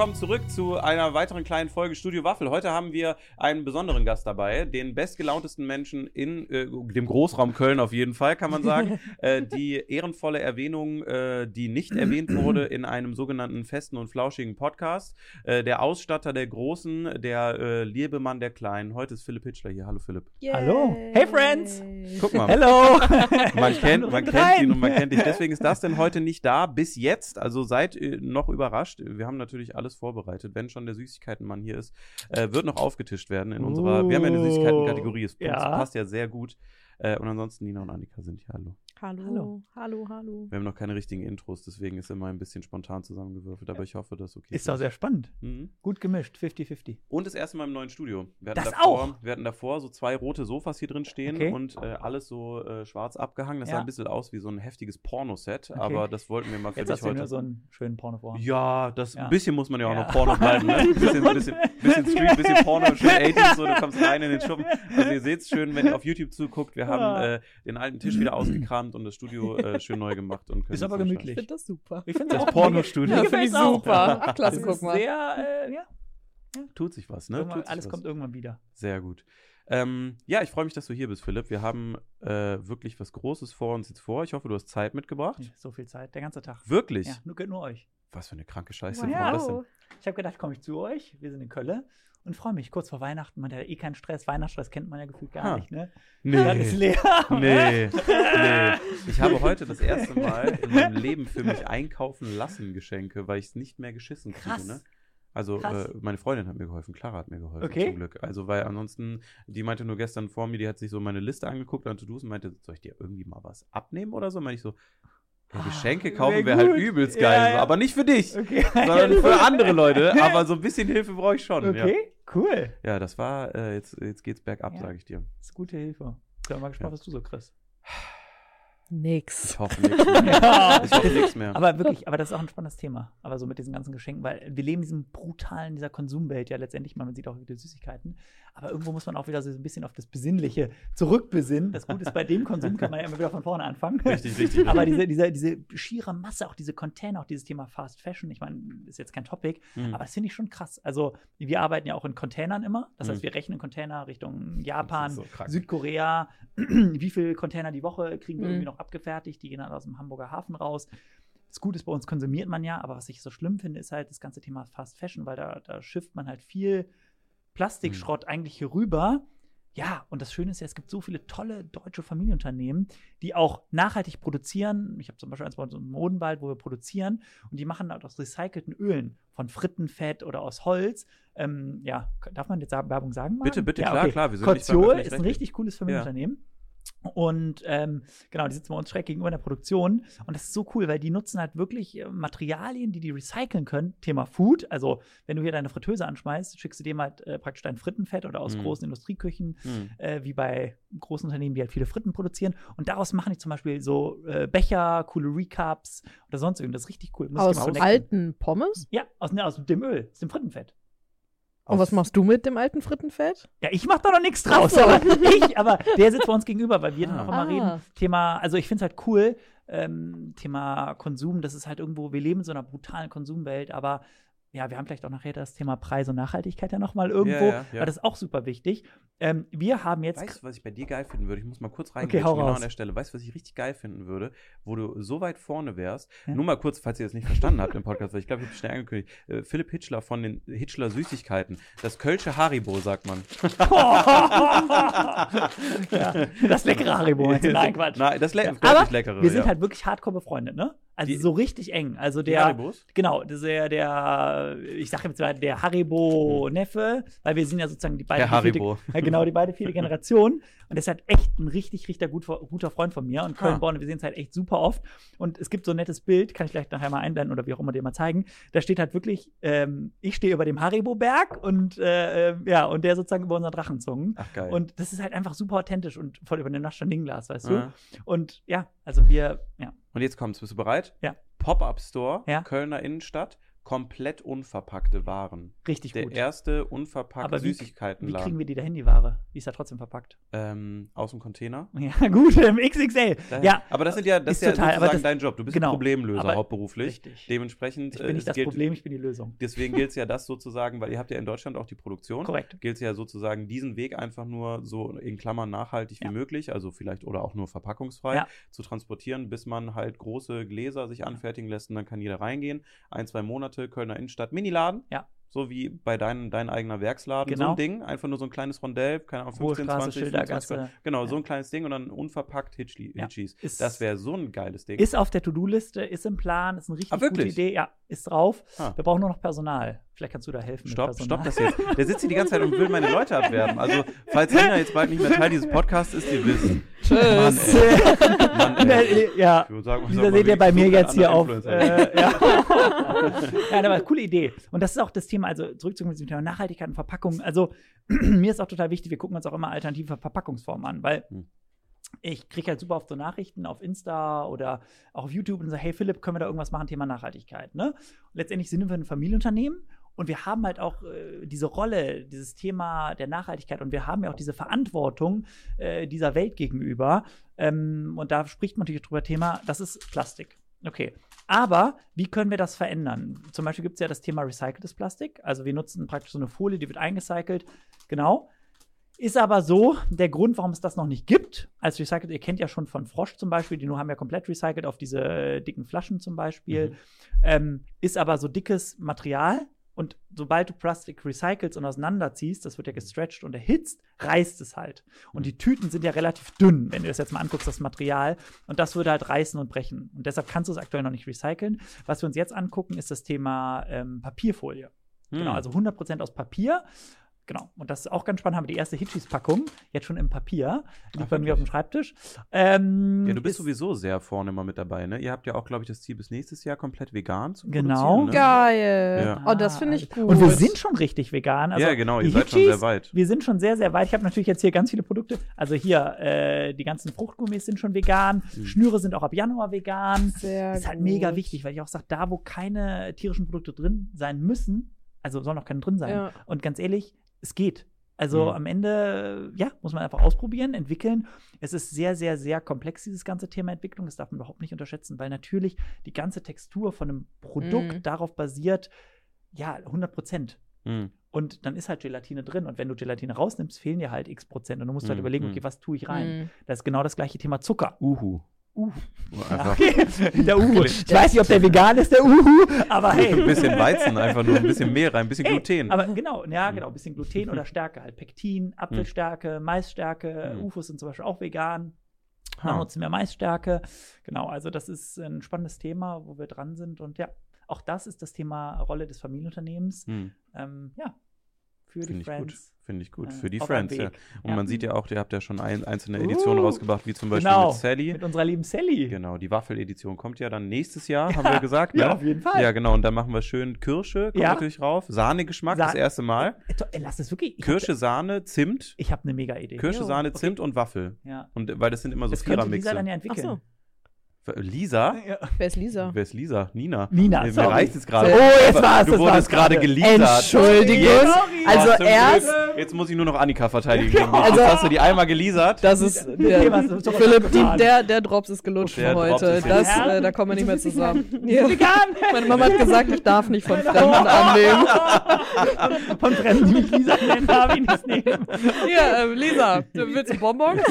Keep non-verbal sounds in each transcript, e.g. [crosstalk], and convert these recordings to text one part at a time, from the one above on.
willkommen zurück zu einer weiteren kleinen Folge Studio Waffel. Heute haben wir einen besonderen Gast dabei, den bestgelauntesten Menschen in äh, dem Großraum Köln auf jeden Fall, kann man sagen. [laughs] äh, die ehrenvolle Erwähnung, äh, die nicht erwähnt wurde in einem sogenannten festen und flauschigen Podcast. Äh, der Ausstatter der Großen, der äh, Liebemann der Kleinen. Heute ist Philipp Hitchler hier. Hallo Philipp. Hallo. Hey, Friends. Guck mal. Hello. [laughs] Man kennt, man kennt ihn und man kennt dich. Deswegen ist das denn heute nicht da bis jetzt. Also seid äh, noch überrascht. Wir haben natürlich alles vorbereitet. Wenn schon der Süßigkeitenmann hier ist, äh, wird noch aufgetischt werden in unserer. Wir haben ja eine Süßigkeiten-Kategorie. Es Ja. passt ja sehr gut. Äh, und ansonsten Nina und Annika sind hier. Hallo. Hallo, Hallo. hallo, hallo. Wir haben noch keine richtigen Intros, deswegen ist immer ein bisschen spontan zusammengewürfelt. Aber ich hoffe, das ist okay. Ist doch sehr spannend. Mhm. Gut gemischt, 50-50. Und das erste Mal im neuen Studio. Wir hatten Das davor, auch? Wir hatten davor so zwei rote Sofas hier drin stehen Okay. und äh, alles so äh, schwarz abgehangen. Das sah Ja. ein bisschen aus wie so ein heftiges Pornoset, Okay. aber das wollten wir mal für Jetzt dich hast du heute. nur so einen schönen Porno vor. ja, das Ja. ein bisschen muss man ja auch Ja. noch Porno bleiben. Ne? Ein [laughs] bisschen, bisschen, bisschen Street, bisschen Porno, schön [laughs] 80s, so, du kommst rein in den Schuppen. Also ihr seht es schön, wenn ihr auf YouTube zuguckt. Wir haben Ja. äh, den alten Tisch wieder [clears throat] ausgekramt und das Studio äh, schön neu gemacht. Und Ist aber gemütlich. Ich finde das super. Ich finde Das Pornostudio. Ja, finde ich super. Ach, klasse, Das guck ist mal. sehr, äh, ja, starten. Tut sich was, ne? Tut sich alles was. kommt irgendwann wieder. Sehr gut. Ähm, ja, ich freue mich, dass du hier bist, Philipp. Wir haben äh, wirklich was Großes vor uns jetzt vor. Ich hoffe, du hast Zeit mitgebracht. So viel Zeit, der ganze Tag. Wirklich? Ja, nur, nur euch. Was für eine kranke Scheiße. Ja. Denn? Ich habe gedacht, komme ich zu euch. Wir sind in Köln und freue mich. Kurz vor Weihnachten. Man hat ja eh keinen Stress. Weihnachtsstress kennt man ja gefühlt gar Ha. nicht, ne? Nee. Das ist leer. [laughs] Nee, nee. Ich habe heute das erste [laughs] Mal in meinem Leben für mich einkaufen lassen Geschenke, weil ich es nicht mehr geschissen kriege. Krass. Ne? Also äh, meine Freundin hat mir geholfen, Clara hat mir geholfen Okay. zum Glück. Also weil ansonsten, die meinte nur gestern vor mir, die hat sich so meine Liste angeguckt an To-Dos und meinte, soll ich dir irgendwie mal was abnehmen oder so? Meinte ich so, ja, Ah, Geschenke wär kaufen wäre halt gut. übelst Ja, geil, so, ja. aber nicht für dich, Okay. sondern für andere Leute. [laughs] Aber so ein bisschen Hilfe brauche ich schon. Ja. Okay, cool. ja, das war, äh, jetzt, jetzt geht's bergab, Ja. sage ich dir. Das ist gute Hilfe. Ich bin mal gespannt, Ja. was du so kriegst. Nix. Ich hoffe nichts mehr. Ja. [laughs] Ich hoffe nichts mehr. Aber wirklich, aber das ist auch ein spannendes Thema. Aber so mit diesen ganzen Geschenken, weil wir leben in diesem brutalen, dieser Konsumwelt ja letztendlich, man sieht auch wieder Süßigkeiten. Aber irgendwo muss man auch wieder so ein bisschen auf das Besinnliche zurückbesinnen. Das Gute ist, bei dem Konsum kann man ja immer wieder von vorne anfangen. Richtig, richtig. Aber diese, diese, diese schiere Masse, auch diese Container, auch dieses Thema Fast Fashion, ich meine, ist jetzt kein Topic, Mhm. aber das finde ich schon krass. Also, wir arbeiten ja auch in Containern immer. Das heißt, Mhm. wir rechnen Container Richtung Japan, so. Südkorea. [clears throat] Wie viele Container die Woche kriegen wir Mhm. irgendwie noch abgefertigt? Die gehen dann aus dem Hamburger Hafen raus. Das Gute ist, bei uns konsumiert man ja, aber was ich so schlimm finde, ist halt das ganze Thema Fast Fashion, weil da, da schifft man halt viel Plastikschrott eigentlich hier rüber. Ja, und das Schöne ist ja, es gibt so viele tolle deutsche Familienunternehmen, die auch nachhaltig produzieren. Ich habe zum Beispiel eins bei uns im Modenwald, wo wir produzieren und die machen halt aus recycelten Ölen von Frittenfett oder aus Holz. Ähm, ja, darf man jetzt Werbung sagen? Marc? Bitte, bitte, ja, klar, okay. klar. Wir sind Koziol ist ein richtig cooles Familienunternehmen. Und ähm, genau, die sitzen bei uns schräg gegenüber in der Produktion. Und das ist so cool, weil die nutzen halt wirklich äh, Materialien, die die recyceln können. Thema Food. Also, wenn du hier deine Fritteuse anschmeißt, schickst du dem halt äh, praktisch dein Frittenfett oder aus Mhm. großen Industrieküchen, Mhm. äh, wie bei großen Unternehmen, die halt viele Fritten produzieren. Und daraus machen die zum Beispiel so äh, Becher, coole Recaps oder sonst irgendwas. Das ist richtig cool. Muss Aus alten Pommes? Ja, aus, ne, aus dem Öl, aus dem Frittenfett. Und was machst du mit dem alten Frittenfett? Ja, ich mach da noch nichts draus, so. aber ich, aber der sitzt bei uns gegenüber, weil wir dann Ah. auch immer Ah. reden. Thema, also ich finde es halt cool, ähm, Thema Konsum, das ist halt irgendwo, wir leben in so einer brutalen Konsumwelt, aber ja, wir haben vielleicht auch nachher das Thema Preis und Nachhaltigkeit ja nochmal irgendwo, Ja, ja, ja. weil das ist auch super wichtig. Ähm, wir haben jetzt. Weißt du, was ich bei dir geil finden würde? Ich muss mal kurz Okay, reingehen, hau genau an der Stelle. Weißt du, was ich richtig geil finden würde, wo du so weit vorne wärst? Nur mal kurz, falls ihr das nicht verstanden habt im Podcast, weil ich glaube, ich habe schnell angekündigt. Äh, Philipp Hitchler von den Hitchler Süßigkeiten. Das Kölsche Haribo, sagt man. [laughs] das leckere Haribo. [laughs] Nein, Quatsch. Nein, das le deutlich aber leckere. wir sind halt wirklich hardcore befreundet, ne? Also Die- so richtig eng. Also der, Haribos? genau, das ist der, der, ich sage jetzt mal, der Haribo-Neffe, weil wir sind ja sozusagen die beiden. Der Haribo. [laughs] Ja, genau, die beide vierte Generation. Und das ist halt echt ein richtig, richtig gut, guter Freund von mir. Und Ha. Köln-Born, wir sehen es halt echt super oft. Und es gibt so ein nettes Bild, kann ich vielleicht nachher mal einblenden oder wie auch immer dir mal zeigen. Da steht halt wirklich, ähm, ich stehe über dem Haribo-Berg und äh, äh, ja, und der sozusagen über unseren Drachenzungen. Ach, geil. Und das ist halt einfach super authentisch und voll über dem Naschaninglas, weißt Ja. du? Und ja, also wir, ja. Und jetzt kommt's. Bist du bereit? Ja. Pop-Up Store, Ja. Kölner Innenstadt, komplett unverpackte Waren. Richtig Der gut. erste unverpackte Aber wie, Süßigkeitenladen. kriegen wir die dahin, die Ware? Die ist ja trotzdem verpackt. ähm, aus dem Container. [laughs] Ja, gut, im XXL. Da- Ja, aber das sind ja, das ist ja total, sozusagen das- dein Job. Du bist genau. ein Problemlöser hauptberuflich. richtig. Dementsprechend Ich äh, bin nicht es das gilt, Problem, ich bin die Lösung. Deswegen gilt es ja das sozusagen, weil ihr habt ja in Deutschland auch die Produktion. Korrekt. Gilt es ja sozusagen, diesen Weg einfach nur so in Klammern nachhaltig Ja. wie möglich, also vielleicht oder auch nur verpackungsfrei Ja. zu transportieren, bis man halt große Gläser sich anfertigen lässt und dann kann jeder reingehen. Ein, zwei Monate, Kölner Innenstadt, Miniladen. Ja. So wie bei dein, dein eigener Werksladen. So Genau. ein Ding, einfach nur so ein kleines Rondell, keine Ahnung, Hohe 15, Straße, 20, Schildergasse. 25. Genau, so Ja. ein kleines Ding und dann unverpackt Hitchli, Ja. Hitchis. Ist- Das wäre so ein geiles Ding. Ist auf der To-Do-Liste, ist im Plan, ist eine richtig Ah, gute? Idee. Ja, ist drauf. Ah. Wir brauchen nur noch Personal. Vielleicht kannst du da helfen. Stopp, stopp das jetzt. Der sitzt hier die ganze Zeit und will meine Leute abwerben. Also, falls Nina jetzt bald nicht mehr Teil dieses Podcasts ist, ihr wisst. Mann, Tschüss. ey. Mann, [laughs] ey. ja, Ich würde sagen, Dieser sag mal, seht ihr bei so mir jetzt hier auf. Äh, ja. [laughs] ja, aber coole Idee. Und das ist auch das Thema, also zurückzukommen zum Thema Nachhaltigkeit und Verpackung. Also [clears throat] mir ist auch total wichtig, wir gucken uns auch immer alternative Verpackungsformen an, weil Hm. ich kriege halt super oft so Nachrichten auf Insta oder auch auf YouTube und so, hey Philipp, können wir da irgendwas machen, Thema Nachhaltigkeit, ne? Und letztendlich sind wir ein Familienunternehmen und wir haben halt auch äh, diese Rolle, dieses Thema der Nachhaltigkeit und wir haben ja auch diese Verantwortung äh, dieser Welt gegenüber. Ähm, und da spricht man natürlich drüber Thema, das ist Plastik. Okay. Aber wie können wir das verändern? Zum Beispiel gibt es ja das Thema recyceltes Plastik. Also wir nutzen praktisch so eine Folie, die wird eingecycelt. Genau. Ist aber so, der Grund, warum es das noch nicht gibt, als recycelt, ihr kennt ja schon von Frosch zum Beispiel, die nur haben ja komplett recycelt auf diese dicken Flaschen zum Beispiel, Mhm. ähm, ist aber so dickes Material und sobald du Plastik recycelst und auseinanderziehst, das wird ja gestretcht und erhitzt, reißt es halt. Und die Tüten sind ja relativ dünn, wenn du das jetzt mal anguckst, das Material. Und das würde halt reißen und brechen. Und deshalb kannst du es aktuell noch nicht recyceln. Was wir uns jetzt angucken, ist das Thema ähm, Papierfolie. Genau, Hm. also 100% aus Papier. Genau, und das ist auch ganz spannend. Haben wir die erste Hitchis-Packung, jetzt schon im Papier, liegt Ach, bei mir auf dem? Schreibtisch. Ähm, Ja, du bist ist- sowieso sehr vorne mal mit dabei, ne? Ihr habt ja auch, glaube ich, das Ziel bis nächstes Jahr komplett vegan zu Genau. produzieren, ne? Geil. Ja. Oh, das finde ich Ah, gut. Und wir sind schon richtig vegan. Also ja, genau, ihr seid schon sehr weit. Wir sind schon sehr, sehr weit. Ich habe natürlich jetzt hier ganz viele Produkte. Also hier, äh, die ganzen Fruchtgummis sind schon vegan. Mhm. Schnüre sind auch ab Januar vegan. sehr ist halt gut. mega wichtig, weil ich auch sage, da, wo keine tierischen Produkte drin sein müssen, also sollen auch keine drin sein. Ja. Und ganz ehrlich, es geht. Also Mhm. am Ende, ja, muss man einfach ausprobieren, entwickeln. Es ist sehr, sehr, sehr komplex, dieses ganze Thema Entwicklung. Das darf man überhaupt nicht unterschätzen, weil natürlich die ganze Textur von einem Produkt Mhm. darauf basiert, ja, 100 Prozent. Hm. Und dann ist halt Gelatine drin. Und wenn du Gelatine rausnimmst, fehlen dir halt x Prozent. Und du musst halt Mhm, überlegen, mhm. okay, was tue ich rein? Mhm. Das ist genau das gleiche Thema Zucker. Uhu. Uh. Ja, okay. [laughs] Der Uhu. Ich weiß nicht, ob der vegan ist, der Uhu, aber hey. ein bisschen Weizen, einfach nur ein bisschen Mehl rein, ein bisschen Ey, Gluten. Aber genau, ja, Mhm. genau, ein bisschen Gluten oder Stärke halt. Pektin, Apfelstärke, Maisstärke, Mhm. Ufos sind zum Beispiel auch vegan. Ha. Da nutzen wir Maisstärke. Genau, also das ist ein spannendes Thema, wo wir dran sind. Und ja, auch das ist das Thema Rolle des Familienunternehmens. Hm. Ähm, ja, für Finde die ich gut. Finde ich gut. äh, Für die auf Friends, ja. Und Ja. man sieht ja auch, ihr habt ja schon ein, einzelne Uh, Editionen rausgebracht, wie zum Beispiel genau, mit Sally. Mit unserer lieben Sally. Genau, die Waffeledition kommt ja dann nächstes Jahr, haben wir gesagt. [laughs] Ja, ne? auf jeden Fall. Ja, genau. Und dann machen wir schön Kirsche, kommt Ja. natürlich rauf. Sahnegeschmack, Sa- das erste Mal. Äh, to- ey, Lass das wirklich. Ich Kirsche, Sahne, Zimt. Ich habe eine mega Idee. Kirsche, Sahne, okay. Zimt und Waffel. Ja. Und weil das sind immer so Das könnte Lisa Vierermixe. dann ja Ach entwickeln. so. Lisa? Ja. Wer ist Lisa? Wer ist Lisa? Nina. Nina, Mir, mir reicht es gerade. Oh, jetzt war's, Du wurdest gerade gerade. geliefert. Entschuldigung. Also Oh, erst- Glück. Jetzt muss ich nur noch Annika verteidigen. gegen dich. Also- Jetzt hast du die einmal geliefert. Das ist Nee, der, Philipp, die, der, der Drops ist gelutscht Der für Drops heute. ist Das, äh, da kommen wir nicht mehr zusammen. Ja. Meine Mama hat gesagt, ich darf nicht von Fremden annehmen. Von Fremden, die mich Lisa nennen, darf ich nicht nehmen. Hier, ähm, Lisa, du willst einen Bonbon? [laughs]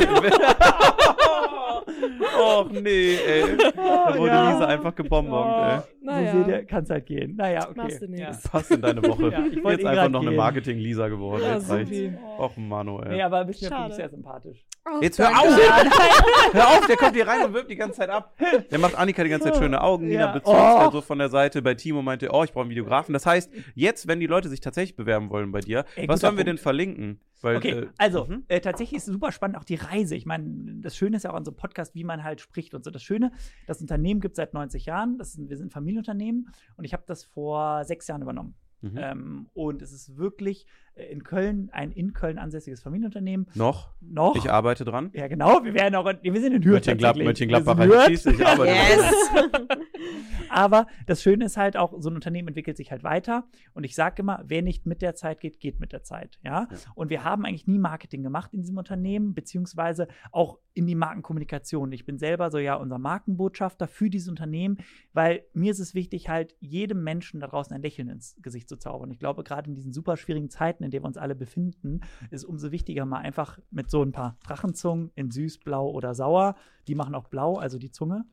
[laughs] Och nee, ey. Da wurde Ja. Lisa einfach gebonbont, ey. Naja. So seht ihr, kann es halt gehen. Naja, okay. Machst du Ja. Passt in deine Woche. [laughs] Ja, ich wollte Jetzt eh einfach noch eine gehen. Marketing-Lisa geworden. Ja, Jetzt reicht's. Och, Mano, ey. Nee, aber bist mir Schade. wirklich sehr sympathisch. Oh, Jetzt hör auf! [laughs] Hör auf, der kommt hier rein und wirft die ganze Zeit ab. Der macht Annika die ganze Zeit schöne Augen. Nina Ja. bezweifelt Oh. halt so von der Seite. Bei Timo meinte, oh, ich brauche einen Videografen. Das heißt, jetzt, wenn die Leute sich tatsächlich bewerben wollen bei dir, Ey, was sollen wir denn verlinken? Weil, Okay, äh, also mhm. äh, tatsächlich ist es super spannend auch die Reise. Ich meine, das Schöne ist ja auch an so einem Podcast, wie man halt spricht und so. Das Schöne, das Unternehmen gibt es seit 90 Jahren. Das ist, wir sind ein Familienunternehmen und ich habe das vor sechs Jahren übernommen. Mhm. Ähm, und es ist wirklich in Köln, ein in Köln ansässiges Familienunternehmen. Noch? Noch. Ich arbeite dran. ja, genau. Wir werden auch, wir sind in Hürth. Mönchengladbach, Hürth. schießt, ich arbeite dran. Yes. [laughs] Aber das Schöne ist halt auch, so ein Unternehmen entwickelt sich halt weiter. Und ich sage immer, wer nicht mit der Zeit geht, geht mit der Zeit. Ja? Ja. Und wir haben eigentlich nie Marketing gemacht in diesem Unternehmen, beziehungsweise auch in die Markenkommunikation. Ich bin selber so ja unser Markenbotschafter für dieses Unternehmen, weil mir ist es wichtig, halt jedem Menschen da draußen ein Lächeln ins Gesicht zu zaubern. Ich glaube, gerade in diesen super schwierigen Zeiten, in denen wir uns alle befinden, ist umso wichtiger, mal einfach mit so ein paar Drachenzungen in süß, blau oder sauer. Die machen auch blau, also die Zunge.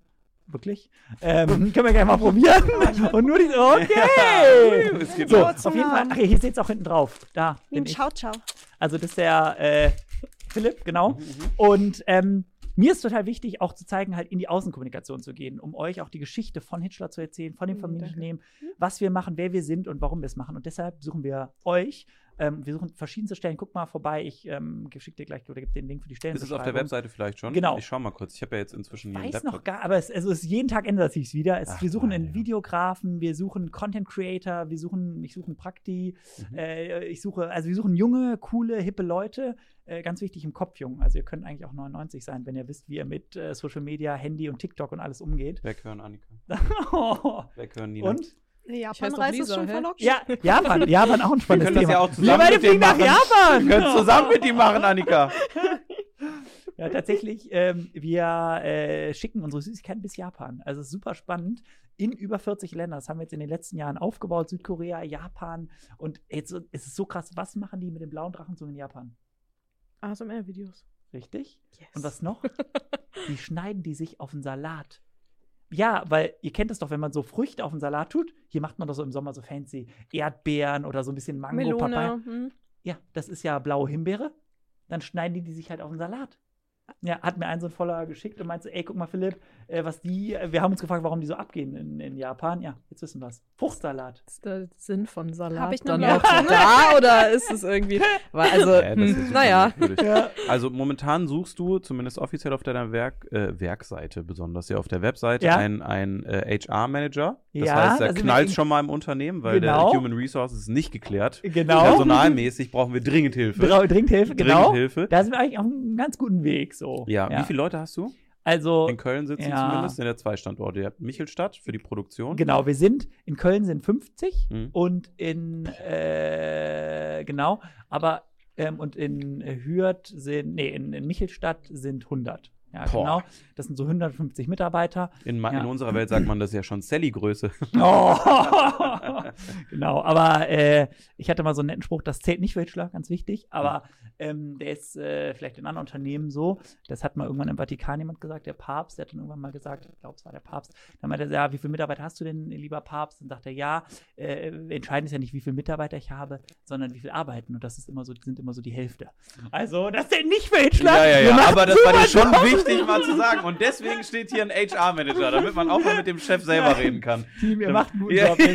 Wirklich? Ähm, [laughs] können wir gerne mal probieren. [laughs] Und nur die. Okay! [laughs] Es geht So, auf jeden Fall. Ach, hier steht es auch hinten drauf. Da. Bin ein ich. Ciao, ciao. Also, das ist der äh, Philipp, genau. Und ähm, mir ist total wichtig, auch zu zeigen, halt in die Außenkommunikation zu gehen, um euch auch die Geschichte von Hitchler zu erzählen, von dem Mhm, Familienunternehmen, was wir machen, wer wir sind und warum wir es machen. Und deshalb suchen wir euch. Ähm, wir suchen verschiedenste Stellen. Guck mal vorbei. Ich ähm, schicke dir gleich oder gebe dir den Link für die Stellen. Ist es auf der Webseite vielleicht schon? Genau. Ich schau mal kurz. Ich habe ja jetzt inzwischen hier einen weiß noch gar, aber es, also es jeden Tag ändert sich wieder. Es, Ach, wir suchen nein, einen ja. Videografen, wir suchen Content Creator, wir suchen, ich suche einen Prakti, Mhm. äh, ich suche, also wir suchen junge, coole, hippe Leute. Äh, ganz wichtig im Kopf jung. Also ihr könnt eigentlich auch 99 sein, wenn ihr wisst, wie ihr mit äh, Social Media, Handy und TikTok und alles umgeht. Weghören, Annika. und? [laughs] Weghören, Nina. Die doch Japan-Reise ist schon verlockt. Ja, Japan, Japan auch ein Wir spannendes können das Thema. ja auch wir zusammen beide fliegen nach machen. Japan. Wir können zusammen mit ihm machen, Annika. [laughs] Ja, tatsächlich, ähm, wir äh, schicken unsere Süßigkeiten bis Japan. Also es ist super spannend. In über 40 Ländern. Das haben wir jetzt in den letzten Jahren aufgebaut. Südkorea, Japan. Und jetzt es ist so krass. Was machen die mit dem blauen Drachenzungen in Japan? ASMR-Videos. Richtig? Yes. Und was noch? [laughs] die schneiden die sich auf den Salat. Ja, weil ihr kennt es doch, wenn man so Früchte auf den Salat tut. Hier macht man doch so im Sommer so fancy Erdbeeren oder so ein bisschen Mango, Papaya. Melone. Hm. Ja, das ist ja blaue Himbeere. Dann schneiden die die sich halt auf den Salat. Ja, hat mir einen so ein voller geschickt und meinte, ey, guck mal, Philipp, äh, was die, wir haben uns gefragt, warum die so abgehen in, in Japan. Ja, jetzt wissen wir es. Fruchtsalat. Ist der Sinn von Salat Hab ich noch dann gehört. da oder ist es irgendwie. Weil also, Ja, hm, naja. Ja. Also momentan suchst du, zumindest offiziell auf deiner Werk, äh, Werkseite besonders, ja auf der Webseite, Ja. einen, einen äh, HR-Manager. Das Ja, heißt, da er sind wir knallt schon mal im Unternehmen, weil Genau. der Human Resources ist nicht geklärt. Genau. Personalmäßig brauchen wir dringend Hilfe. Dringend Hilfe, Dringend genau. Hilfe. Da sind wir eigentlich auf einem ganz guten Weg. So. Ja. wie viele Leute hast du? Also, In Köln sitzen ja. zumindest, in der zwei Standorte. Ihr habt Michelstadt für die Produktion. genau, wir sind, in Köln sind 50 Mhm. und in, äh, genau, aber, ähm, und in Hürth sind, nee, in, in Michelstadt sind 100. Ja, Boah. genau. Das sind so 150 Mitarbeiter. In, Ja. in unserer Welt sagt man das ja schon Sally-Größe. [laughs] Oh. [laughs] [laughs] genau, aber äh, ich hatte mal so einen netten Spruch, das zählt nicht für Hitchler, ganz wichtig, aber ähm, der ist äh, vielleicht in anderen Unternehmen so. Das hat mal irgendwann im Vatikan jemand gesagt, der Papst, der hat dann irgendwann mal gesagt, ich glaube, es war der Papst, dann meinte er, ja, wie viele Mitarbeiter hast du denn, lieber Papst? Dann sagt er, ja, äh, entscheidend ist ja nicht, wie viele Mitarbeiter ich habe, sondern wie viel arbeiten. Und das ist immer so, sind immer so die Hälfte. Also, das zählt nicht für Hitchler. Ja, ja, ja, aber das war dir schon Job. wichtig mal zu sagen. Und deswegen steht hier ein HR-Manager, damit man auch mal mit dem Chef selber reden kann. Team, ihr macht einen guten Ja. Job. Ihr [laughs]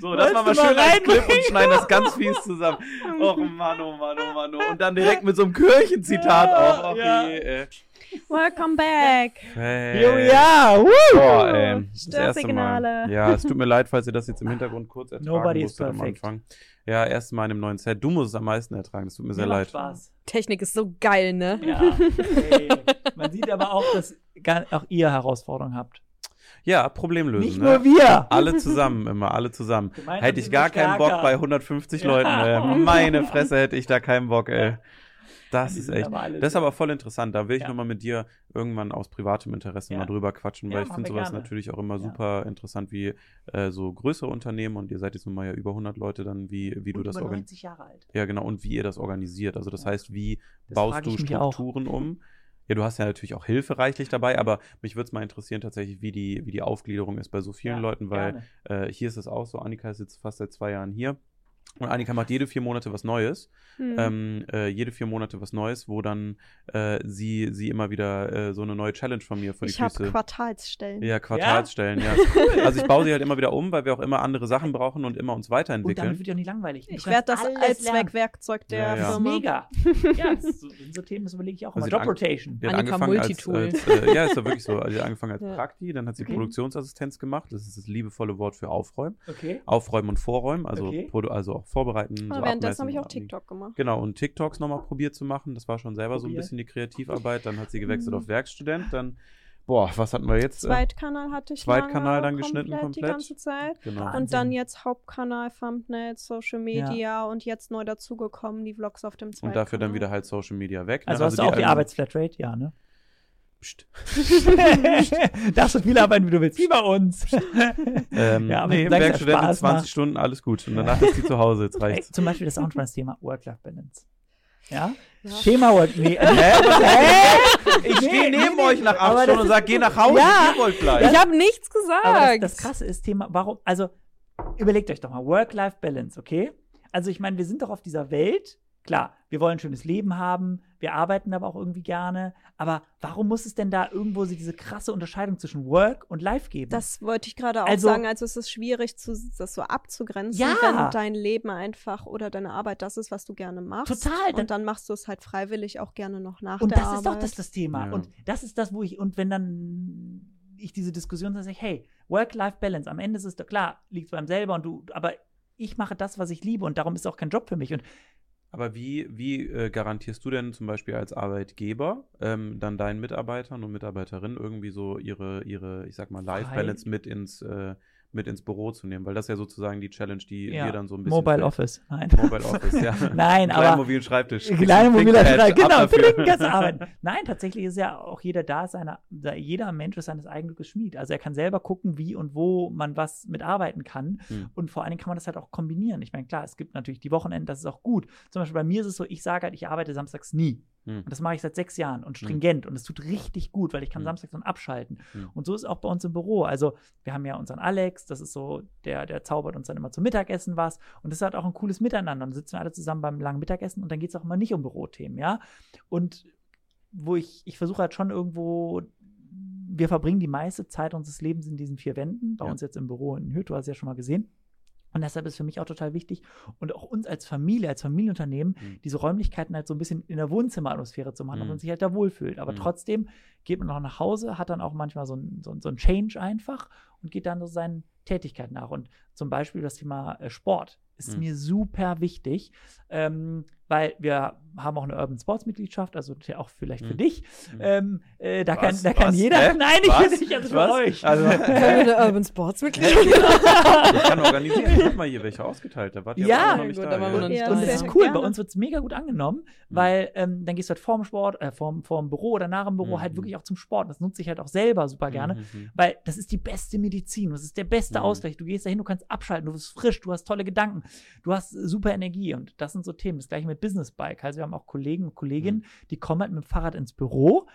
So, das machen wir schön als Clip und schneiden das ganz fies zusammen. [laughs] Och Mann, oh Mann, oh Mann, oh. Und dann direkt mit so einem Kirchenzitat Ja, auch. Och, ja. äh. Welcome back. Hey. Here we are. Woo. Boah, ey. Das erste Mal. Störsignale. Ja, es tut mir leid, falls ihr das jetzt im Hintergrund kurz ertragen Nobody is musstet am perfect. Anfang. Ja, erst mal in einem neuen Set. Du musst es am meisten ertragen. Es tut mir sehr Mir macht leid. Spaß. Technik ist so geil, ne? Ja, hey. Man sieht aber auch, dass gar, auch ihr Herausforderungen habt. Ja, Problemlösen. Nicht ne? nur wir. Alle zusammen, immer, alle zusammen. Gemeinsam Hätte ich gar keinen Bock bei 150 Ja. Leuten. Ey. Meine Fresse hätte ich da keinen Bock, ey. Das ist echt. Das ist aber voll interessant. Da will ich Ja. nochmal mit dir irgendwann aus privatem Interesse Ja. mal drüber quatschen, Ja, weil ich finde sowas gerne. natürlich auch immer Ja. super interessant, wie äh, so größere Unternehmen und ihr seid jetzt nun mal ja über 100 Leute dann, wie, wie du das organisierst. 90 Jahre alt. Ja, genau. Und wie ihr das organisiert. Also das Ja. heißt, wie Das baust du. Strukturen um? Ja, du hast ja natürlich auch Hilfe reichlich dabei, aber mich würde es mal interessieren tatsächlich, wie die, wie die Aufgliederung ist bei so vielen Ja, Leuten, weil äh, hier ist es auch so, Annika ist jetzt fast seit zwei Jahren hier. Und Annika macht jede vier Monate was Neues. Hm. Ähm, äh, jede vier Monate was Neues, wo dann äh, sie, sie immer wieder äh, so eine neue Challenge von mir vor die ich habe Füße. Quartalsstellen. Ja, Quartalsstellen, ja. [laughs] Also ich baue sie halt immer wieder um, weil wir auch immer andere Sachen brauchen und immer uns Und damit weiterentwickeln. wird ja nicht langweilig. Du Ich werde das. Allzweckwerkzeug der Ja, ja. Firma. mega. ja, so, sind so Themen, das überlege ich auch Also immer. die Job Rotation. Hat Annika angefangen als, Multitool. als äh, ja, ist doch wirklich so. Also die hat angefangen als [laughs] Ja. Prakti, dann hat sie Okay. Produktionsassistenz gemacht. Das ist das liebevolle Wort für Aufräumen. Okay. Aufräumen und Vorräumen, also, Okay. Also also auch vorbereiten. so Aber währenddessen abmessen, habe ich auch. TikTok gemacht. Genau, und TikToks nochmal probiert zu machen. Das war schon selber so ein bisschen die Kreativarbeit. Dann hat sie gewechselt Mhm. auf Werkstudent. Dann, boah, was hatten wir jetzt? Äh, Zweitkanal hatte ich Zweitkanal lange, dann geschnitten Die komplett. ganze Zeit. genau. Wahnsinn. Und dann jetzt Hauptkanal, Thumbnails, Social Media und jetzt neu dazugekommen, die Vlogs auf dem Zweitkanal. Und dafür dann wieder halt Social Media weg. ne? Also, hast du auch die alten- Arbeitsflatrate? Ja, ne? Psst. [laughs] Darfst du viel arbeiten, wie du willst. Wie bei uns. Ähm, Ja, aber nee, Spaß 20 macht. Stunden, alles gut. Und danach ist sie zu Hause, jetzt [laughs] Ey, reicht's. zum Beispiel das ist auch schon das Thema Work-Life-Balance. Ja? Ja. Schema Work. Nee, [laughs] äh, Hä? Ich Nee, stehe neben nee, euch nach acht Stunden und ist- sag, geh nach Hause, Ja. ihr wollt bleiben. Ich habe nichts gesagt. Aber das, das Krasse ist Thema, warum, also überlegt euch doch mal, Work-Life-Balance, okay? Also ich meine, wir sind doch auf dieser Welt, klar, wir wollen ein schönes Leben haben, wir arbeiten aber auch irgendwie gerne, aber warum muss es denn da irgendwo so diese krasse Unterscheidung zwischen Work und Life geben? Das wollte ich gerade auch Also- sagen. Also es ist schwierig, zu, das so abzugrenzen, Ja. wenn dein Leben einfach oder deine Arbeit das ist, was du gerne machst. Total, Und dann machst du es halt freiwillig auch gerne noch nach Und der das Arbeit. ist doch das, das Thema. Ja. Und das ist das, wo ich, und wenn dann ich diese Diskussion sage, hey, Work-Life-Balance, am Ende ist es doch klar, liegt es beim selber und du, aber ich mache das, was ich liebe und darum ist es auch kein Job für mich. Und Aber wie, wie äh, garantierst du denn zum Beispiel als Arbeitgeber ähm, dann deinen Mitarbeitern und Mitarbeiterinnen irgendwie so ihre, ihre ich sag mal, Life-Balance mit ins, äh, mit ins Büro zu nehmen? Weil das ja sozusagen die Challenge, die ja, wir dann so ein bisschen. Mobile fällt. Office, nein. Mobile Office, ja. [laughs] Nein, aber- Kleinen mobilen Schreibtisch. Kleine mobile Thinkpad, Schreibtisch, genau, du [laughs] arbeiten. Nein, tatsächlich ist ja auch jeder da, seine, jeder Mensch ist seines eigenen Schmied. Also er kann selber gucken, wie und wo man was mitarbeiten kann. Hm. Und vor allen Dingen kann man das halt auch kombinieren. Ich meine, klar, es gibt natürlich die Wochenenden, das ist auch gut. Zum Beispiel bei mir ist es so, ich sage halt, ich arbeite samstags nie. Hm. Und das mache ich seit sechs Jahren und stringent. Und es tut richtig gut, weil ich kann Hm. samstags dann abschalten. Hm. Und so ist es auch bei uns im Büro. Also wir haben ja unseren Alex, das ist so, der, der zaubert uns dann immer zum Mittagessen was. Und das halt auch ein cooles Miteinander. Und dann sitzen wir alle zusammen beim langen Mittagessen und dann geht es auch immer nicht um Bürothemen, ja. Und wo ich, ich versuche halt schon irgendwo, wir verbringen die meiste Zeit unseres Lebens in diesen vier Wänden, bei Ja. uns jetzt im Büro in du hast ja schon mal gesehen. Und deshalb ist für mich auch total wichtig und auch uns als Familie, als Familienunternehmen, Mhm. diese Räumlichkeiten halt so ein bisschen in der Wohnzimmeratmosphäre zu machen, dass Mhm. man sich halt da wohlfühlt. Aber Mhm. trotzdem geht man noch nach Hause, hat dann auch manchmal so ein, so, ein- so ein Change einfach und geht dann so seinen Tätigkeiten nach. Und zum Beispiel das Thema äh, Sport ist Mhm. mir super wichtig, ähm, weil wir haben auch eine Urban Sports Mitgliedschaft, also auch vielleicht für Mhm. dich. Mhm. Ähm, äh, da, kann, Was? da kann Was? jeder. Hä? [laughs] Nein, ich will nicht, also für Was? euch. Also, [laughs] Eine Urban Sports Mitglied. ich kann organisieren. Ich hab [laughs] mal hier welche ausgeteilt. Da wart ihr Ja, noch nicht gut, da. da ja. nicht Ja, da. Und das ist cool, gerne. bei uns wird es mega gut angenommen, weil ähm, dann gehst du halt vorm Sport, äh, vorm, vorm Büro oder nach dem Büro Mhm. halt wirklich auch zum Sport. Das nutze ich halt auch selber super gerne, Mhm. weil das ist die beste Medizin, das ist der beste Mhm. Ausgleich. Du gehst dahin, du kannst abschalten, du bist frisch, du hast tolle Gedanken, du hast super Energie und das sind so Themen. Das gleiche mit Business Bike. Also wir haben auch Kollegen und Kolleginnen, die kommen halt mit dem Fahrrad ins Büro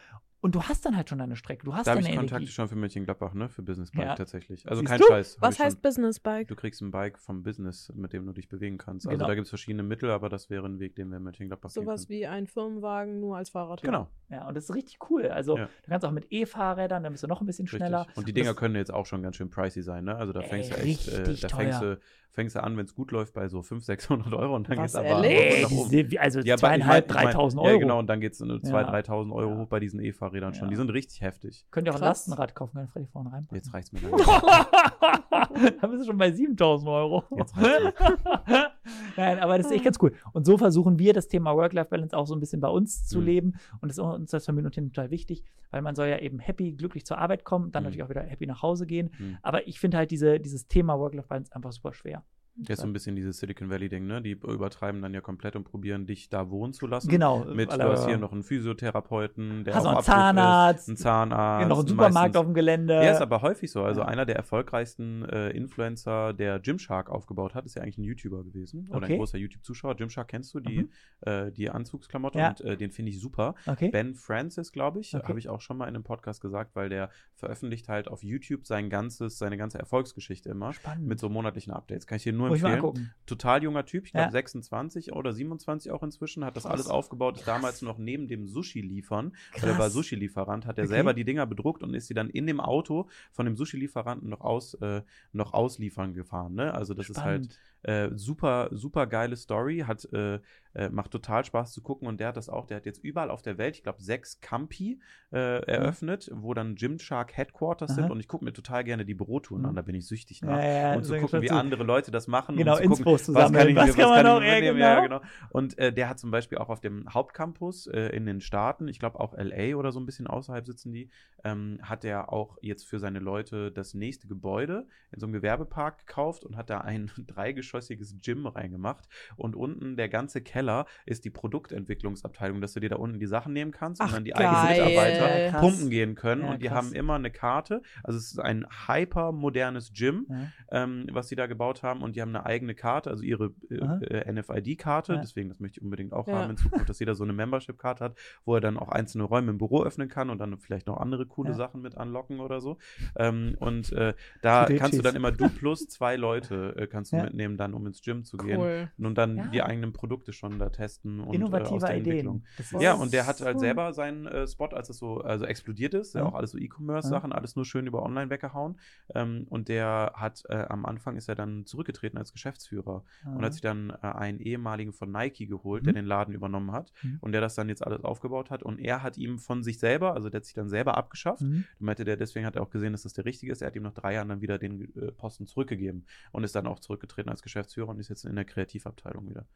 und du hast dann halt schon deine Strecke, du hast Da habe deine ich Energie. Kontakte schon für Mönchengladbach, ne? Für Business Bike Ja. tatsächlich. Also Siehst kein du? Scheiß. hab Was ich schon. heißt Business Bike? Du kriegst ein Bike vom Business, mit dem du dich bewegen kannst. Also Genau. da gibt es verschiedene Mittel, aber das wäre ein Weg, den wir in Mönchengladbach gehen Sowas wie ein Firmenwagen, nur als Fahrrad. Genau, Ja, und das ist richtig cool. Also Ja. du kannst auch mit E-Fahrrädern, dann bist du noch ein bisschen schneller. richtig. Und die Dinger das- können jetzt auch schon ganz schön pricey sein, ne? Also da Ey, fängst du echt, äh, da fängst teuer. du, fängst du an, wenn es gut läuft, bei so 500, 600 Euro und dann Was, geht's aber hoch Nee, nach oben. also Ja, ich zweieinhalb, ich mein- 3000 Euro. Ja, genau, und dann geht es 2.000, Ja. 3.000 Euro hoch bei diesen E-Fahrrädern schon. Ja. Die sind richtig heftig. Könnt ihr auch ein Krass. Lastenrad kaufen, kann Freddy vorne rein. Jetzt reicht's mir [laughs] da bist du schon bei 7000 Euro. Jetzt [laughs] Nein, aber das ist echt ganz cool. Und so versuchen wir das Thema Work-Life-Balance auch so ein bisschen bei uns zu Mhm. leben. Und das ist uns als Familienunternehmen total wichtig, weil man soll ja eben happy, glücklich zur Arbeit kommen, dann Mhm. natürlich auch wieder happy nach Hause gehen. Mhm. Aber ich finde halt diese, dieses Thema Work-Life-Balance einfach super schwer. Das ist so ein bisschen dieses Silicon Valley-Ding, ne? Die übertreiben dann ja komplett und probieren, dich da wohnen zu lassen. Genau. Mit, du hast er- hier noch einen Physiotherapeuten, der hast auch einen Zahnarzt, ist, einen Zahnarzt. noch einen Supermarkt meistens- auf dem Gelände. Ja, ist aber häufig so. Also Ja. einer der erfolgreichsten äh, Influencer, der Gymshark aufgebaut hat, ist ja eigentlich ein YouTuber gewesen. Oder Okay. ein großer YouTube-Zuschauer. Gymshark kennst du, die, Mhm. äh, die Anzugsklamotte. Ja. Und äh, den finde ich super. okay. Ben Francis, glaube ich, Okay. habe ich auch schon mal in einem Podcast gesagt, weil der veröffentlicht halt auf YouTube sein ganzes, seine ganze Erfolgsgeschichte immer. Spannend. Mit so monatlichen Updates. Kann ich dir nur Mal empfehlen. Total junger Typ, ich glaube Ja. 26 oder 27 auch inzwischen, hat das Krass. alles aufgebaut, ist damals noch neben dem Sushi-Liefern, weil er war. Sushi-Lieferant, hat er Okay. selber die Dinger bedruckt und ist sie dann in dem Auto von dem Sushi-Lieferanten noch, aus, äh, noch ausliefern gefahren. Ne? Also das ist halt Spannend. Äh, super, super geile Story, hat, äh, äh, macht total Spaß zu gucken und der hat das auch, der hat jetzt überall auf der Welt, ich glaube, sechs Campi äh, eröffnet, wo dann Gymshark Headquarters Aha. sind und ich gucke mir total gerne die Bürotouren Mhm. an, da bin ich süchtig nach. Ja, ja, und zu gucken, wie dazu. andere Leute das machen. Genau, und zu gucken, zu was kann ich, Was kann man auch, ja, mitnehmen? Ja, genau. genau. Und äh, der hat zum Beispiel auch auf dem Hauptcampus äh, in den Staaten, ich glaube auch LA oder so ein bisschen außerhalb sitzen die, ähm, hat er auch jetzt für seine Leute das nächste Gebäude in so einem Gewerbepark gekauft und hat da ein [laughs] dreigeschossiges Gym reingemacht. Und unten der ganze Keller ist die Produktentwicklungsabteilung, dass du dir da unten die Sachen nehmen kannst Ach, und dann die geil. eigenen Mitarbeiter Ja, pumpen gehen können. Ja, und die krass. haben immer eine Karte. Also es ist ein hypermodernes Gym Ja. ähm, was sie da gebaut haben und die haben eine eigene Karte, also ihre äh, äh, NFID-Karte, deswegen, das möchte ich unbedingt auch haben in Zukunft, dass jeder so eine Membership-Karte hat, wo er dann auch einzelne Räume im Büro öffnen kann und dann vielleicht noch andere coole. Sachen mit anlocken oder so. Ähm, und äh, [laughs] da kannst du dann immer du [laughs] plus zwei Leute äh, kannst du mitnehmen, dann um ins Gym zu gehen Cool. und dann Ja. die eigenen Produkte schon da testen und äh, aus Innovative der Ideen. Entwicklung. Das ist- Ja, und der hat halt cool. selber seinen äh, Spot, als es so also explodiert ist, ja. Ja. auch alles so E-Commerce-Sachen, alles nur schön über Online weggehauen. Ähm, und der hat äh, am Anfang ist er dann zurückgetreten als Geschäftsführer und hat sich dann äh, einen ehemaligen von Nike geholt, der Mhm. den Laden übernommen hat Mhm. und der das dann jetzt alles aufgebaut hat. Und er hat ihm von sich selber, also der hat sich dann selber abgeschafft. Mhm. Meinte der, deswegen hat er auch gesehen, dass das der richtige ist. Er hat ihm nach drei Jahren dann wieder den äh, Posten zurückgegeben und ist dann auch zurückgetreten als Geschäftsführer und ist jetzt in der Kreativabteilung wieder.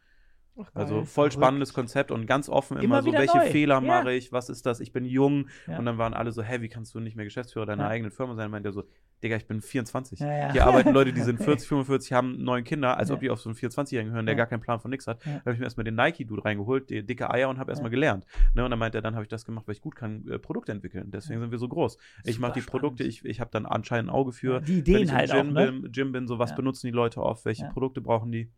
Ach, Also voll spannendes Konzept und ganz offen immer, Immer so, welche neu. Fehler Ja. mache ich, was ist das, ich bin jung. Ja. Und dann waren alle so, hä, wie kannst du nicht mehr Geschäftsführer deiner Ja. eigenen Firma sein? Meint er so, Digga, ich bin 24. Ja, ja. Hier arbeiten Leute, die [laughs] sind 40, 45, haben neun Kinder, als ob die auf so einen 24-Jährigen hören, der gar keinen Plan von nix hat. Da habe ich mir erstmal den Nike-Dude reingeholt, die dicke Eier und habe erstmal gelernt. Ne, und dann meint er, dann habe ich das gemacht, weil ich gut kann, äh, Produkte entwickeln. Deswegen sind wir so groß. Ich mache die Produkte, spannend. ich, ich habe dann anscheinend ein Auge für, die wenn Ideen halt Gym, auch, ne? bin, Gym bin, so was benutzen die Leute oft, welche. Produkte brauchen die.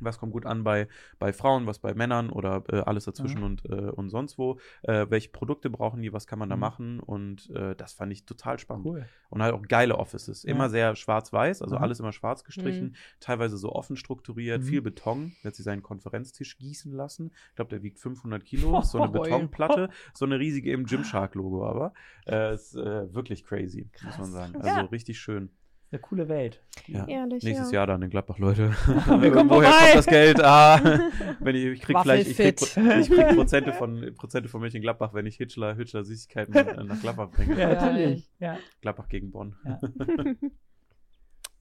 Was kommt gut an bei, bei Frauen, was bei Männern oder äh, alles dazwischen Mhm. und, äh, und sonst wo. Äh, welche Produkte brauchen die, was kann man da Mhm. machen? Und äh, das fand ich total spannend. Cool. Und halt auch geile Offices. Ja. Immer sehr schwarz-weiß, also Mhm. alles immer schwarz gestrichen, teilweise so offen strukturiert, Mhm. viel Beton. Hat sich seinen Konferenztisch gießen lassen. Ich glaube, der wiegt 500 Kilo. So eine. [laughs] Betonplatte, so eine riesige im Gymshark-Logo aber. Äh, ist äh, wirklich crazy, muss man Krass. sagen. Krass. Also Ja. richtig schön. Eine coole Welt. Ja. Ehrlich, Nächstes ja. Jahr dann in Gladbach, Leute. [laughs] Wir kommen Woher vorbei. kommt das Geld? Ah, [laughs] wenn ich, ich krieg vielleicht ich krieg, ich krieg Prozente [laughs] von Prozente von Mönchengladbach, wenn ich Hitchler, Hitchler Süßigkeiten äh, nach Gladbach bringe. Ja, natürlich. Ja. Gladbach gegen Bonn. Ja.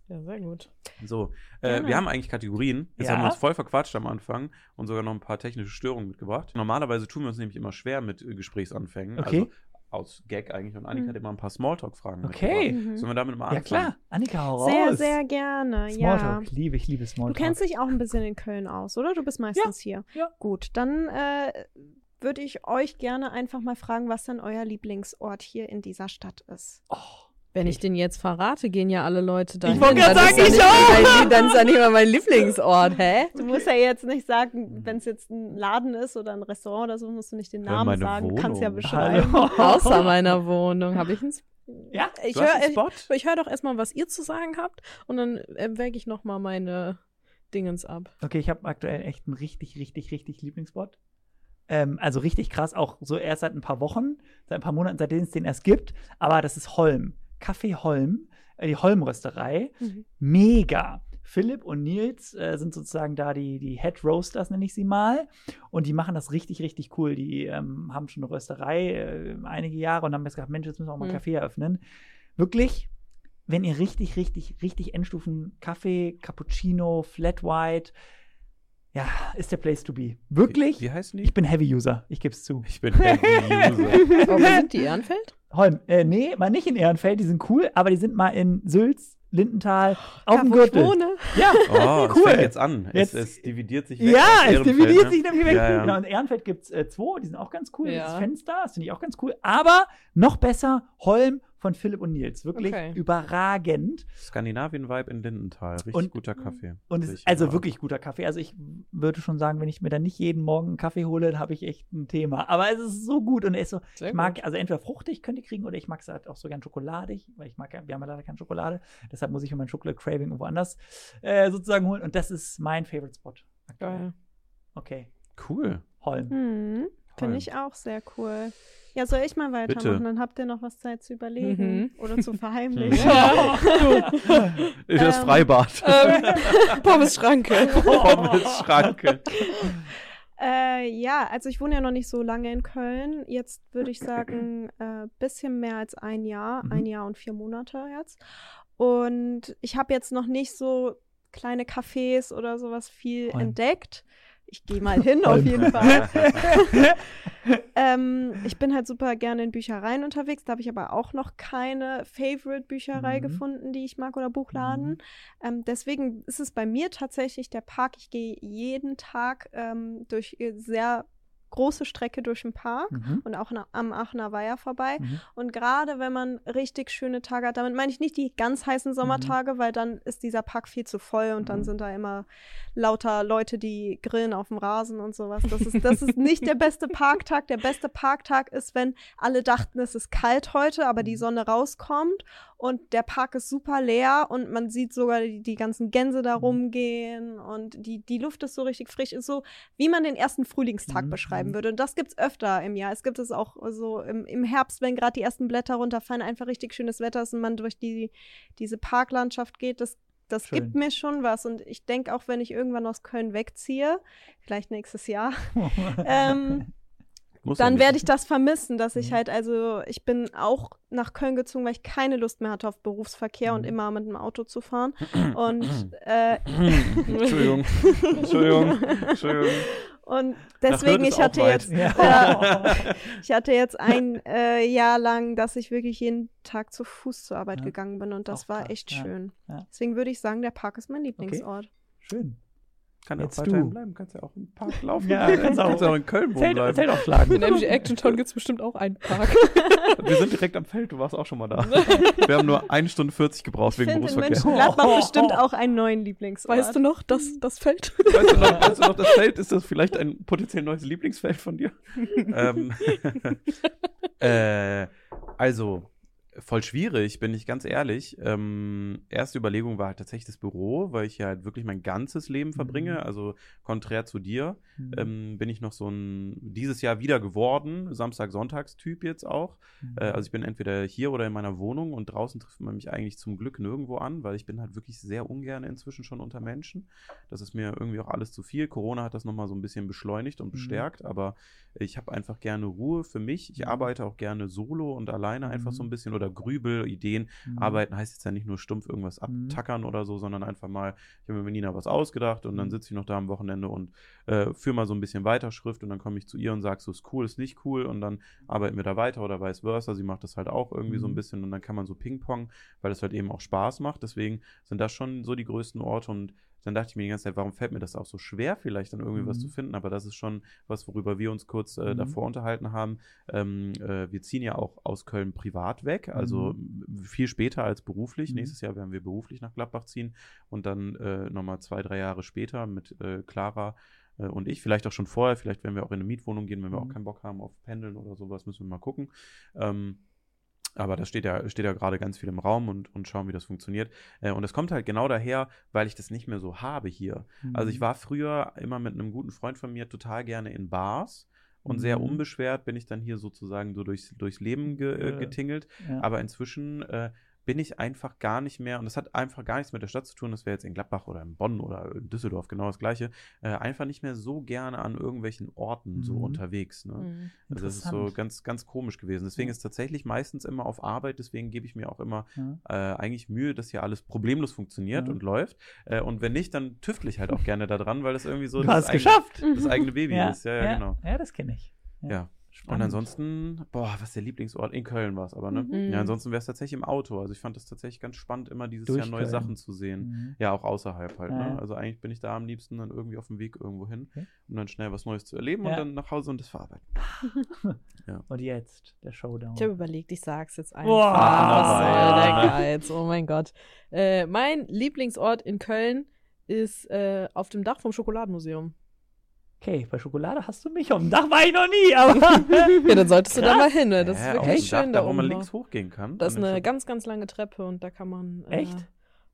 Ja, sehr gut. So, äh, wir haben eigentlich Kategorien. Jetzt Ja. haben wir uns voll verquatscht am Anfang und sogar noch ein paar technische Störungen mitgebracht. Normalerweise tun wir uns nämlich immer schwer mit äh, Gesprächsanfängen. Okay. Also aus Gag eigentlich. Und Annika Mhm. hat immer ein paar Smalltalk-Fragen Okay. Mhm. Sollen wir damit mal ja, anfangen? klar. Annika, hau raus. Sehr, sehr gerne, ja. Smalltalk. Liebe, ich liebe Du Smalltalk. kennst dich auch ein bisschen in Köln aus, oder? Du bist meistens hier. ja. Gut, dann äh, würde ich euch gerne einfach mal fragen, was denn euer Lieblingsort hier in dieser Stadt ist. Oh, Wenn ich den jetzt verrate, gehen ja alle Leute dahin. wollte grad Dann ist sagen, ich nicht auch. Mein, dann ist ja nicht mehr mein Lieblingsort, hä? Du musst ja jetzt nicht sagen, wenn es jetzt ein Laden ist oder ein Restaurant oder so, musst du nicht den Namen meine sagen. Du kannst ja beschreiben. Hallo. [laughs] Außer meiner Wohnung habe ich einen Ja, Ich höre Spot? ich, ich hör doch erstmal, was ihr zu sagen habt und dann äh, wäge ich nochmal meine Dingens ab. Okay, ich habe aktuell echt einen richtig, richtig, richtig Lieblingsspot. Ähm, also richtig krass, auch so erst seit ein paar Wochen, seit ein paar Monaten, seitdem es den erst gibt. Aber das ist Holm. Café Holm, äh, die Holm-Rösterei. Mhm. Mega. Philipp und Nils äh, sind sozusagen da die, die Head Roasters, nenne ich sie mal. Und die machen das richtig, richtig cool. Die ähm, haben schon eine Rösterei äh, einige Jahre und haben jetzt gesagt, Mensch, jetzt müssen wir auch mal ein Mhm. Café eröffnen. Wirklich, wenn ihr richtig, richtig, richtig Endstufen Kaffee, Cappuccino, Flat White, ja, ist der Place to be. Wirklich? Wie, wie heißen die? Ich bin Heavy User, ich gebe es zu. Ich bin Heavy User. Aber [laughs] wo sind die Ehrenfeld? Holm, äh, nee, mal nicht in Ehrenfeld, die sind cool, aber die sind mal in Sülz, Lindenthal, auf dem Gürtel. wohne. Ja, [laughs] Oh, Cool. fängt jetzt an. Jetzt- es, es dividiert sich weg. ja, es dividiert ne? sich nämlich weg. Ja, ja. Genau, in Ehrenfeld gibt es äh, zwei, die sind auch ganz cool. Ja. Das Fenster, das finde ich auch ganz cool. Aber noch besser, Holm von Philipp und Nils. Wirklich Okay. überragend. Skandinavien-Vibe in Lindenthal. Richtig Und- guter Kaffee. Und es ist also wirklich guter Kaffee. Also ich würde schon sagen, wenn ich mir dann nicht jeden Morgen einen Kaffee hole, dann habe ich echt ein Thema. Aber es ist so gut und er ist so, Sehr ich mag, gut. also entweder fruchtig könnt ihr kriegen oder ich mag es halt auch so gern schokoladig, weil ich mag, ja- wir haben ja leider keine Schokolade. Deshalb muss ich mir mein Chocolate Craving irgendwo anders äh, sozusagen holen. Und das ist mein Favorite Spot. aktuell. Geil. Okay. Cool. Holm. Mhm. Finde ich auch sehr cool. Ja, soll ich mal weitermachen? Bitte. Dann habt ihr noch was Zeit zu überlegen Mhm. oder zu verheimlichen. [laughs] Ja. [laughs] Das Ähm, Freibad. [laughs] ähm, Pommes Schranke. Pommes Schranke. Äh, ja, also ich wohne ja noch nicht so lange in Köln. Jetzt würde ich sagen, äh, bisschen mehr als ein Jahr, Mhm. ein Jahr und vier Monate jetzt. Und ich habe jetzt noch nicht so kleine Cafés oder sowas viel Olm. entdeckt. Ich gehe mal hin, auf jeden Fall. [laughs] ähm, ich bin halt super gerne in Büchereien unterwegs. Da habe ich aber auch noch keine Favorite-Bücherei Mhm. gefunden, die ich mag oder Buchladen. Mhm. Ähm, deswegen ist es bei mir tatsächlich der Park. Ich gehe jeden Tag ähm, durch äh, sehr große Strecke durch den Park Mhm. und auch am Aachener Weiher vorbei. Mhm. Und gerade wenn man richtig schöne Tage hat, damit meine ich nicht die ganz heißen Sommertage, weil dann ist dieser Park viel zu voll und dann Mhm. sind da immer lauter Leute, die grillen auf dem Rasen und sowas. Das ist, das ist nicht der beste [laughs] Parktag. Der beste Parktag ist, wenn alle dachten, es ist kalt heute, aber die Mhm. Sonne rauskommt und der Park ist super leer und man sieht sogar die, die ganzen Gänse da Mhm. rumgehen und die, die Luft ist so richtig frisch. Ist so, wie man den ersten Frühlingstag Mhm. Beschreiben Mhm. würde. Und das gibt es öfter im Jahr. Es gibt es auch so im, im Herbst, wenn gerade die ersten Blätter runterfallen, einfach richtig schönes Wetter ist und man durch die, diese Parklandschaft geht. Das, das Schön. gibt mir schon was. Und ich denke auch, wenn ich irgendwann aus Köln wegziehe, vielleicht nächstes Jahr, [laughs] ähm, Muss dann werde ich das vermissen, dass ich Mhm. halt, also ich bin auch nach Köln gezogen, weil ich keine Lust mehr hatte auf Berufsverkehr und Mhm. immer mit dem Auto zu fahren. Und, [clears throat] äh, Entschuldigung. [laughs] Entschuldigung. Entschuldigung. [laughs] und deswegen, ich hatte jetzt, Ja. [laughs] ich hatte jetzt ein äh, Jahr lang, dass ich wirklich jeden Tag zu Fuß zur Arbeit Ja. gegangen bin und das Auch war krass, echt ja. schön. Deswegen würde ich sagen, der Park ist mein Lieblingsort. Schön. Kann ja auch Jetzt weiterhin du. bleiben. Kannst ja auch im Park [laughs] laufen. Ja, kannst auch- auch in Köln wohnen Zelt, aufschlagen. In MG Action Town gibt es bestimmt auch einen Park. [laughs] Wir sind direkt am Feld. Du warst auch schon mal da. Wir haben nur eine Stunde 40 gebraucht Ich wegen finde in Berufsverkehr. Mönchengladbach [laughs] bestimmt auch einen neuen Lieblingsort. Weißt du noch, das, das Feld? Weißt du, noch, weißt du noch, das Feld, ist das vielleicht ein potenziell neues Lieblingsfeld von dir? ähm, äh, also, voll schwierig, bin ich ganz ehrlich. Ähm, erste Überlegung war halt tatsächlich das Büro, weil ich hier halt wirklich mein ganzes Leben verbringe. Mhm. Also, konträr zu dir, Mhm. ähm, bin ich noch so ein, dieses Jahr wieder geworden, Samstag-Sonntags-Typ jetzt auch. Mhm. Äh, also ich bin entweder hier oder in meiner Wohnung und draußen trifft man mich eigentlich zum Glück nirgendwo an, weil ich bin halt wirklich sehr ungern inzwischen schon unter Menschen. Das ist mir irgendwie auch alles zu viel. Corona hat das nochmal so ein bisschen beschleunigt und Mhm. bestärkt, aber ich habe einfach gerne Ruhe für mich. Ich Mhm. arbeite auch gerne solo und alleine einfach so Mhm. ein bisschen oder grübel, Ideen. Mhm. Arbeiten heißt jetzt ja nicht nur stumpf irgendwas Mhm. abtackern oder so, sondern einfach mal, ich habe mir mit Nina was ausgedacht und dann Mhm. sitze ich noch da am Wochenende und äh, führe mal so ein bisschen Weiterschrift und dann komme ich zu ihr und sage, so ist cool, ist nicht cool und dann arbeiten wir da weiter oder vice versa. Sie macht das halt auch irgendwie so ein Mhm. bisschen und dann kann man so Ping-Pong, weil das halt eben auch Spaß macht. Deswegen sind das schon so die größten Orte und dann dachte ich mir die ganze Zeit, warum fällt mir das auch so schwer, vielleicht dann irgendwie was Mhm. zu finden? Aber das ist schon was, worüber wir uns kurz äh, Mhm. davor unterhalten haben. Ähm, äh, wir ziehen ja auch aus Köln privat weg, also viel später als beruflich. Mhm. Nächstes Jahr werden wir beruflich nach Gladbach ziehen und dann äh, nochmal zwei, drei Jahre später mit äh, Clara äh, und ich, vielleicht auch schon vorher, vielleicht werden wir auch in eine Mietwohnung gehen, wenn wir auch Mhm. keinen Bock haben auf Pendeln oder sowas, müssen wir mal gucken. Ähm, aber da steht ja, steht ja gerade ganz viel im Raum und, und schauen, wie das funktioniert. Äh, und es kommt halt genau daher, weil ich das nicht mehr so habe hier. Also ich Mhm. war früher immer mit einem guten Freund von mir total gerne in Bars. Und sehr Mhm. unbeschwert bin ich dann hier sozusagen so durchs, durchs Leben ge, äh, Ja. getingelt. Ja. Aber inzwischen äh, bin ich einfach gar nicht mehr, und das hat einfach gar nichts mit der Stadt zu tun, das wäre jetzt in Gladbach oder in Bonn oder in Düsseldorf genau das gleiche, äh, einfach nicht mehr so gerne an irgendwelchen Orten so Mhm. unterwegs. Ne? Mhm. Also das ist so ganz, ganz komisch gewesen. Deswegen Ja. ist tatsächlich meistens immer auf Arbeit, deswegen gebe ich mir auch immer Ja. äh, eigentlich Mühe, dass hier alles problemlos funktioniert Ja. und läuft. Äh, und wenn nicht, dann tüftle ich halt auch gerne daran, weil das irgendwie so Du das, eigene, geschafft. das eigene Baby ist. Ja, ja, genau. Ja, das kenne ich. Ja. Und Spannend. ansonsten, boah, was ist der Lieblingsort? In Köln war es aber, ne? Mhm. Ja, ansonsten wäre es tatsächlich im Auto. Also ich fand das tatsächlich ganz spannend, immer dieses Durch Jahr neue Köln. Sachen zu sehen. Mhm. Ja, auch außerhalb halt. Ja, Ne? ja. Also eigentlich bin ich da am liebsten dann irgendwie auf dem Weg irgendwo hin, Okay. um dann schnell was Neues zu erleben und Ja. dann nach Hause und das verarbeiten. [laughs] Und jetzt der Showdown. Ich habe überlegt, ich sag's jetzt einfach. Boah. Was soll der Ja. Geiz? Oh mein Gott. Äh, mein Lieblingsort in Köln ist äh, auf dem Dach vom Schokoladenmuseum. Okay, bei Schokolade hast du mich. Dem Dach war ich noch nie, aber. [laughs] Ja, dann solltest du da mal hin. Ne? Das Hä, ist auf wirklich dem Dach, schön da, da wo man links hochgehen kann. Das ist eine ganz, ganz lange Treppe und da kann man. Äh, Echt?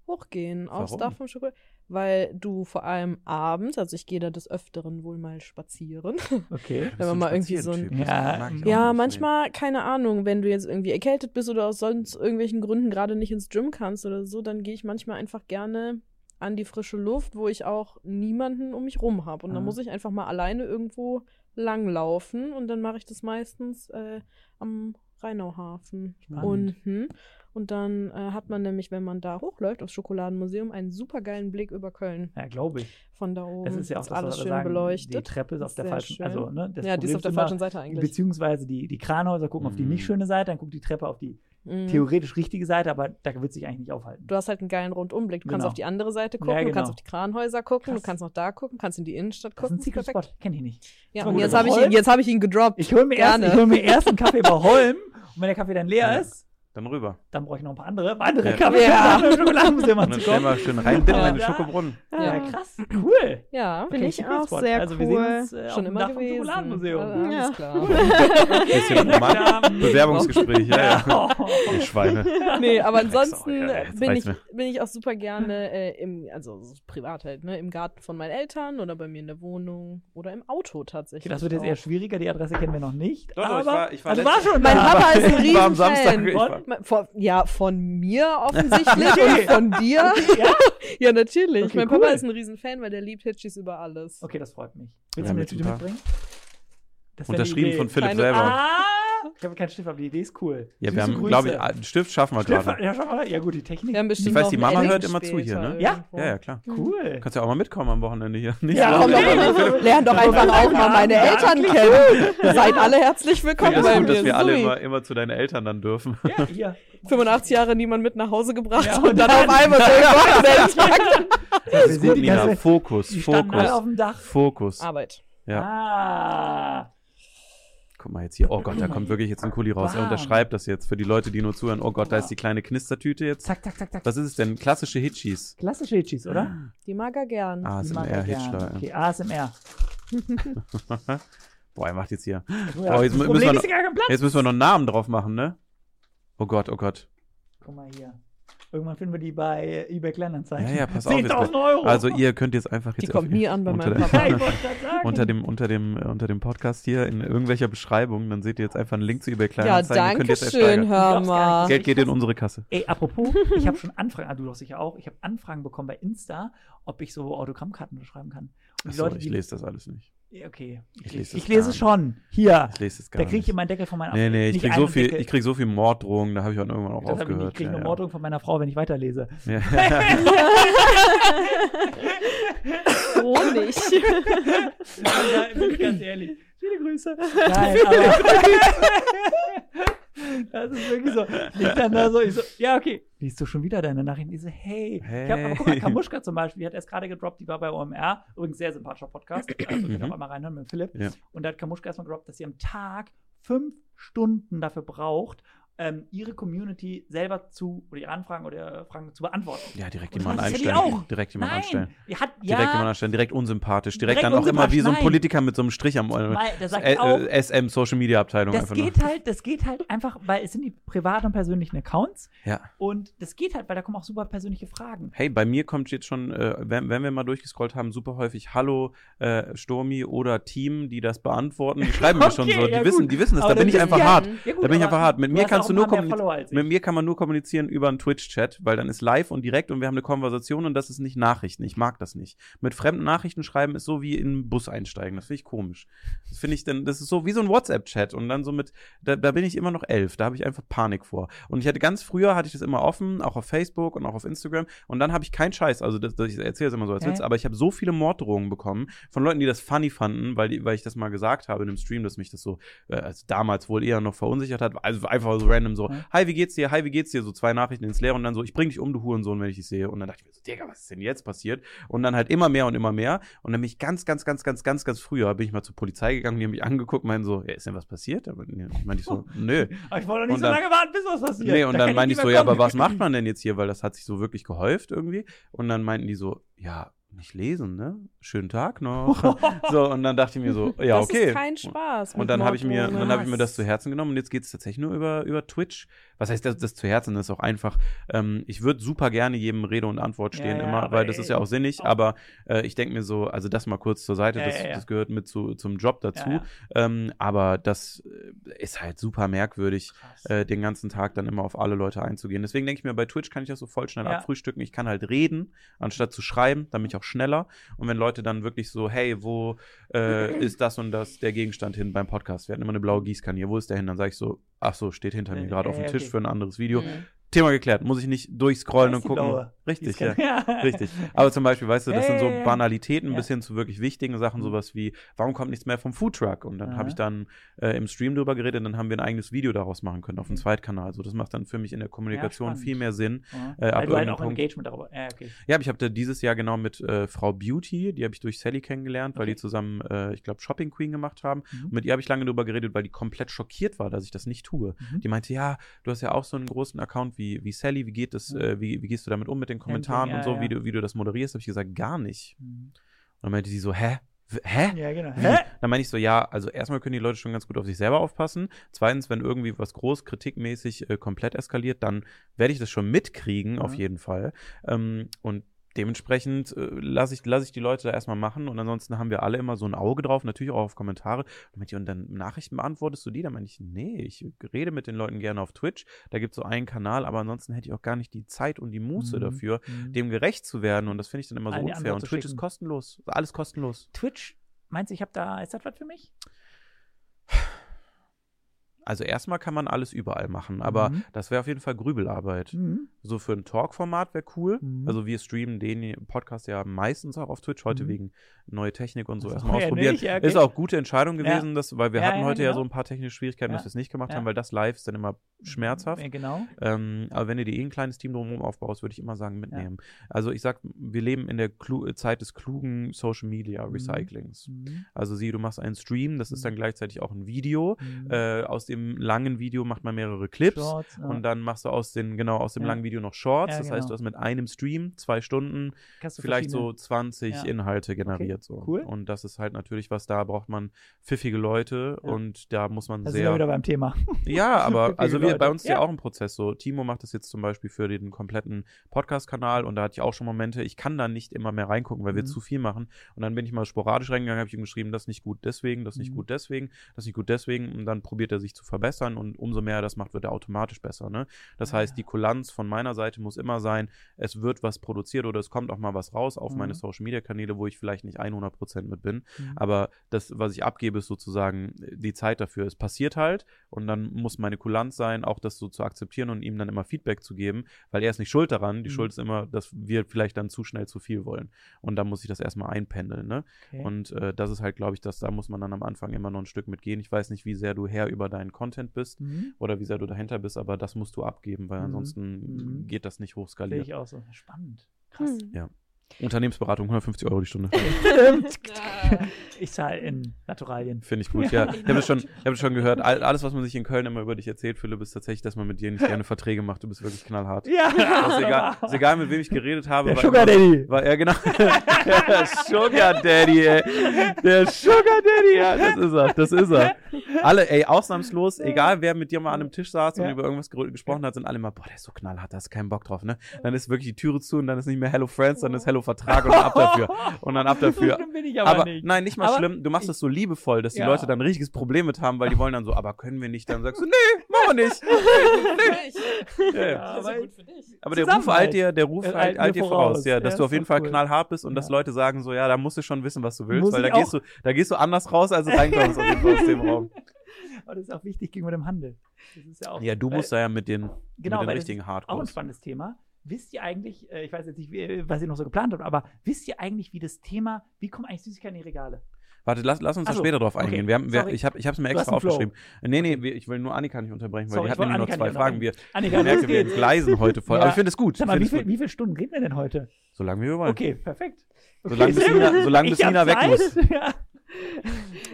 hochgehen aufs Warum? Dach vom Schokolade. Weil du vor allem abends, also ich gehe da des Öfteren wohl mal spazieren. [laughs] Okay. Wenn man mal irgendwie so ein- Ja, Ja, nicht, manchmal, keine Ahnung, wenn du jetzt irgendwie erkältet bist oder aus sonst irgendwelchen Gründen gerade nicht ins Gym kannst oder so, dann gehe ich manchmal einfach gerne an die frische Luft, wo ich auch niemanden um mich rum habe. Und dann Ah. muss ich einfach mal alleine irgendwo langlaufen und dann mache ich das meistens äh, am Rheinauhafen unten. Und dann äh, hat man nämlich, wenn man da hochläuft aufs Schokoladenmuseum, einen supergeilen Blick über Köln Ja, glaube ich. von da oben. Das ist ja auch das, alles schön sagen, beleuchtet. Die Treppe ist auf der Sehr falschen, schön. also, ne, ja, die ist Problem auf der falschen Seite eigentlich. Beziehungsweise die, die Kranhäuser gucken auf die nicht Mhm. schöne Seite, dann guckt die Treppe auf die Mhm. theoretisch richtige Seite, aber da wird sich eigentlich nicht aufhalten. Du hast halt einen geilen Rundumblick. Du kannst Genau. auf die andere Seite Ja, gucken, du genau. kannst auf die Kranhäuser gucken, Krass. du kannst noch da gucken, kannst in die Innenstadt Das ist gucken. ein Secret Spot, kenne ich nicht. Ja, und jetzt habe ich, Holm- ihn- jetzt hab ich ihn gedroppt. Ich hole mir, erst- Gerne. ich hol mir erst einen Kaffee bei Holm und wenn der Kaffee dann leer Ja. ist, Dann rüber. dann brauche ich noch ein paar andere, andere Ja. Kaffee, Ja. [laughs] im Schokoladenmuseum Und dann stellen wir schön rein, bitte Ja. in den Schokobrunnen. Ja, Ja. krass, cool. Ja, Finde ich auch Spot. sehr also wir sehen cool. uns äh, schon immer Dach gewesen. Schokoladenmuseum. Also, Ja. Alles klar. [laughs] Bisschen nochmal. Ja. Bewerbungsgespräch, ja, ja. Die Schweine. nee, aber ansonsten ja, jetzt bin, ich, bin ich auch super gerne äh, im, also so privat halt, ne, im Garten von meinen Eltern oder bei mir in der Wohnung oder im Auto tatsächlich. Okay, das wird jetzt auch. eher schwieriger, die Adresse kennen wir noch nicht. Doch, aber, ich war- ich war also war schon Mein. Papa ist ein Ich war am Samstag. Von, ja, von mir offensichtlich Okay. und von dir. [laughs] Ja? Ja, natürlich. Okay, mein cool. Papa ist ein Riesenfan, weil der liebt Hitchis über alles. Okay, das freut mich. Ja, Willst du mir eine Tüte mitbringen? Das Unterschrieben von Philipp Kleine- selber. Ah! Ich habe keinen Stift, aber die Idee ist cool. Ja, Süße wir haben, glaube ich, einen Stift schaffen wir Stift, gerade. ja, schau mal. Ja, gut, die Technik. Wir Ich weiß, die Mama hört immer zu hier, ne? Ja? Ja, ja, klar. Cool. Kannst ja auch mal mitkommen am Wochenende hier. Nicht Ja, so- Komm doch mal, lern doch einfach auch mal meine Eltern kennen. Seid alle herzlich Ich willkommen das bei gut, mir. dass wir alle immer, immer zu deinen Eltern dann dürfen. Ja, hier. 85 Jahre niemand mit nach Hause gebracht Ja, und, und dann dann- auf einmal so wir Ist gut, Nina. Fokus, Fokus, dem Dach. Fokus. Arbeit. Ja. Ah. Guck mal jetzt hier. Oh Gott, da kommt wirklich jetzt ein Kuli raus. Er unterschreibt das jetzt für die Leute, die nur zuhören. Oh Gott, da ist die kleine Knistertüte jetzt. Zack, zack, zack, zack. Was ist es denn? Klassische Hitchis. Klassische Hitchis, oder? Die mag er gern. ASMR er Hitch gern. da. Okay, ASMR. Boah, er macht jetzt hier. Ja, jetzt müssen wir noch-. Jetzt müssen wir noch einen Namen drauf machen, ne? Oh Gott, oh Gott. Guck mal hier. Irgendwann finden wir die bei eBay Kleinanzeigen. Ja, ja, pass auf. Jetzt, 10.000 Euro. also ihr könnt jetzt einfach Die jetzt kommt auf- nie an bei unter meinem der- Papa. [laughs] Ja, [laughs] sagen. unter dem unter dem äh, unter dem Podcast hier in irgendwelcher Beschreibung, dann seht ihr jetzt einfach einen Link zu eBay Ja, Kleinanzeigen. Ihr danke könnt jetzt schön, hör mal. nicht. Geld geht in unsere Kasse. Ey, apropos, ich habe schon Anfragen, ah, du doch sicher auch, ich habe Anfragen bekommen bei Insta, ob ich so Autogrammkarten unterschreiben kann. Die Achso, Leute, ich die, lese das alles nicht. Ja, Okay, ich, Ich lese, ich lese es schon. Hier, Ich lese das gar da kriege ich nicht. immer einen Deckel von meiner Nee, nee, ich nicht krieg einen so viel, ich krieg so viel Morddrohungen, da habe ich auch irgendwann auch das hab ich, nicht. aufgehört. ich kriege ja, eine ja. Morddrohung von meiner Frau, wenn ich weiterlese. Ja. [laughs] [laughs] Honig. ja, bin ich ganz ehrlich. Viele Grüße. Nein, aber. [laughs] das ist wirklich so. Ich dann da so, ich so, ja, okay. Liest du schon wieder deine Nachrichten? Die so, hey. Ich hab, aber guck mal, Hey. Kamuschka zum Beispiel, die hat erst gerade gedroppt, die war bei OMR. Übrigens sehr sympathischer Podcast. Also könnt ihr Mhm. auch mal reinhören mit Philipp. Ja. Und da hat Kamuschka erstmal gedroppt, dass sie am Tag fünf Stunden dafür braucht, ähm, ihre Community selber zu, oder ihre Anfragen oder ihre Fragen zu beantworten. ja, direkt jemanden einstellen. auch. Direkt jemanden die hat, Direkt jemanden ja, anstellen, direkt unsympathisch. Direkt, Direkt dann auch immer wie so ein. Politiker mit so einem Strich am weil, der sagt Ä- auch, äh, SM Social Media Abteilung das einfach geht nur. halt, das geht halt einfach, weil es sind die privaten und persönlichen Accounts Ja. und das geht halt, weil da kommen auch super persönliche Fragen. Hey, bei mir kommt jetzt schon, äh, wenn, wenn wir mal durchgescrollt haben, super häufig Hallo äh, Sturmi oder Team, die das beantworten. Die schreiben mir schon [laughs] Okay, so. Die ja, wissen, gut. die wissen das. Aber Da bin ich einfach hart. Ja, Da bin ich einfach hart. Mit mir hast kannst du nur. Mit mir kann man nur kommunizieren über einen Twitch-Chat, weil dann ist live und direkt und wir haben eine Konversation und das ist nicht Nachrichten. Ich mag das nicht. Mit fremden Nachrichten schreiben ist so wie in einen Bus einsteigen. Das finde ich komisch. Das finde ich dann, das ist so wie so ein WhatsApp-Chat und dann so mit, da, da bin ich immer noch elf. Da habe ich einfach Panik vor. Und ich hatte ganz früher, hatte ich das immer offen, auch auf Facebook und auch auf Instagram und dann habe ich keinen Scheiß. Also das, das, ich erzähle es immer so als? Witz, aber ich habe so viele Morddrohungen bekommen von Leuten, die das funny fanden, weil, weil ich das mal gesagt habe in einem Stream, dass mich das so, äh, also damals wohl eher noch verunsichert hat. Also einfach so random so, Ja. hi, wie geht's dir? Hi, wie geht's dir? So zwei Nachrichten ins Leere und dann so, ich bring dich um, du Hurensohn, wenn ich dich sehe. Und dann dachte ich mir so, Digga, was ist denn jetzt passiert? Und dann halt immer mehr und immer mehr. Und dann bin ich ganz, ganz, ganz, ganz, ganz, ganz früher, bin ich mal zur Polizei gegangen, die haben mich angeguckt, meinen so, ja, ist denn was passiert? Aber nee, meinte ich so, [laughs] nö. Aber ich wollte doch nicht Und so dann- lange warten, bis was passiert. Nee, und Da dann meinte ich so, mehr ja, aber kommen. was macht man denn jetzt hier? Weil das hat sich so wirklich gehäuft irgendwie. Und dann meinten die so, ja, nicht lesen, ne? Schönen Tag noch. [laughs] so, und dann dachte ich mir so, ja, das okay. ist kein Spaß. Und dann habe ich mir, dann habe ich mir das zu Herzen genommen und jetzt geht es tatsächlich nur über, über Twitch. Was heißt das, das zu Herzen? Das ist auch einfach. Ähm, ich würde super gerne jedem Rede und Antwort stehen ja, immer, weil das ist ja auch sinnig. auch- Aber äh, ich denke mir so, also das mal kurz zur Seite, Ja, das, das gehört mit zu, zum Job dazu. Ähm, aber das äh, ist halt super merkwürdig, äh, den ganzen Tag dann immer auf alle Leute einzugehen. Deswegen denke ich mir, bei Twitch kann ich das so voll schnell abfrühstücken. Ich kann halt reden, anstatt zu schreiben, dann bin ich auch schneller. Und wenn Leute dann wirklich so, hey, wo äh, ist das und das der Gegenstand hin beim Podcast? Wir hatten immer eine blaue Gießkanne hier, wo ist der hin? Dann sage ich so, ach so, steht hinter mir Äh, gerade auf dem äh, Tisch für ein anderes Video. Mhm. Thema geklärt, muss ich nicht durchscrollen und gucken. blaue Richtig, ja. [laughs] Gießkanne. Richtig. Aber zum Beispiel, weißt du, das Ja, sind so ja, ja. Banalitäten Ja. bis hin zu wirklich wichtigen Sachen, Mhm. sowas wie, warum kommt nichts mehr vom Foodtruck? Und dann habe ich dann äh, im Stream drüber geredet und dann haben wir ein eigenes Video daraus machen können auf dem Mhm. Zweitkanal. Also das macht dann für mich in der Kommunikation spannend. viel mehr Sinn. Ja. Äh, ab Weil du halt auch Punkt- Engagement darüber. Ja, okay. Ja, ich habe da dieses Jahr genau mit äh, Frau Beauty, die habe ich durch Sally kennengelernt, weil Okay. die zusammen, äh, ich glaube, Shopping Queen gemacht haben. Mhm. Und mit ihr habe ich lange drüber geredet, weil die komplett schockiert war, dass ich das nicht tue. Mhm. Die meinte, ja, du hast ja auch so einen großen Account wie, wie Sally, wie geht das, Ja. äh, wie, wie gehst du damit um mit den Kommentaren ja, und so, wie du, wie du das moderierst? Habe ich gesagt, gar nicht. Mhm. Und dann meinte sie so, hä? Hä? Ja, genau. Hä? Dann meine ich so, ja, also erstmal können die Leute schon ganz gut auf sich selber aufpassen. Zweitens, wenn irgendwie was groß kritikmäßig äh, komplett eskaliert, dann werde ich das schon mitkriegen, auf Ja. jeden Fall. Ähm, und dementsprechend äh, lasse ich, lass ich die Leute da erstmal machen und ansonsten haben wir alle immer so ein Auge drauf, natürlich auch auf Kommentare. Und, dann Nachrichten beantwortest du die? Dann meine ich, nee, ich rede mit den Leuten gerne auf Twitch. Da gibt es so einen Kanal, aber ansonsten hätte ich auch gar nicht die Zeit und die Muße Mhm. dafür, Mhm. dem gerecht zu werden. Und das finde ich dann immer so die unfair. Und Twitch ist schicken. kostenlos. Alles kostenlos. Twitch, meinst du, ich habe da, ist das was für mich? Also erstmal kann man alles überall machen, aber Mhm. das wäre auf jeden Fall Grübelarbeit. Mhm. So für ein Talk-Format wäre cool. Mhm. Also wir streamen den Podcast ja meistens auch auf Twitch, heute Mhm. wegen neue Technik und so so, erstmal ja, ausprobieren. nicht? Ja, okay. Ist auch gute Entscheidung Ja. gewesen, das, weil wir Ja, hatten ja, heute ja genau. so ein paar technische Schwierigkeiten, dass Ja. wir es nicht gemacht Ja. haben, weil das live ist dann immer schmerzhaft. Ja, genau. Ähm, aber wenn du dir eh ein kleines Team drumherum aufbaust, würde ich immer sagen, mitnehmen. Also ich sag, wir leben in der Klu Zeit des klugen Social Media Mhm. Recyclings. Mhm. Also sieh, du machst einen Stream, das ist Mhm. dann gleichzeitig auch ein Video. Mhm. Äh, aus dem langen Video macht man mehrere Clips. Shorts, ja. Und dann machst du aus den, genau, aus dem Ja. langen Video noch Shorts. Ja, das heißt, genau. du hast mit einem Stream zwei Stunden vielleicht so verschiedene- 20 Ja. Inhalte generiert. so. cool. Und das ist halt natürlich was, da braucht man pfiffige Leute und da muss man Da sind wir wieder sehr. beim Thema. [laughs] Ja, aber also wir, bei uns ist ja Ja. auch ein Prozess so. Timo macht das jetzt zum Beispiel für den kompletten Podcast-Kanal und da hatte ich auch schon Momente, ich kann da nicht immer mehr reingucken, weil wir Mhm. zu viel machen. Und dann bin ich mal sporadisch reingegangen, habe ich ihm geschrieben, das ist nicht gut deswegen, das ist nicht Mhm. gut deswegen, das ist nicht gut deswegen. Und dann probiert er sich zu verbessern und umso mehr er das macht, wird er automatisch besser. Ne? Das Ah, heißt, ja. die Kulanz von meiner Seite muss immer sein, es wird was produziert oder es kommt auch mal was raus auf Mhm. meine Social-Media-Kanäle, wo ich vielleicht nicht 100% mit bin. Mhm. Aber das, was ich abgebe, ist sozusagen die Zeit dafür. Es passiert halt und dann muss meine Kulanz sein, auch das so zu akzeptieren und ihm dann immer Feedback zu geben, weil er ist nicht schuld daran. Die Mhm. Schuld ist immer, dass wir vielleicht dann zu schnell zu viel wollen. Und dann muss ich das erstmal einpendeln. Ne? Okay. Und äh, das ist halt, glaube ich, dass da muss man dann am Anfang immer noch ein Stück mitgehen. Ich weiß nicht, wie sehr du Herr über deinen Content bist Mhm. oder wie sehr du dahinter bist, aber das musst du abgeben, weil Mhm. ansonsten Mhm. geht das nicht Sehe hochskaliert. ich auch so. Spannend. Krass. Hm. Unternehmensberatung, 150 Euro die Stunde. [laughs] ich zahle in Naturalien. Finde ich gut, ja. [laughs] Ich habe es schon, ich hab es schon gehört. All, alles, was man sich in Köln immer über dich erzählt, Philipp, ist tatsächlich, dass man mit dir nicht gerne Verträge macht. Du bist wirklich knallhart. Ja. ist, egal, [laughs] ist egal, mit wem ich geredet habe. Der war Sugar immer- Daddy. War, ja, genau. Der Sugar Daddy, ey. Der Sugar Daddy, ja, das ist er, das ist er. Alle, ey, ausnahmslos, egal wer mit dir mal an einem Tisch saß und Ja. über irgendwas gesprochen hat, sind alle immer, boah, der ist so knallhart, da hast du keinen Bock drauf, ne? Dann ist wirklich die Türe zu und dann ist nicht mehr Hello Friends, dann ist Hello Vertrag und dann ab dafür. [laughs] Und dann ab dafür. So bin ich aber, Aber nicht. nein, nicht mal Aber schlimm. Du machst es so liebevoll, dass die Ja. Leute dann ein richtiges Problem mit haben, weil die wollen dann so, aber können wir nicht? Dann sagst du, nee, [laughs] machen wir nicht. [laughs] Ja, ja. aber Aber der Ruf eilt dir, der Ruf eilt, dir voraus, voraus. ja, dass Ja, du auf jeden Fall cool. knallhart bist und Ja. dass Leute sagen so, ja, da musst du schon wissen, was du willst, Muss weil da gehst du, da gehst du anders raus, als du reinkommst aus dem Raum. Aber das ist auch wichtig gegenüber dem Handel. Das ist ja auch. Ja, du weil- musst da ja mit den, genau, mit den richtigen das ist auch ein spannendes Thema. Wisst ihr eigentlich, äh, ich weiß jetzt nicht, wie, was ihr noch so geplant habt, aber wisst ihr eigentlich, wie das Thema, wie kommen eigentlich Süßigkeiten in die Regale? Warte, lass, lass uns da Ach so, später drauf okay, eingehen. Wir haben, wir, ich habe es mir extra einen Flow. aufgeschrieben. Nee, nee, ich will nur Annika nicht unterbrechen, weil Sorry, die ich hat nämlich noch zwei Fragen. Wir, Annika, ich merke, wir gleisen heute voll. Ja. Aber ich finde es gut. Sag mal, wie, viel, wie viele Stunden reden wir denn heute? Solange wir wollen. Okay, perfekt. Okay, Solange bis Nina- [laughs] solange bis Nina weg Zeit. muss. [laughs] Ja.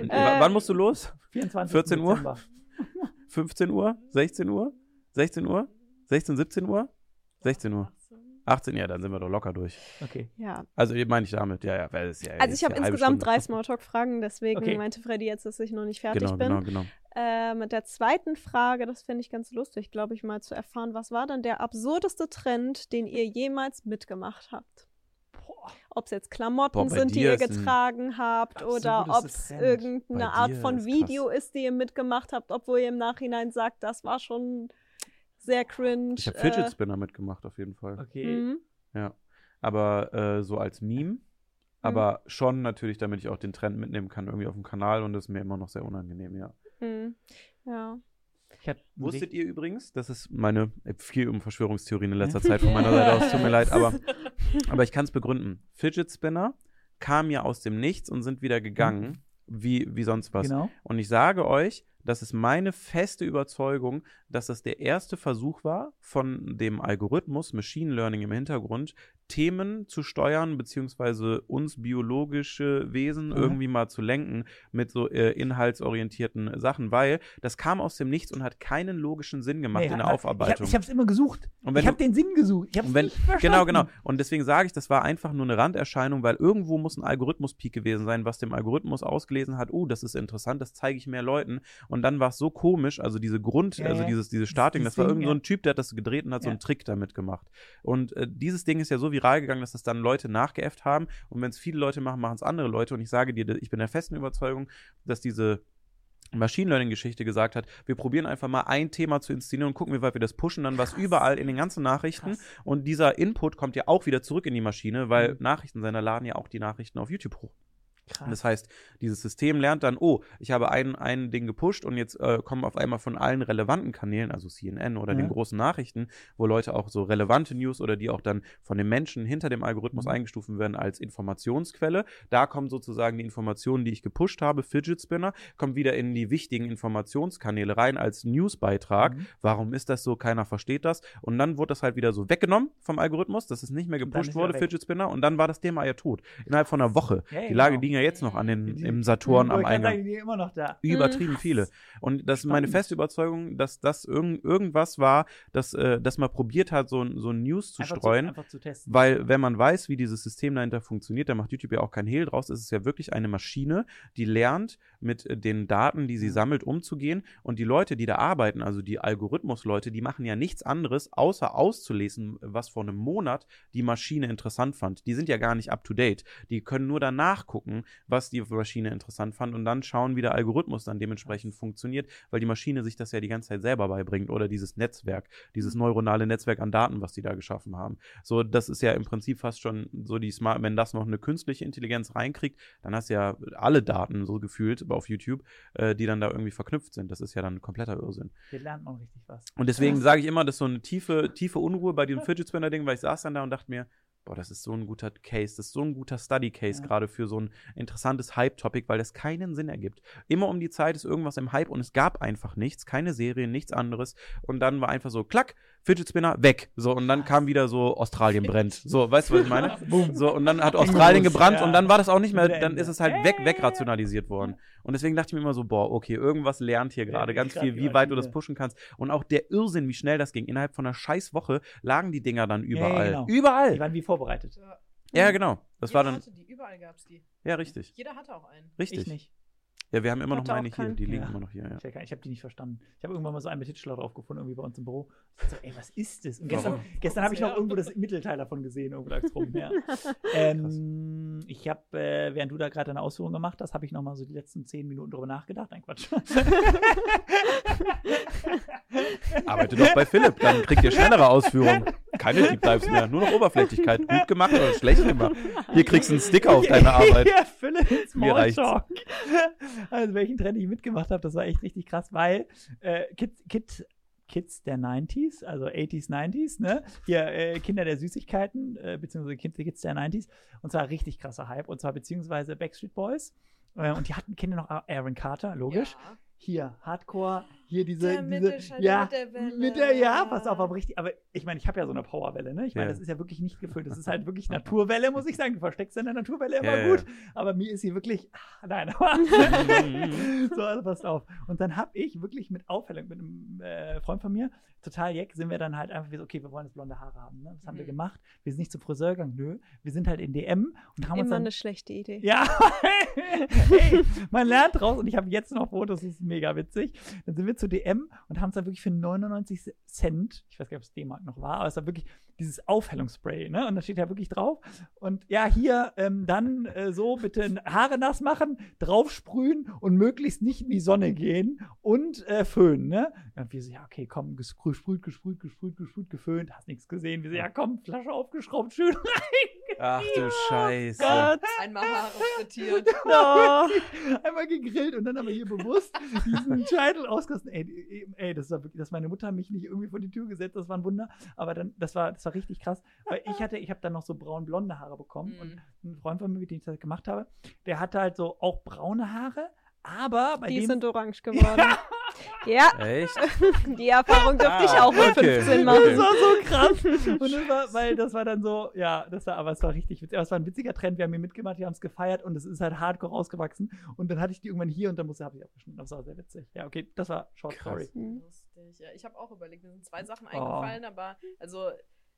Äh, Wann musst du los? 24. 14 Uhr? Dezember. [laughs] 15 Uhr? 16 Uhr? 16 Uhr? 16, 17 Uhr? 16 Uhr. 18, ja, dann sind wir doch locker durch. Okay. Ja. Also meine ich damit, ja, ja, weil es ja. Also ich habe insgesamt Stunde. drei Smalltalk-Fragen, deswegen Okay. meinte Freddy jetzt, dass ich noch nicht fertig Genau, bin. genau, genau. Äh, mit der zweiten Frage, das finde ich ganz lustig, glaube ich, mal zu erfahren, was war denn der absurdeste Trend, den ihr jemals mitgemacht habt? Ob es jetzt Klamotten Boah, sind, die ihr getragen habt, oder ob es irgendeine Art von ist Video ist, die ihr mitgemacht habt, obwohl ihr im Nachhinein sagt, das war schon sehr cringe. Ich habe Fidget äh, Spinner mitgemacht, auf jeden Fall. Okay. mhm. Ja. Aber äh, so als Meme. Aber schon natürlich, damit ich auch den Trend mitnehmen kann, irgendwie auf dem Kanal und das ist mir immer noch sehr unangenehm, ja. Mhm. Ja. Wusstet ihr übrigens, das ist meine, äh, viel um Verschwörungstheorien in letzter [laughs] Zeit von meiner Seite aus, tut mir leid, aber, [laughs] aber ich kann es begründen. Fidget Spinner kamen ja aus dem Nichts und sind wieder gegangen, wie, wie sonst was. Genau. Und ich sage euch, das ist meine feste Überzeugung, dass das der erste Versuch war, von dem Algorithmus Machine Learning im Hintergrund Themen zu steuern, beziehungsweise uns biologische Wesen Mhm. irgendwie mal zu lenken mit so äh, inhaltsorientierten Sachen, weil das kam aus dem Nichts und hat keinen logischen Sinn gemacht Nee, in der hat- Aufarbeitung. Ich habe es immer gesucht. Ich habe den Sinn gesucht. Ich habe nicht verstanden. genau, genau. Und deswegen sage ich, das war einfach nur eine Randerscheinung, weil irgendwo muss ein Algorithmus-Peak gewesen sein, was dem Algorithmus ausgelesen hat, oh, das ist interessant, das zeige ich mehr Leuten. Und dann war es so komisch, also diese Grund, Ja, also dieses, diese Starting, Dieses das war irgend so ein Typ, der hat das gedreht und hat so Ja. einen Trick damit gemacht. Und äh, dieses Ding ist ja so viral gegangen, dass das dann Leute nachgeäfft haben. Und wenn es viele Leute machen, machen es andere Leute. Und ich sage dir, ich bin der festen Überzeugung, dass diese Machine Learning Geschichte gesagt hat, wir probieren einfach mal ein Thema zu inszenieren und gucken, wie weit wir das pushen, dann was überall in den ganzen Nachrichten Krass. und dieser Input kommt ja auch wieder zurück in die Maschine, weil Mhm. Nachrichtensender laden ja auch die Nachrichten auf YouTube hoch. Krass. Und das heißt, dieses System lernt dann, oh, ich habe ein, ein Ding gepusht und jetzt äh, kommen auf einmal von allen relevanten Kanälen, also CNN oder Ja. den großen Nachrichten, wo Leute auch so relevante News oder die auch dann von den Menschen hinter dem Algorithmus Mhm. eingestuft werden als Informationsquelle. Da kommen sozusagen die Informationen, die ich gepusht habe, Fidget Spinner, kommen wieder in die wichtigen Informationskanäle rein als Newsbeitrag. Mhm. Warum ist das so? Keiner versteht das. Und dann wurde das halt wieder so weggenommen vom Algorithmus, dass es nicht mehr gepusht wurde, weg. Fidget Spinner. Und dann war das Thema ja tot. Innerhalb von einer Woche. Ja, die Lage genau. liegen ja jetzt noch an den, Die- im Saturn Ich am Eingang. sagen, die sind immer noch da. Übertrieben Mhm. viele. Und das ist meine feste Überzeugung, dass das irgend, irgendwas war, dass, äh, dass man probiert hat, so, ein- so ein News zu einfach streuen. Zu, einfach zu testen. Weil, wenn man weiß, wie dieses System dahinter funktioniert, da macht YouTube ja auch kein Hehl draus. Es ist ja wirklich eine Maschine, die lernt, mit äh, den Daten, die sie Mhm. sammelt, umzugehen. Und die Leute, die da arbeiten, also die Algorithmusleute, die machen ja nichts anderes, außer auszulesen, was vor einem Monat die Maschine interessant fand. Die sind ja gar nicht up to date. Die können nur danach gucken, was die Maschine interessant fand und dann schauen, wie der Algorithmus dann dementsprechend funktioniert, weil die Maschine sich das ja die ganze Zeit selber beibringt oder dieses Netzwerk, dieses neuronale Netzwerk an Daten, was die da geschaffen haben. So, das ist ja im Prinzip fast schon so die Smart, wenn das noch eine künstliche Intelligenz reinkriegt, dann hast du ja alle Daten so gefühlt auf YouTube, äh, die dann da irgendwie verknüpft sind. Das ist ja dann kompletter Irrsinn. Hier lernt man richtig was. Und deswegen sage ich immer, das ist so eine tiefe, tiefe Unruhe bei diesem Fidget Spinner Ding, weil ich saß dann da und dachte mir, boah, das ist so ein guter Case, das ist so ein guter Study Case Ja. gerade für so ein interessantes Hype-Topic, weil das keinen Sinn ergibt. Immer um die Zeit ist irgendwas im Hype und es gab einfach nichts, keine Serien, nichts anderes. Und dann war einfach so, klack, Fidget Spinner, weg. So, und dann kam wieder so, Australien brennt. So, weißt du, was ich meine? [laughs] So, und dann hat Australien gebrannt und dann war das auch nicht mehr, dann ist es halt weg, wegrationalisiert worden. Und deswegen dachte ich mir immer so, boah, okay, irgendwas lernt hier gerade ganz viel, wie weit du das pushen kannst. Und auch der Irrsinn, wie schnell das ging. Innerhalb von einer scheiß Woche lagen die Dinger dann überall. genau. Überall! Vorbereitet. Ja, genau. Das war dann, Hatte die, überall gab's die. ja, richtig. Jeder hatte auch einen. Richtig. Ich nicht. Ja, wir haben immer noch meine hier. Die liegen Ja. immer noch hier, ja. Ich, ich habe die nicht verstanden. Ich habe irgendwann mal so einen mit Hitchler drauf gefunden, irgendwie bei uns im Büro. Ich so, ey, was ist das? Und gestern, Warum? gestern habe ich noch irgendwo das Mittelteil davon gesehen, irgendwo lag's rum. Ja. [laughs] ähm, ich habe, äh, während du da gerade deine Ausführung gemacht hast, habe ich noch mal so die letzten zehn Minuten drüber nachgedacht. Nein, Quatsch. [laughs] Arbeite doch bei Philipp, dann kriegt ihr schnellere Ausführungen. Keine Deep Dives mehr, nur noch Oberflächlichkeit. Gut gemacht oder schlecht gemacht. Hier kriegst du einen Sticker auf [laughs] deine Arbeit. ja, Philipp, Mir reicht's. Also, welchen Trend ich mitgemacht habe, das war echt richtig krass, weil äh, Kids, Kids, Kids der 90s, also 80s, 90s, ne? Hier, äh, Kinder der Süßigkeiten, äh, beziehungsweise Kids, Kids der 90s. Und zwar richtig krasser Hype. Und zwar beziehungsweise Backstreet Boys. Äh, und die hatten Kinder noch Aaron Carter, logisch. Ja. Hier, Hardcore, hier diese, Der diese ja, mit der Welle. mit der, ja, pass auf, aber richtig, aber ich meine, ich habe ja so eine Powerwelle, ne? Ich meine, Ja. das ist ja wirklich nicht gefüllt, das ist halt wirklich Naturwelle, muss ich sagen. Du versteckst in der Naturwelle immer Ja, ja. gut, aber mir ist sie wirklich, ah, nein, aber [laughs] so, also passt auf. Und dann habe ich wirklich mit Aufhellung, mit einem äh, Freund von mir, total jeck, sind wir dann halt einfach wie so, okay, wir wollen jetzt blonde Haare haben, ne? Was haben wir Mhm. gemacht? Wir sind nicht zum Friseur gegangen, nö, wir sind halt in DM und haben uns Immer dann eine schlechte Idee. ja, [laughs] hey, man lernt draus und ich habe jetzt noch Fotos, das ist mega witzig. Dann sind wir zu DM und haben es dann wirklich für 99 Cent, ich weiß gar nicht, ob es D-Mark noch war, aber es war wirklich dieses Aufhellungsspray, ne? Und da steht ja wirklich drauf. Und ja, hier ähm, dann äh, so bitte Haare nass machen, draufsprühen und möglichst nicht in die Sonne gehen und äh, föhnen, ne? Und wir so, ja, okay, komm, gesprüht, gesprüht, gesprüht, gesprüht, gesprüht, geföhnt, hast nichts gesehen. Wir so, ja, komm, Flasche aufgeschraubt, schön [laughs] rein. Ach du Scheiße. Gott. Einmal Haare frittiert. [laughs] Oh. [laughs] einmal gegrillt und dann aber hier bewusst diesen Scheitel ausgerissen. Ey, ey, das war wirklich, dass meine Mutter mich nicht irgendwie vor die Tür gesetzt, das war ein Wunder. Aber dann, das war, das war richtig krass, weil ich hatte, ich habe dann noch so braun-blonde Haare bekommen und Mhm. ein Freund von mir, mit dem ich das gemacht habe, der hatte halt so auch braune Haare, aber bei Die dem sind orange [laughs] geworden. Ja, Echt? die Erfahrung durfte ich Ah, auch mit okay. 15 das machen. war so krass. [laughs] Und das war, weil das war dann so, ja, das war, aber es war richtig witzig. Aber es war ein witziger Trend. Wir haben hier mitgemacht, wir haben es gefeiert und es ist halt hardcore rausgewachsen. Und dann hatte ich die irgendwann hier und dann musste habe ich abgeschnitten. Das war sehr witzig. Ja, okay, das war Short Krass. Story. Lustig. Ja, ich habe auch überlegt, mir sind zwei Sachen Oh. eingefallen, aber also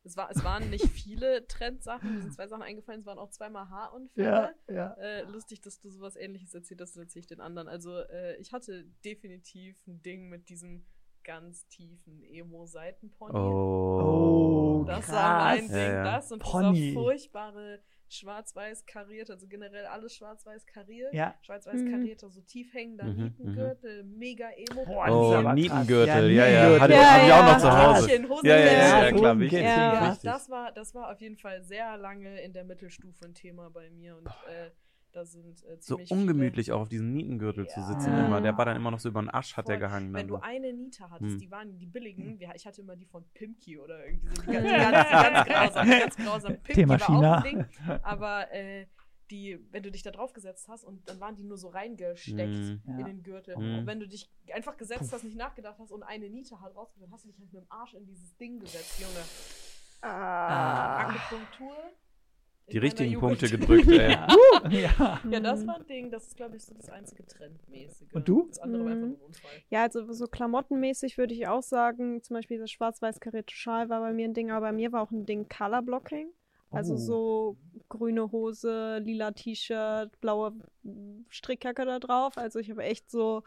es, war, es waren nicht viele Trendsachen. Mir sind zwei Sachen eingefallen, es waren auch zweimal Haarunfälle. Ja, ja. Äh, lustig, dass du sowas ähnliches erzählt hast, das erzähle ich den anderen. Also, äh, ich hatte definitiv ein Ding mit diesem ganz tiefen Emo-Seitenpony. Oh. Das krass. war mein Ding, Ja, ja. das und Pony. dieser furchtbare schwarz-weiß kariert, also generell alles schwarz-weiß kariert. Ja. Schwarz-weiß Mhm. karierter, so tief hängender Mhm, Nietengürtel, mega emo. Boah, Oh. Nietengürtel, Ja, ja, ja. Hatte, Ja, hab ich auch noch zu Hause. Ja, ja, ja, klar, wichtig. Ja. Das war, das war auf jeden Fall sehr lange in der Mittelstufe ein Thema bei mir und äh, da sind äh, So ungemütlich auch auf diesem Nietengürtel zu Ja. sitzen Ja. immer. Der war dann immer noch so über den Arsch, hat der Voll. gehangen. Wenn du so. eine Niete hattest, Hm. die waren die billigen. Wir, ich hatte immer die von Pimki oder irgendwie so. Die [laughs] ganz, ganz, ganz grausam, ganz grausam. [laughs] Pimki Thema war China. auch ein Ding. Aber äh, die, wenn du dich da drauf gesetzt hast und dann waren die nur so reingesteckt. Ja. in den Gürtel. Mhm. Und wenn du dich einfach gesetzt hast, nicht nachgedacht hast und eine Niete halt rausgeholt, hast du dich halt mit dem Arsch in dieses Ding gesetzt, Junge. Ah. Akupunktur. In Die meiner richtigen Jugend. Punkte gedrückt, ey. [laughs] Ja. [laughs] ja. Ja, das war ein Ding. Das ist, glaube ich, so das einzige Trendmäßige. Und du? Das andere war einfach Mhm. nur Unfall. Ja, also so klamottenmäßig würde ich auch sagen, zum Beispiel das schwarz-weiß karierte Schal war bei mir ein Ding, aber bei mir war auch ein Ding Colorblocking. Also Oh. so grüne Hose, lila T-Shirt, blaue Strickjacke da drauf. Also ich habe echt so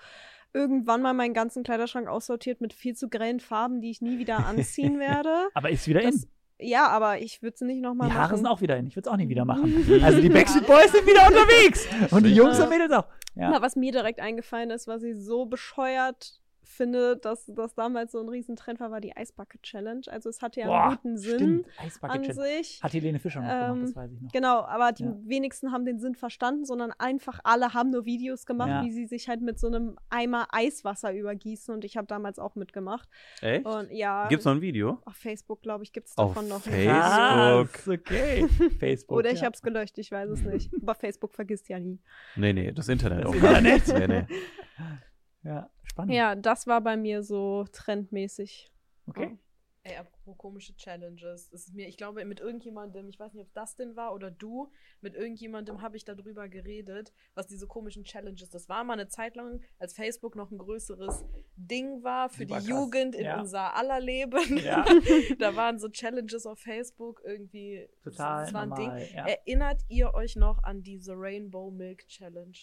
irgendwann mal meinen ganzen Kleiderschrank aussortiert mit viel zu grellen Farben, die ich nie wieder [laughs] anziehen werde. Aber ist wieder Das, in. Ja, aber ich würde sie nicht nochmal Die machen. Haare sind auch wieder in. Ich würde es auch nie wieder [laughs] machen. Also die Backstreet Boys sind wieder unterwegs. Und die. Jungs und Mädels auch. Ja. Na, was mir direkt eingefallen ist, was ich so bescheuert finde, dass das damals so ein Riesentrend war, war die Eisbucket Challenge. Also es hatte ja Boah, einen guten Sinn an sich. Hat Helene Fischer noch gemacht, Ähm, das weiß ich noch. Genau, aber die Ja. wenigsten haben den Sinn verstanden, sondern einfach alle haben nur Videos gemacht, Ja. wie sie sich halt mit so einem Eimer Eiswasser übergießen und ich habe damals auch mitgemacht. Echt? Und ja, Gibt's noch ein Video? auf Facebook, glaube ich, gibt es Auf davon noch Facebook? nicht. Krass, okay. [laughs] Facebook. Oder ich ja. habe es gelöscht, ich weiß es nicht. [laughs] Aber Facebook vergisst ja nie. Nee, nee, das Internet Das auch. Internet. Nee, nee. [laughs] Ja, spannend. Ja, das war bei mir so trendmäßig. Okay. Ey, apropos komische Challenges. Das ist mir, ich glaube, mit irgendjemandem, ich weiß nicht, ob das denn war oder du, mit irgendjemandem habe ich darüber geredet, was diese komischen Challenges, das war mal eine Zeit lang, als Facebook noch ein größeres Ding war für Super die krass. Jugend in Ja. unser aller Leben. Ja. [laughs] da waren so Challenges auf Facebook irgendwie. Total das war ein normal. Ding. Ja. Erinnert ihr euch noch an diese Rainbow Milk Challenge?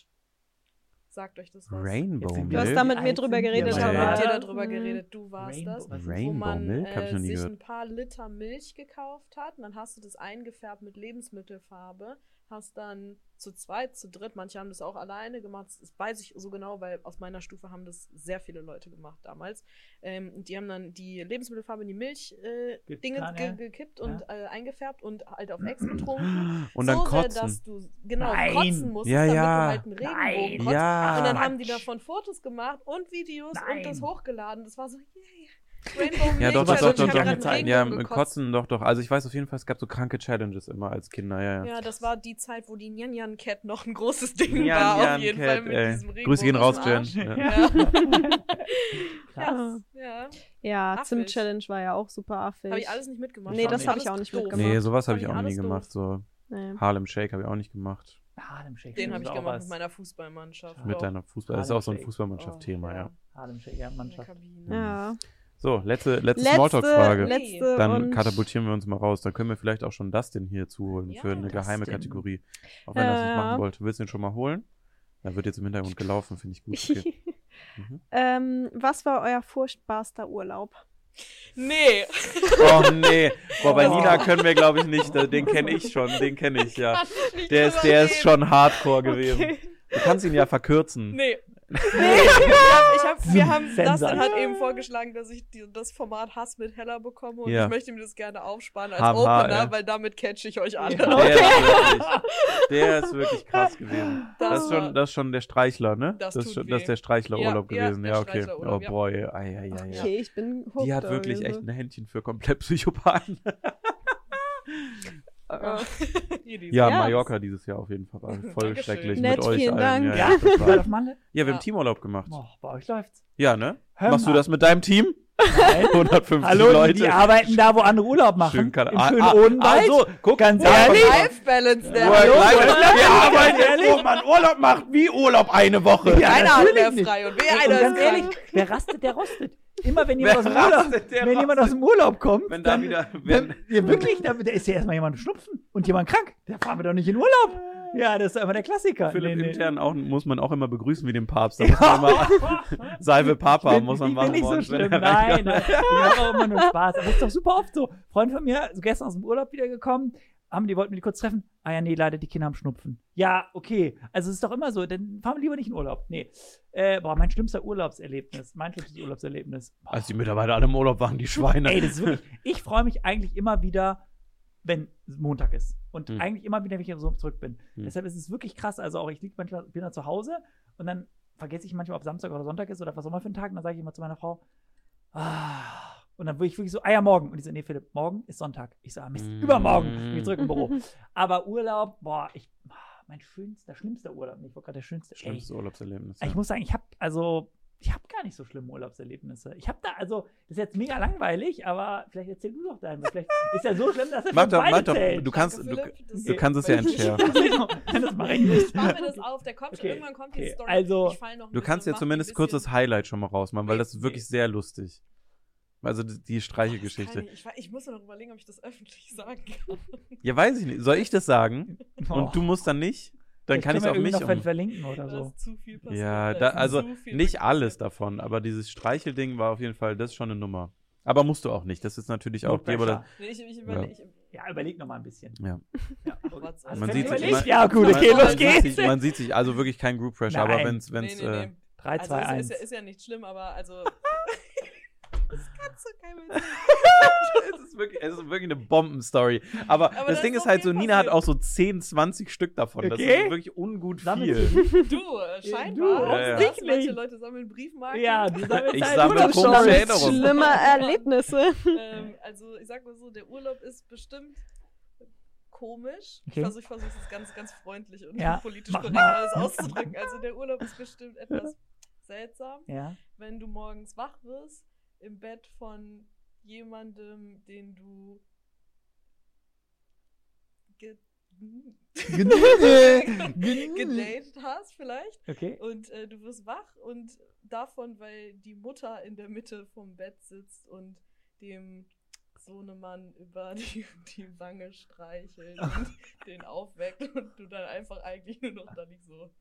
Sagt euch das was? Rainbow sind Du hast Milk? da mit mir drüber geredet, Ich habe mit dir darüber geredet, du warst Rainbow- das. was? wo Rainbow man Milk? Ich noch äh, nie sich gehört. ein paar Liter Milch gekauft hat und dann hast du das eingefärbt mit Lebensmittelfarbe, hast dann zu zweit, zu dritt, manche haben das auch alleine gemacht, das weiß ich so genau, weil aus meiner Stufe haben das sehr viele Leute gemacht damals. Ähm, und die haben dann die Lebensmittelfarbe in die Milch äh, Getan, Dinge ja. ge gekippt und äh, eingefärbt und halt auf Ex getrunken. [gasps] Und dann so kotzen. dass du genau Nein. kotzen musst, Ja, damit ja. du halt einen Regenbogen Nein. kotzt. Ja. Und dann haben die davon Fotos gemacht und Videos Nein. und das hochgeladen. Das war so, yay. Rainbow Ja, doch, doch, Challenge doch, doch, doch. Zeit. Ja, gekotzt. Kotzen doch, doch. Also ich weiß auf jeden Fall, es gab so kranke Challenges immer als Kinder, ja, ja. Ja, das war die Zeit, wo die Nyan Nyan Cat noch ein großes Ding Nyan war, Nyan auf jeden Cat, Fall mit ey. diesem Regenbogen Grüße gehen raus, Jen. Ja. [laughs] Ja. Krass. ja. Ja, Affig. Zimt-Challenge war ja auch super affig. Habe ich alles nicht mitgemacht. Nee, das ich hab alles ich auch nicht doof. mitgemacht. Nee, sowas habe ich auch nie gemacht. So Nee. Harlem Shake habe ich auch nicht gemacht. Harlem Shake. Den habe ich gemacht was. mit meiner Fußballmannschaft. Mit deiner Fußball. Das ist auch so ein. Fußballmannschaft-Thema, ja. Harlem Shake, ja, Mannschaft. Ja. So, letzte, letzte, Letzte, Smalltalk-Frage. letzte Dann katapultieren wir uns mal raus. Dann können wir vielleicht auch schon Dustin hier zuholen Ja, für eine geheime Dustin. Kategorie. Auch wenn er das nicht machen wollte. Willst du ihn schon mal holen? Da wird jetzt im Hintergrund gelaufen, finde ich gut. [laughs] Okay. Mhm. ähm, was war euer furchtbarster Urlaub? Nee. [laughs] Oh nee. Boah, bei Oh. Nina können wir, glaube ich, nicht. Den kenne ich schon. Den kenne ich ja. Der ist, der ist schon hardcore gewesen. Okay. Du kannst ihn ja verkürzen. Nee. Ich hab, wir haben, Sensor. Dustin hat eben vorgeschlagen, dass ich die, das Format Hass mit Heller bekomme und Ja. ich möchte mir das gerne aufsparen als Hammer, Opener, ey. weil damit catche ich euch alle. Ja. Der, ist [laughs] wirklich, der ist wirklich krass gewesen. Das Das, ist schon, das ist schon der Streichler, ne? Das ist tut schon, das ist der Streichlerurlaub Ja, ja, gewesen. der Ja, okay. Oh ja. boy. Ei, ei, ei, ei. Okay, ich bin hooked Die hat wirklich echt ein Händchen für komplett Psychopathen. [laughs] Idis. Ja, [laughs] Ja. Mallorca dieses Jahr auf jeden Fall. War voll Dankeschön. schrecklich Nett, mit euch vielen allen. Dank. Ja, Ja, ja, wir Ja. haben Teamurlaub gemacht. Oh, bei euch läuft's. Ja, ne? Hör Machst du mal. das mit deinem Team? Nein. [laughs] 150 Hallo, Leute. die arbeiten da, wo andere Urlaub machen. Schön kann Im ah, schönen ah, Odenwald. Also, guck, Ganz ehrlich? Life Balance, der er Hallo, wir arbeiten jetzt, wo man Urlaub macht, wie Urlaub eine Woche. Ja, Keiner hat mehr nicht. frei und wer einer ganz ist ehrlich, wer rastet, der rostet. Immer wenn jemand, aus dem, Urlaub, rastet, der wenn jemand aus dem Urlaub kommt, Wenn da dann, wieder- dann, wenn- ja, wirklich, da, da ist ja erstmal jemand schnupfen und jemand krank. Da fahren wir doch nicht in Urlaub. Ja, das ist einfach der Klassiker. Philipp Nee, nee. intern auch, muss man auch immer begrüßen wie den Papst. Da muss man immer [laughs] Salve Papa bin, muss man ich machen. bin nicht so schlimm. Nein, nein. Ich mache auch immer nur Spaß. Aber es ist doch super oft so. Freunde von mir, so gestern aus dem Urlaub wiedergekommen, haben die wollten mich kurz treffen. Ah ja, nee, leider, die Kinder haben Schnupfen. Ja, okay. Also es ist doch immer so. Dann fahren wir lieber nicht in Urlaub. Nee. Äh, boah, mein schlimmster Urlaubserlebnis. Mein schlimmstes Urlaubserlebnis. Boah. Als die Mitarbeiter alle im Urlaub waren, die Schweine. Ey, das ist wirklich. Ich freue mich eigentlich immer wieder, wenn Montag ist. Und Hm. eigentlich immer wieder, wenn ich so zurück bin. Hm. Deshalb ist es wirklich krass. Also auch ich lieg manchmal, bin dann zu Hause und dann vergesse ich manchmal, ob Samstag oder Sonntag ist oder was auch immer für ein Tag. Und dann sage ich immer zu meiner Frau, ah. Und dann würde ich wirklich so, ah ja, morgen. Und die so, nee, Philipp, morgen ist Sonntag. Ich sage, Mist, Mm. übermorgen bin ich zurück im Büro. [laughs] Aber Urlaub, boah, ich, ah, mein schönster, schlimmster Urlaub. Ich war gerade der schönste. Ey, Schlimmstes Urlaubserlebnis. ich ja. muss sagen, ich habe also ich habe gar nicht so schlimme Urlaubserlebnisse. Ich habe da also das ist jetzt mega langweilig, aber vielleicht erzähl du doch deinen. Vielleicht ist ja so schlimm, dass er Mach für doch, beide mach doch. zählt. Du kannst, du, du kannst es ja entschärfen. [laughs] Genau, das mache ich nicht. Mach mir das auf, der kommt schon, Okay, irgendwann kommt die okay, Story. also- Du kannst ja zumindest kurz das Highlight schon mal rausmachen, weil das ist wirklich sehr lustig. Also die, die Das Streichegeschichte. kann Ich, ich, ich muss mir noch überlegen, ob ich das öffentlich sagen kann. Ja, weiß ich nicht. Soll ich das sagen? [laughs] Und du musst dann nicht? Dann kann ich es wir mich um. verlinken oder so. ist zu viel passiert. Ja, Da also zu viel nicht alles davon, aber dieses Streichelding war auf jeden Fall, das ist schon eine Nummer. Aber musst du auch nicht. Das ist natürlich auch dir, oder? Nee, ich, ich überleg, ich, Ja, überleg noch mal ein bisschen. Ja. Ja. [laughs] Hast Man sieht sich- man- Ja, gut, okay, man, los sieht geht's. sich, man sieht sich, also wirklich kein Group Pressure, aber Nein. wenn es, wenn's, nee, nee, äh, nee. 3, Also 2, ist, 1. ist, ja, ist ja nicht schlimm, aber also. [laughs] das kannst du keinem erzählen. es, ist wirklich, es ist wirklich eine Bombenstory. Aber, Aber das da Ding ist ist halt so, Nina hat passiert. auch so 10, 20 Stück davon. Das Okay. ist wirklich ungut viel. Du, äh, scheinbar. Du, Ja, ja. Manche nicht. Leute sammeln Briefmarken. Ja, du sammelst Ich halt sammle komische Erinnerungen. Schlimme [laughs] Erlebnisse. ähm, also ich sag mal so, der Urlaub ist bestimmt komisch. Okay. Ich versuche versuch, es ganz, ganz freundlich und Ja, [laughs] politisch korrekt alles auszudrücken. Also der Urlaub ist bestimmt etwas [laughs] seltsam, Ja. wenn du morgens wach wirst im Bett von jemandem, den du ge [laughs] gedatet hast vielleicht Okay. und äh, du wirst wach und davon, weil die Mutter in der Mitte vom Bett sitzt und dem Sohnemann über [laughs] die, die Wange streichelt und [laughs] den aufweckt und du dann einfach eigentlich nur noch da nicht so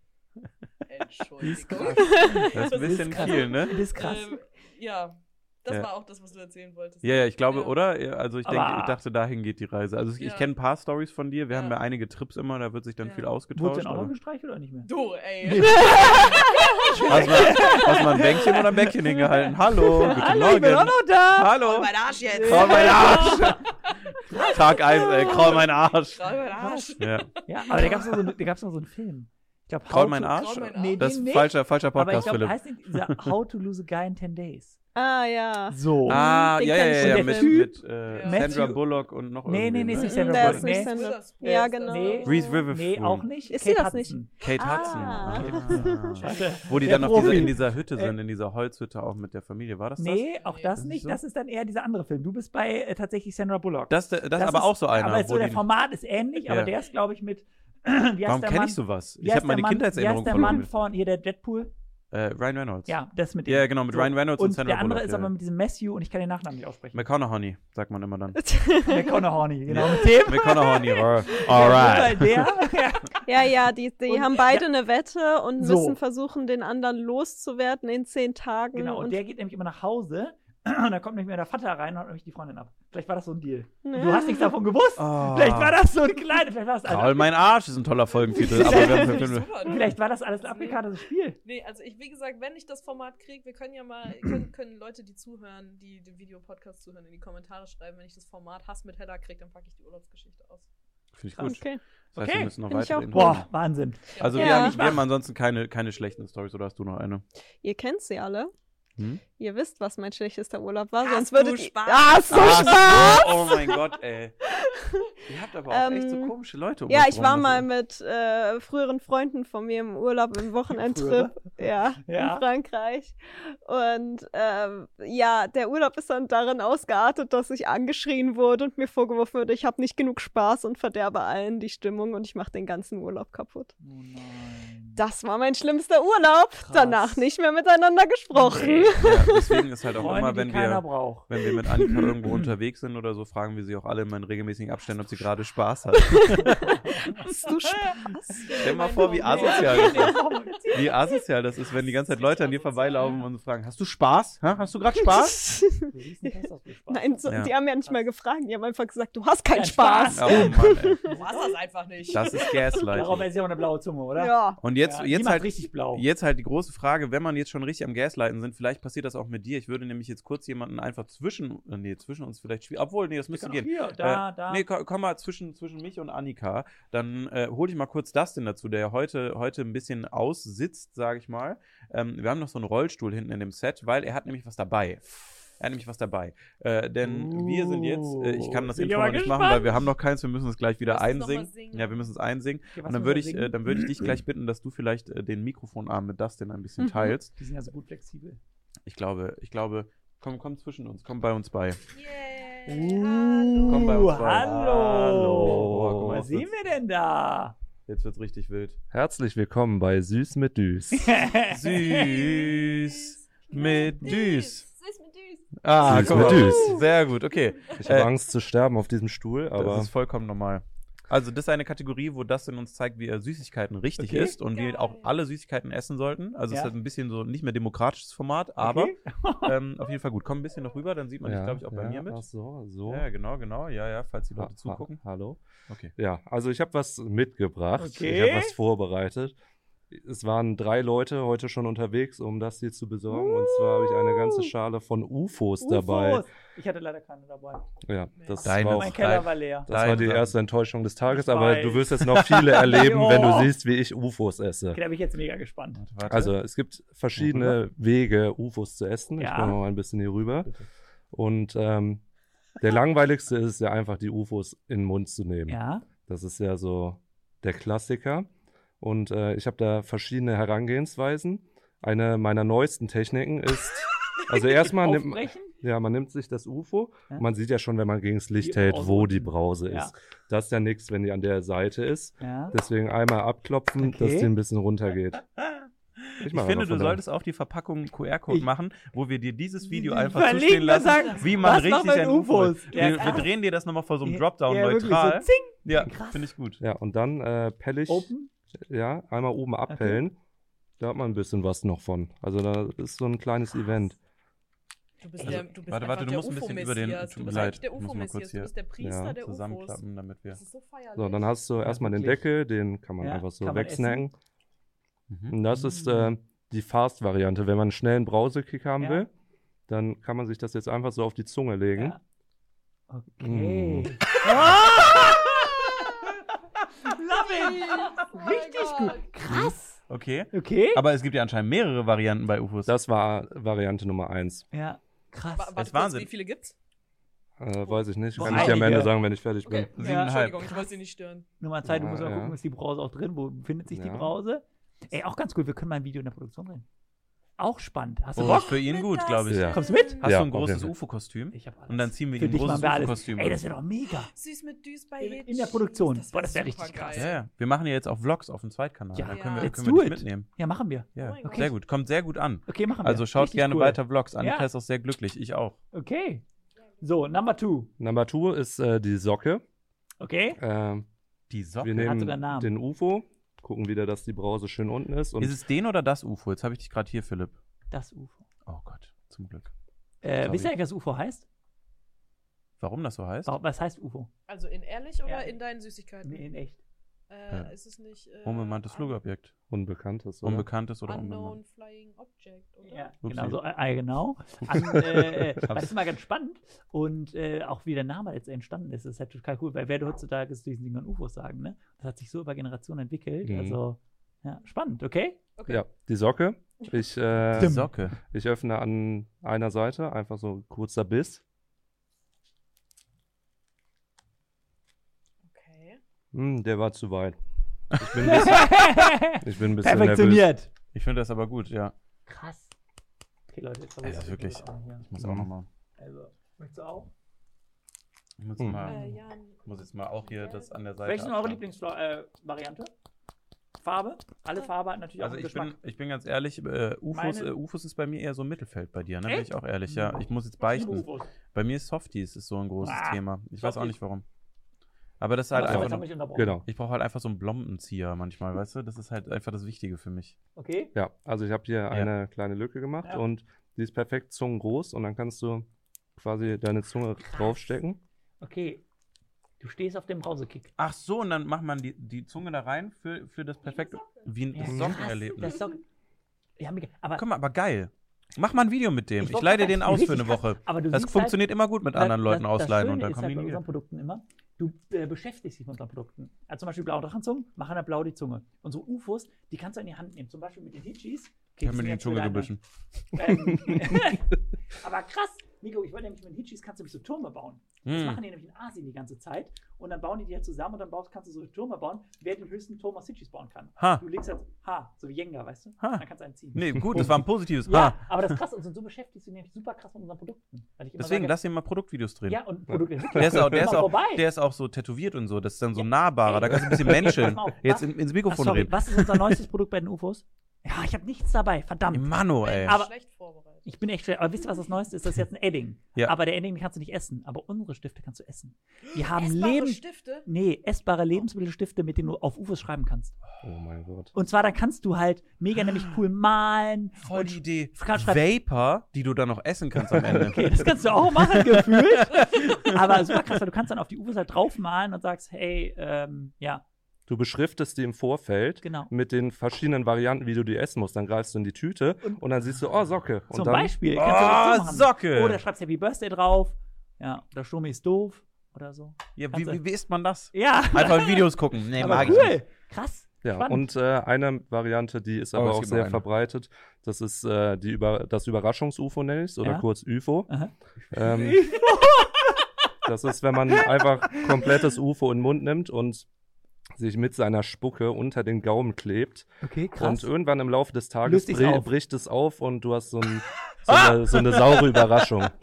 Entschuldigung. Das ist ein bisschen viel, ne? Das ist krass. Ähm, ja, das Ja. war auch das, was du erzählen wolltest. Ja, ja, ich glaube, Ja. oder? Also ich denke, ich dachte, dahin geht die Reise. Also ich, ich Ja. kenne ein paar Stories von dir. Wir haben Ja. einige Trips immer, da wird sich dann Ja. viel Wurde ausgetauscht. dein Auto aber- gestreichelt oder nicht mehr? Du, ey. [laughs] Hast du mal, hast du mal ein Bänkchen oder ein Bäckchen hingehalten? Hallo, guten Hallo, Morgen. ich bin auch noch da. Hallo. Kraul mein Arsch jetzt. Kraul mein Arsch. [laughs] Tag 1, ey, kraul mein Arsch. Kraul mein Arsch. Ja. Ja, aber da gab es noch, so, da gab's noch so einen Film. Ich glaub, Kraul mein Arsch? Kraul mein Nee, Das ist falscher, falscher Aber ich Podcast, glaube, Philipp. heißt nicht dieser How to Lose a Guy in 10 Days. Ah, ja. So. Ah, Den ja, ja, ja, ja, mit, Typ- mit äh, Ja. Sandra Bullock und noch Nee, nee, nee, irgendwie, ist ne? nicht Sandra Der Bullock. ist nicht Nee. Sandra. Ja, das? genau. Nee. Reese Witherspoon. Nee, auch nicht. Ist sie Kate das nicht? Kate Ah. Hudson. Ah. Schade. Wo die Der dann auf diese, in dieser Hütte Äh, sind, in dieser Holzhütte auch mit der Familie. War das das? Nee, auch das nicht. so? Das ist dann eher dieser andere Film. Du bist bei äh, tatsächlich Sandra Bullock. Das, das, das ist aber ist- auch so einer. Aber so der Format ist ähnlich, aber der ist, glaube ich, mit. [clears throat] warum kenne ich sowas? Ich habe meine Kindheitserinnerung Wie heißt der Mann von hier, der Deadpool? Äh, Ryan Reynolds. Ja, das mit dem. Ja, genau, mit Ryan Reynolds und und Sandra der andere Bullock, ist ja, aber ja. mit diesem Matthew und ich kann den Nachnamen nicht aussprechen. McConaughey, sagt man immer dann. [laughs] McConaughey, genau. Ja. Mit dem. McConaughey. [laughs] Alright. der, ja, [laughs] Ja, ja, die, die Und haben beide eine Wette und So. müssen versuchen, den anderen loszuwerden in zehn Tagen. genau. Und und der geht nämlich immer nach Hause [clears throat] und da kommt nämlich mehr der Vater rein und haut nämlich die Freundin ab. Vielleicht war das so ein Deal. Und Du hast nichts davon gewusst. Oh. Vielleicht war das so ein kleiner, vielleicht war das Kraul alles, mein Arsch ist ein toller Folgentitel. [laughs] aber wir haben Super. vielleicht war das alles ein abgekartetes Spiel. Nee, also ich, wie gesagt, wenn ich das Format kriege, wir können ja mal, können, können Leute, die zuhören, die den Videopodcast zuhören, in die Kommentare schreiben, wenn ich das Format Hass mit Hedda kriege, dann packe ich die Urlaubsgeschichte aus. Finde ich gut. Okay. Das heißt, Okay. wir müssen noch Infos. Boah, Wahnsinn. Also Ja. wir, haben, Nicht wir haben ansonsten keine, keine schlechten Stories, oder hast du noch eine? Ihr kennt sie alle. Hm? Ihr wisst, was mein schlechtester Urlaub war, Hast sonst du würdet ihr. Spaß? Ah, so Ach Spaß! so, Oh mein Gott, ey. Ihr habt aber auch echt so Ähm, komische Leute. Um Ja, ich war mal ist- mit äh, früheren Freunden von mir im Urlaub, im Wochenendtrip, ja, [laughs] Ja. in Frankreich. Und ähm, ja, der Urlaub ist dann darin ausgeartet, dass ich angeschrien wurde und mir vorgeworfen wurde, ich habe nicht genug Spaß und verderbe allen die Stimmung und ich mache den ganzen Urlaub kaputt. Oh nein. Das war mein schlimmster Urlaub. Krass. Danach nicht mehr miteinander gesprochen. Ja, [laughs] deswegen ist halt auch Freunde, immer, wenn wir, braucht. wenn wir mit Annika [laughs] irgendwo unterwegs sind oder so, fragen wir sie auch alle immer in regelmäßigen Abständen, ob sie gerade Spaß hat. [laughs] Hast du Spaß? Stell mal vor, wie asozial das ist. Wie asozial das ist, wenn die ganze Zeit Leute an dir vorbeilaufen und fragen, hast du Spaß? Ha? Hast du gerade Spaß? Nein, so, Ja. die haben ja nicht mal gefragt. Die haben einfach gesagt, du hast keinen Kein Spaß. Spaß. Oh Mann, ey. Du hast das einfach nicht. Das ist Darauf Gaslighting. ist ja auch eine blaue Zunge, oder? Ja. Und jetzt, Ja, die jetzt halt richtig blau. Jetzt halt die große Frage, wenn man jetzt schon richtig am Gaslighten sind, vielleicht passiert das auch mit dir. Ich würde nämlich jetzt kurz jemanden einfach zwischen, äh, nee, zwischen uns vielleicht schwierig. Obwohl, nee, das müsste auch gehen. Hier, da, äh, da. Nee, komm, komm mal zwischen, zwischen mich und Annika. Dann äh, hol ich mal kurz Dustin dazu, der heute, heute ein bisschen aussitzt, sage ich mal. Ähm, wir haben noch so einen Rollstuhl hinten in dem Set, weil er hat nämlich was dabei. Er hat nämlich was dabei. Äh, denn wir sind jetzt, äh, ich kann das Intro noch nicht gespannt. machen, weil wir haben noch keins, wir müssen es gleich wieder einsingen. singen. Ja, wir müssen es einsingen. Okay, Und dann müssen würde ich, äh, dann würde ich dich [clears throat] gleich bitten, dass du vielleicht äh, den Mikrofonarm mit Dustin ein bisschen Mhm. teilst. Die sind ja so gut flexibel. Ich glaube, ich glaube, komm, komm zwischen uns, komm bei uns bei. Yay, hallo. Komm bei uns Uh, bei. hallo. Hallo. Mal, Was sehen wir denn da? Jetzt wird's richtig wild. Herzlich willkommen bei Süß mit Düs. [laughs] Süß mit Düs. Ah, guck mal. Düs. Sehr gut, okay. Ich habe Äh, Angst zu sterben auf diesem Stuhl, aber das ist vollkommen normal. Also, das ist eine Kategorie, wo Dustin uns zeigt, wie er Süßigkeiten richtig Okay. isst und wie Geil. auch alle Süßigkeiten essen sollten. Also, es Ja. ist halt ein bisschen so nicht mehr demokratisches Format, aber Okay. [laughs] ähm, auf jeden Fall gut. Komm ein bisschen noch rüber, dann sieht man dich, ja, glaube ich, auch bei ja, mir mit. Ach so, so. Ja, genau, genau. Ja, ja, falls die Ha- Leute ha- zugucken. Hallo. Okay. Ja, also ich habe was mitgebracht. Okay. Ich habe was vorbereitet. Es waren drei Leute heute schon unterwegs, um das hier zu besorgen. Und zwar habe ich eine ganze Schale von UFOs dabei. UFOs. Ich hatte leider keine dabei. Ja, das Deine war, auch, Mein Keller war leer. das war die Deine erste Enttäuschung des Tages, Ich aber weiß. du wirst jetzt noch viele [laughs] erleben, wenn du siehst, wie ich UFOs esse. Okay, da bin ich jetzt mega gespannt. Warte. Also es gibt verschiedene Wege, UFOs zu essen. Ich Ja. komme mal ein bisschen hier rüber. Bitte. Und ähm, der langweiligste ist ja einfach, die UFOs in den Mund zu nehmen. Ja. Das ist ja so der Klassiker. Und äh, ich habe da verschiedene Herangehensweisen. Eine meiner neuesten Techniken ist, [laughs] also erstmal nimmt, ja, man nimmt sich das UFO. Ja. Man sieht ja schon, wenn man gegen das Licht Die hält, Brause wo die. Brause Ja. ist. Das ist ja nichts, wenn die an der Seite ist. Ja. Deswegen einmal abklopfen, Okay. dass die ein bisschen runtergeht. [laughs] Ich mach finde, du solltest auf die Verpackung QR-Code Ich- machen, wo wir dir dieses Video einfach verlinken, zustehen lassen, sagen, wie man richtig ein UFO ist. Wir, wir drehen dir das nochmal vor so einem Dropdown neutral. so, ja, finde ich gut. Ja, und dann äh, pelle ich, Open? Ja, einmal oben abpellen. Da hat man ein bisschen was noch von. Also da ist so ein kleines Event. Du bist Also, der, du bist warte, warte, du musst ein bisschen über den- tut Du mir bist leid, eigentlich der mal kurz UFO-Messias. Du bist der Priester Ja, der UFOs. Zusammenklappen, damit wir. Das ist so feierlich. So, dann hast du erstmal den. Deckel, den kann man Ja, einfach so wegsnacken. Mhm. Und das ist äh, die Fast-Variante. Wenn man einen schnellen Brausekick haben Ja. will, dann kann man sich das jetzt einfach so auf die Zunge legen. Ja. Okay. Mm. [laughs] [laughs] Oh Richtig gut. Krass. Okay. Okay. Aber es gibt ja anscheinend mehrere Varianten bei UFOs. Das war Variante Nummer eins. ja, krass. Wa- Warte ist Wahnsinn. wie viele gibt's? Äh, weiß ich nicht. Boah, Kann ich dir am. Ende sagen, wenn ich fertig bin. Okay. Siebeneinhalb. Entschuldigung, ich wollte Sie nicht stören. Nummer zwei, du Ja, musst mal ja. gucken, ist die Brause auch drin? Wo befindet sich die Ja. Brause? Ey, auch ganz cool, wir können mal ein Video in der Produktion drehen. Auch spannend. Hast du Oh, Bock? für ihn gut, glaube ich. Ja. Kommst du mit? Hast Ja, du ein großes. UFO-Kostüm? Ich hab alles. Und dann ziehen wir Für ein großes. UFO-Kostüm Ey, an. das wäre doch mega. Süß mit Düs bei In- in der Produktion. Das Boah, wär das wär super richtig krass. geil. Ja, ja. Wir machen ja jetzt auch Vlogs auf dem Zweitkanal. Ja. Dann können wir, Ja. können wir mitnehmen. Ja, machen wir. Ja, Oh Gott. sehr gut. Kommt sehr gut an. Okay, machen wir. Also schaut Richtig gerne cool. weiter Vlogs. Annika Ja. ist auch sehr glücklich. Ich auch. Okay. So, Number Two. Number two ist äh, die Socke. Okay. Ähm, Die Socke. wir Hat sogar nehmen einen Namen. den UFO, gucken wieder, dass die Brause schön unten ist. Und Ist es den oder das UFO? Jetzt habe ich dich gerade hier, Philipp. Das UFO. Oh Gott, zum Glück. Äh, wisst ihr eigentlich, was UFO heißt? Warum das so heißt? Warum- Was heißt UFO? Also in ehrlich oder Ja. in deinen Süßigkeiten? Nee, in echt. Äh, Ja. Ist es nicht. Äh, Unbemanntes un- Flugobjekt. Unbekanntes, oder? Unbekanntes oder Unknown unbemannt. Flying Object, oder? Ja, Upsi. genau, so, äh, genau. [laughs] An, äh, äh, das ist mal ganz spannend und äh, auch wie der Name jetzt entstanden ist, ist halt total cool, weil wer heutzutage zu diesen Dingern UFOs sagen, ne? Das hat sich so über Generationen entwickelt. Mhm. Also, ja, spannend, okay? Okay. Ja, die Socke. Ich, äh, Die Socke. ich öffne an einer Seite einfach so ein kurzer Biss. Okay. Hm, der war zu weit. Ich bin ein bisschen, [laughs] ich bin ein bisschen nervös. Perfektioniert. Ich finde das aber gut, ja. Krass. Okay, Leute, jetzt ist ich wirklich- auch hier. Ich muss auch nochmal. Also, möchtest du auch? Ich muss, Hm. mal, Äh, Jan. muss jetzt mal auch hier das an der Seite. Welche ist eure. Lieblingsvariante? Farbe? Alle Farbe hat natürlich Also auch einen ich bin, Geschmack. ich bin ganz ehrlich, äh, UFOs, äh, UFOs ist bei mir eher so ein Mittelfeld bei dir, ne? Bin Echt? ich auch ehrlich, ja. Ich muss jetzt Ich beichten. Bei mir ist Softies ist so ein großes Ah, Thema. Ich weiß auch Softies. nicht warum. Aber das ist halt Aber einfach unterbrochen. Genau. ich brauche halt einfach so einen Blombenzieher manchmal, weißt du? Das ist halt einfach das Wichtige für mich. Okay. Ja, also ich habe hier eine kleine Lücke gemacht Ja. und die ist perfekt zungengroß und dann kannst du quasi deine Zunge draufstecken. Okay. Du stehst auf dem Brausekick. Ach so, und dann macht man die, die Zunge da rein für, für das perfekte, wie ein Ja, das krass. Sockenerlebnis. Das Socken. Ja. Aber Guck mal, aber geil. Mach mal ein Video mit dem. Ich Ich, gerade den aus für [laughs] eine Woche. krass. Aber du Das siehst funktioniert immer gut mit halt, anderen Leuten das, das ausleihen Schöne und dann ist kommen halt die bei unseren. Produkten immer, du äh, beschäftigst dich mit unseren Produkten. Also zum Beispiel blaue Drachenzungen, machen da blau die Zunge. Und so UFOs, die kannst du in die Hand nehmen. Zum Beispiel mit den Hitchis. Ich habe mir die Zunge gebischen. Ähm, [laughs] [laughs] aber krass, Nico, ich wollte nämlich mit den Hitchis kannst du nämlich so Türme bauen. Das Hm. machen die nämlich in Asien die ganze Zeit. Und dann bauen die die halt zusammen und dann baust, kannst du so Türme bauen, wer den höchsten Turm aus Hitchis bauen kann. Ha. Du legst halt H, so wie Jenga, weißt du? Ha. Dann kannst du einen ziehen. Nee, [laughs] gut, das war ein positives. Ja, Ah, aber das ist krass. Und so beschäftigst du dich nämlich super krass mit unseren Produkten. Weil ich immer deswegen sage, lass dir mal Produktvideos drehen. Ja, und Produktentwicklung. Der ist, auch, der, ist auch, der ist auch so tätowiert und so. Das ist dann so Ja. nahbarer. Da kannst du ein bisschen menscheln. [laughs] Jetzt was- in, ins Ach, Mikrofon sorry, reden. was ist unser neuestes Produkt bei den UFOs? Ja, ich habe nichts dabei, verdammt. Mano, ey. Aber- schlecht vorbereitet. Ich bin echt schwer. Aber wisst ihr, was das Neueste ist? Das ist jetzt ein Edding. Ja. Aber der Edding den kannst du nicht essen. Aber unsere Stifte kannst du essen. Wir haben Essbare Leben. Stifte? Nee, essbare Lebensmittelstifte, mit denen du auf UFOs schreiben kannst. Oh mein Gott. Und zwar, dann kannst du halt mega nämlich cool malen. Voll die Idee. Vapor, die du dann noch essen kannst am [laughs] Ende. Okay, das kannst du auch machen, gefühlt. Aber super krass, weil du kannst dann auf die UFOs halt draufmalen und sagst, hey, ähm, ja, Du beschriftest die im Vorfeld genau. mit den verschiedenen Varianten, wie du die essen musst. Dann greifst du in die Tüte Und- und, dann siehst du, oh, Socke. Und Zum dann, Beispiel. Oh, kannst du so. Socke. Oder schreibst Happy Birthday drauf. Ja, oder Sturmi ist doof. Oder so. Ja, wie, wie, wie isst man das? Ja, Einfach Videos [laughs] gucken. Nee, aber mag cool. ich nicht. Krass. Ja, Spannend. und äh, eine Variante, die ist Oh, aber auch sehr eine. verbreitet. Das ist äh, die über, das Überraschungs-UFO, nenne ich oder Ja. kurz UFO. Ähm, das ist, wenn man einfach komplettes UFO in den Mund nimmt und sich mit seiner Spucke unter den Gaumen klebt. Okay, Und krass. irgendwann im Laufe des Tages bri auf. bricht es auf und du hast so, ein, [laughs] so, eine, so eine saure Überraschung. [laughs]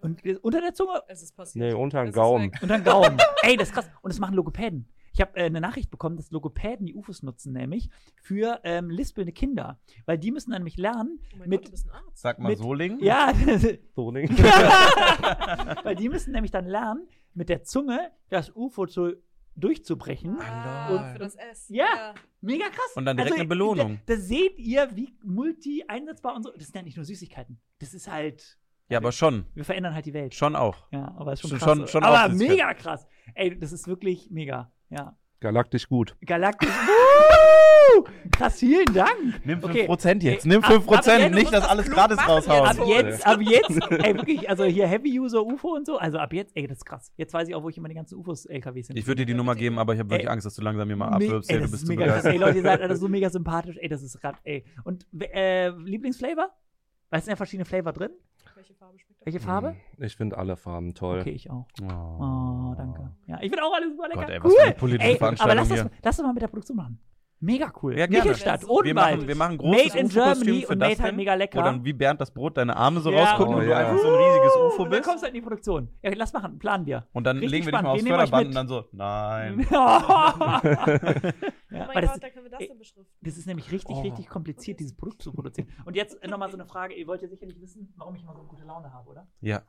Und unter der Zunge Es ist passiert. Nee, unter den ist Gaumen. und dann Gaumen. [laughs] Ey, das ist krass. Und das machen Logopäden. Ich habe äh, eine Nachricht bekommen, dass Logopäden die UFOs nutzen, nämlich für ähm, lispelnde Kinder. Weil die müssen dann nämlich lernen, Oh mein Mit- Gott, du bist ein Arzt. Sag mal Mit- Soling. ja, Soling. weil die müssen nämlich dann lernen, mit der Zunge das UFO zu, durchzubrechen. Ah, das S. Ja. Mega krass. Also, Und dann direkt eine Belohnung. Da, da seht ihr, wie multi einsetzbar unsere. Das sind ja nicht nur Süßigkeiten. Das ist halt. Ja, aber schon. Wir verändern halt die Welt. Schon auch. Ja, aber ist schon Schon- krass. schon- schon aber mega krass. Ey, das ist wirklich mega. Ja. Galaktisch gut. Galaktisch. [laughs] Krass, vielen Dank. Nimm Okay. 5% jetzt. Ey, Nimm ab- ab 5%, jetzt nicht musst das alles gratis raushauen. Ab jetzt, [laughs] ab jetzt, ey, wirklich, also hier Heavy User UFO und so, also ab jetzt, ey, das ist krass. Jetzt weiß ich auch, wo ich immer die ganzen UFOs, LKWs hin. Ich würde dir die Nummer geben, aber ich habe wirklich Ey. Angst, dass du langsam hier mal abwirbst. ey, Ey, du das bist mega krass. Ey. Leute, ihr seid alle so mega sympathisch. Ey, das ist gerade, ey. Und äh, Lieblingsflavor? Weil es sind ja verschiedene Flavor drin. Welche Farbe schmeckt das? Welche Farbe? Ich finde alle Farben toll. Okay, ich auch. Oh, Oh, danke. Ja, ich finde auch alles super lecker. Gott, ey, was cool. für eine politische ey, aber Veranstaltung lass das, lass das mal mit der Produktion machen. Mega cool. Ja, gerne. Michelstadt, Wir Odenwald. machen, wir machen ein großes Made in UFO-Kostüm Germany für und das made halt denn, mega lecker. Wo dann wie Bernd das Brot deine Arme so Ja. rausgucken Oh, und du ja. einfach so ein riesiges UFO Und dann bist. kommst du halt in die Produktion. Ja, lass machen, planen wir. Und dann Richtig legen wir dich mal spannend. aufs Wir nehmen euch Förderband und dann so, nein. [laughs] ja, Oh weil mein das, Gott, da können wir das ey, denn beschriften. das ist nämlich richtig, Oh. richtig kompliziert, dieses Produkt zu produzieren. Und jetzt nochmal so eine Frage. Ihr wollt ja sicherlich wissen, warum ich immer so gute Laune habe, oder? Ja.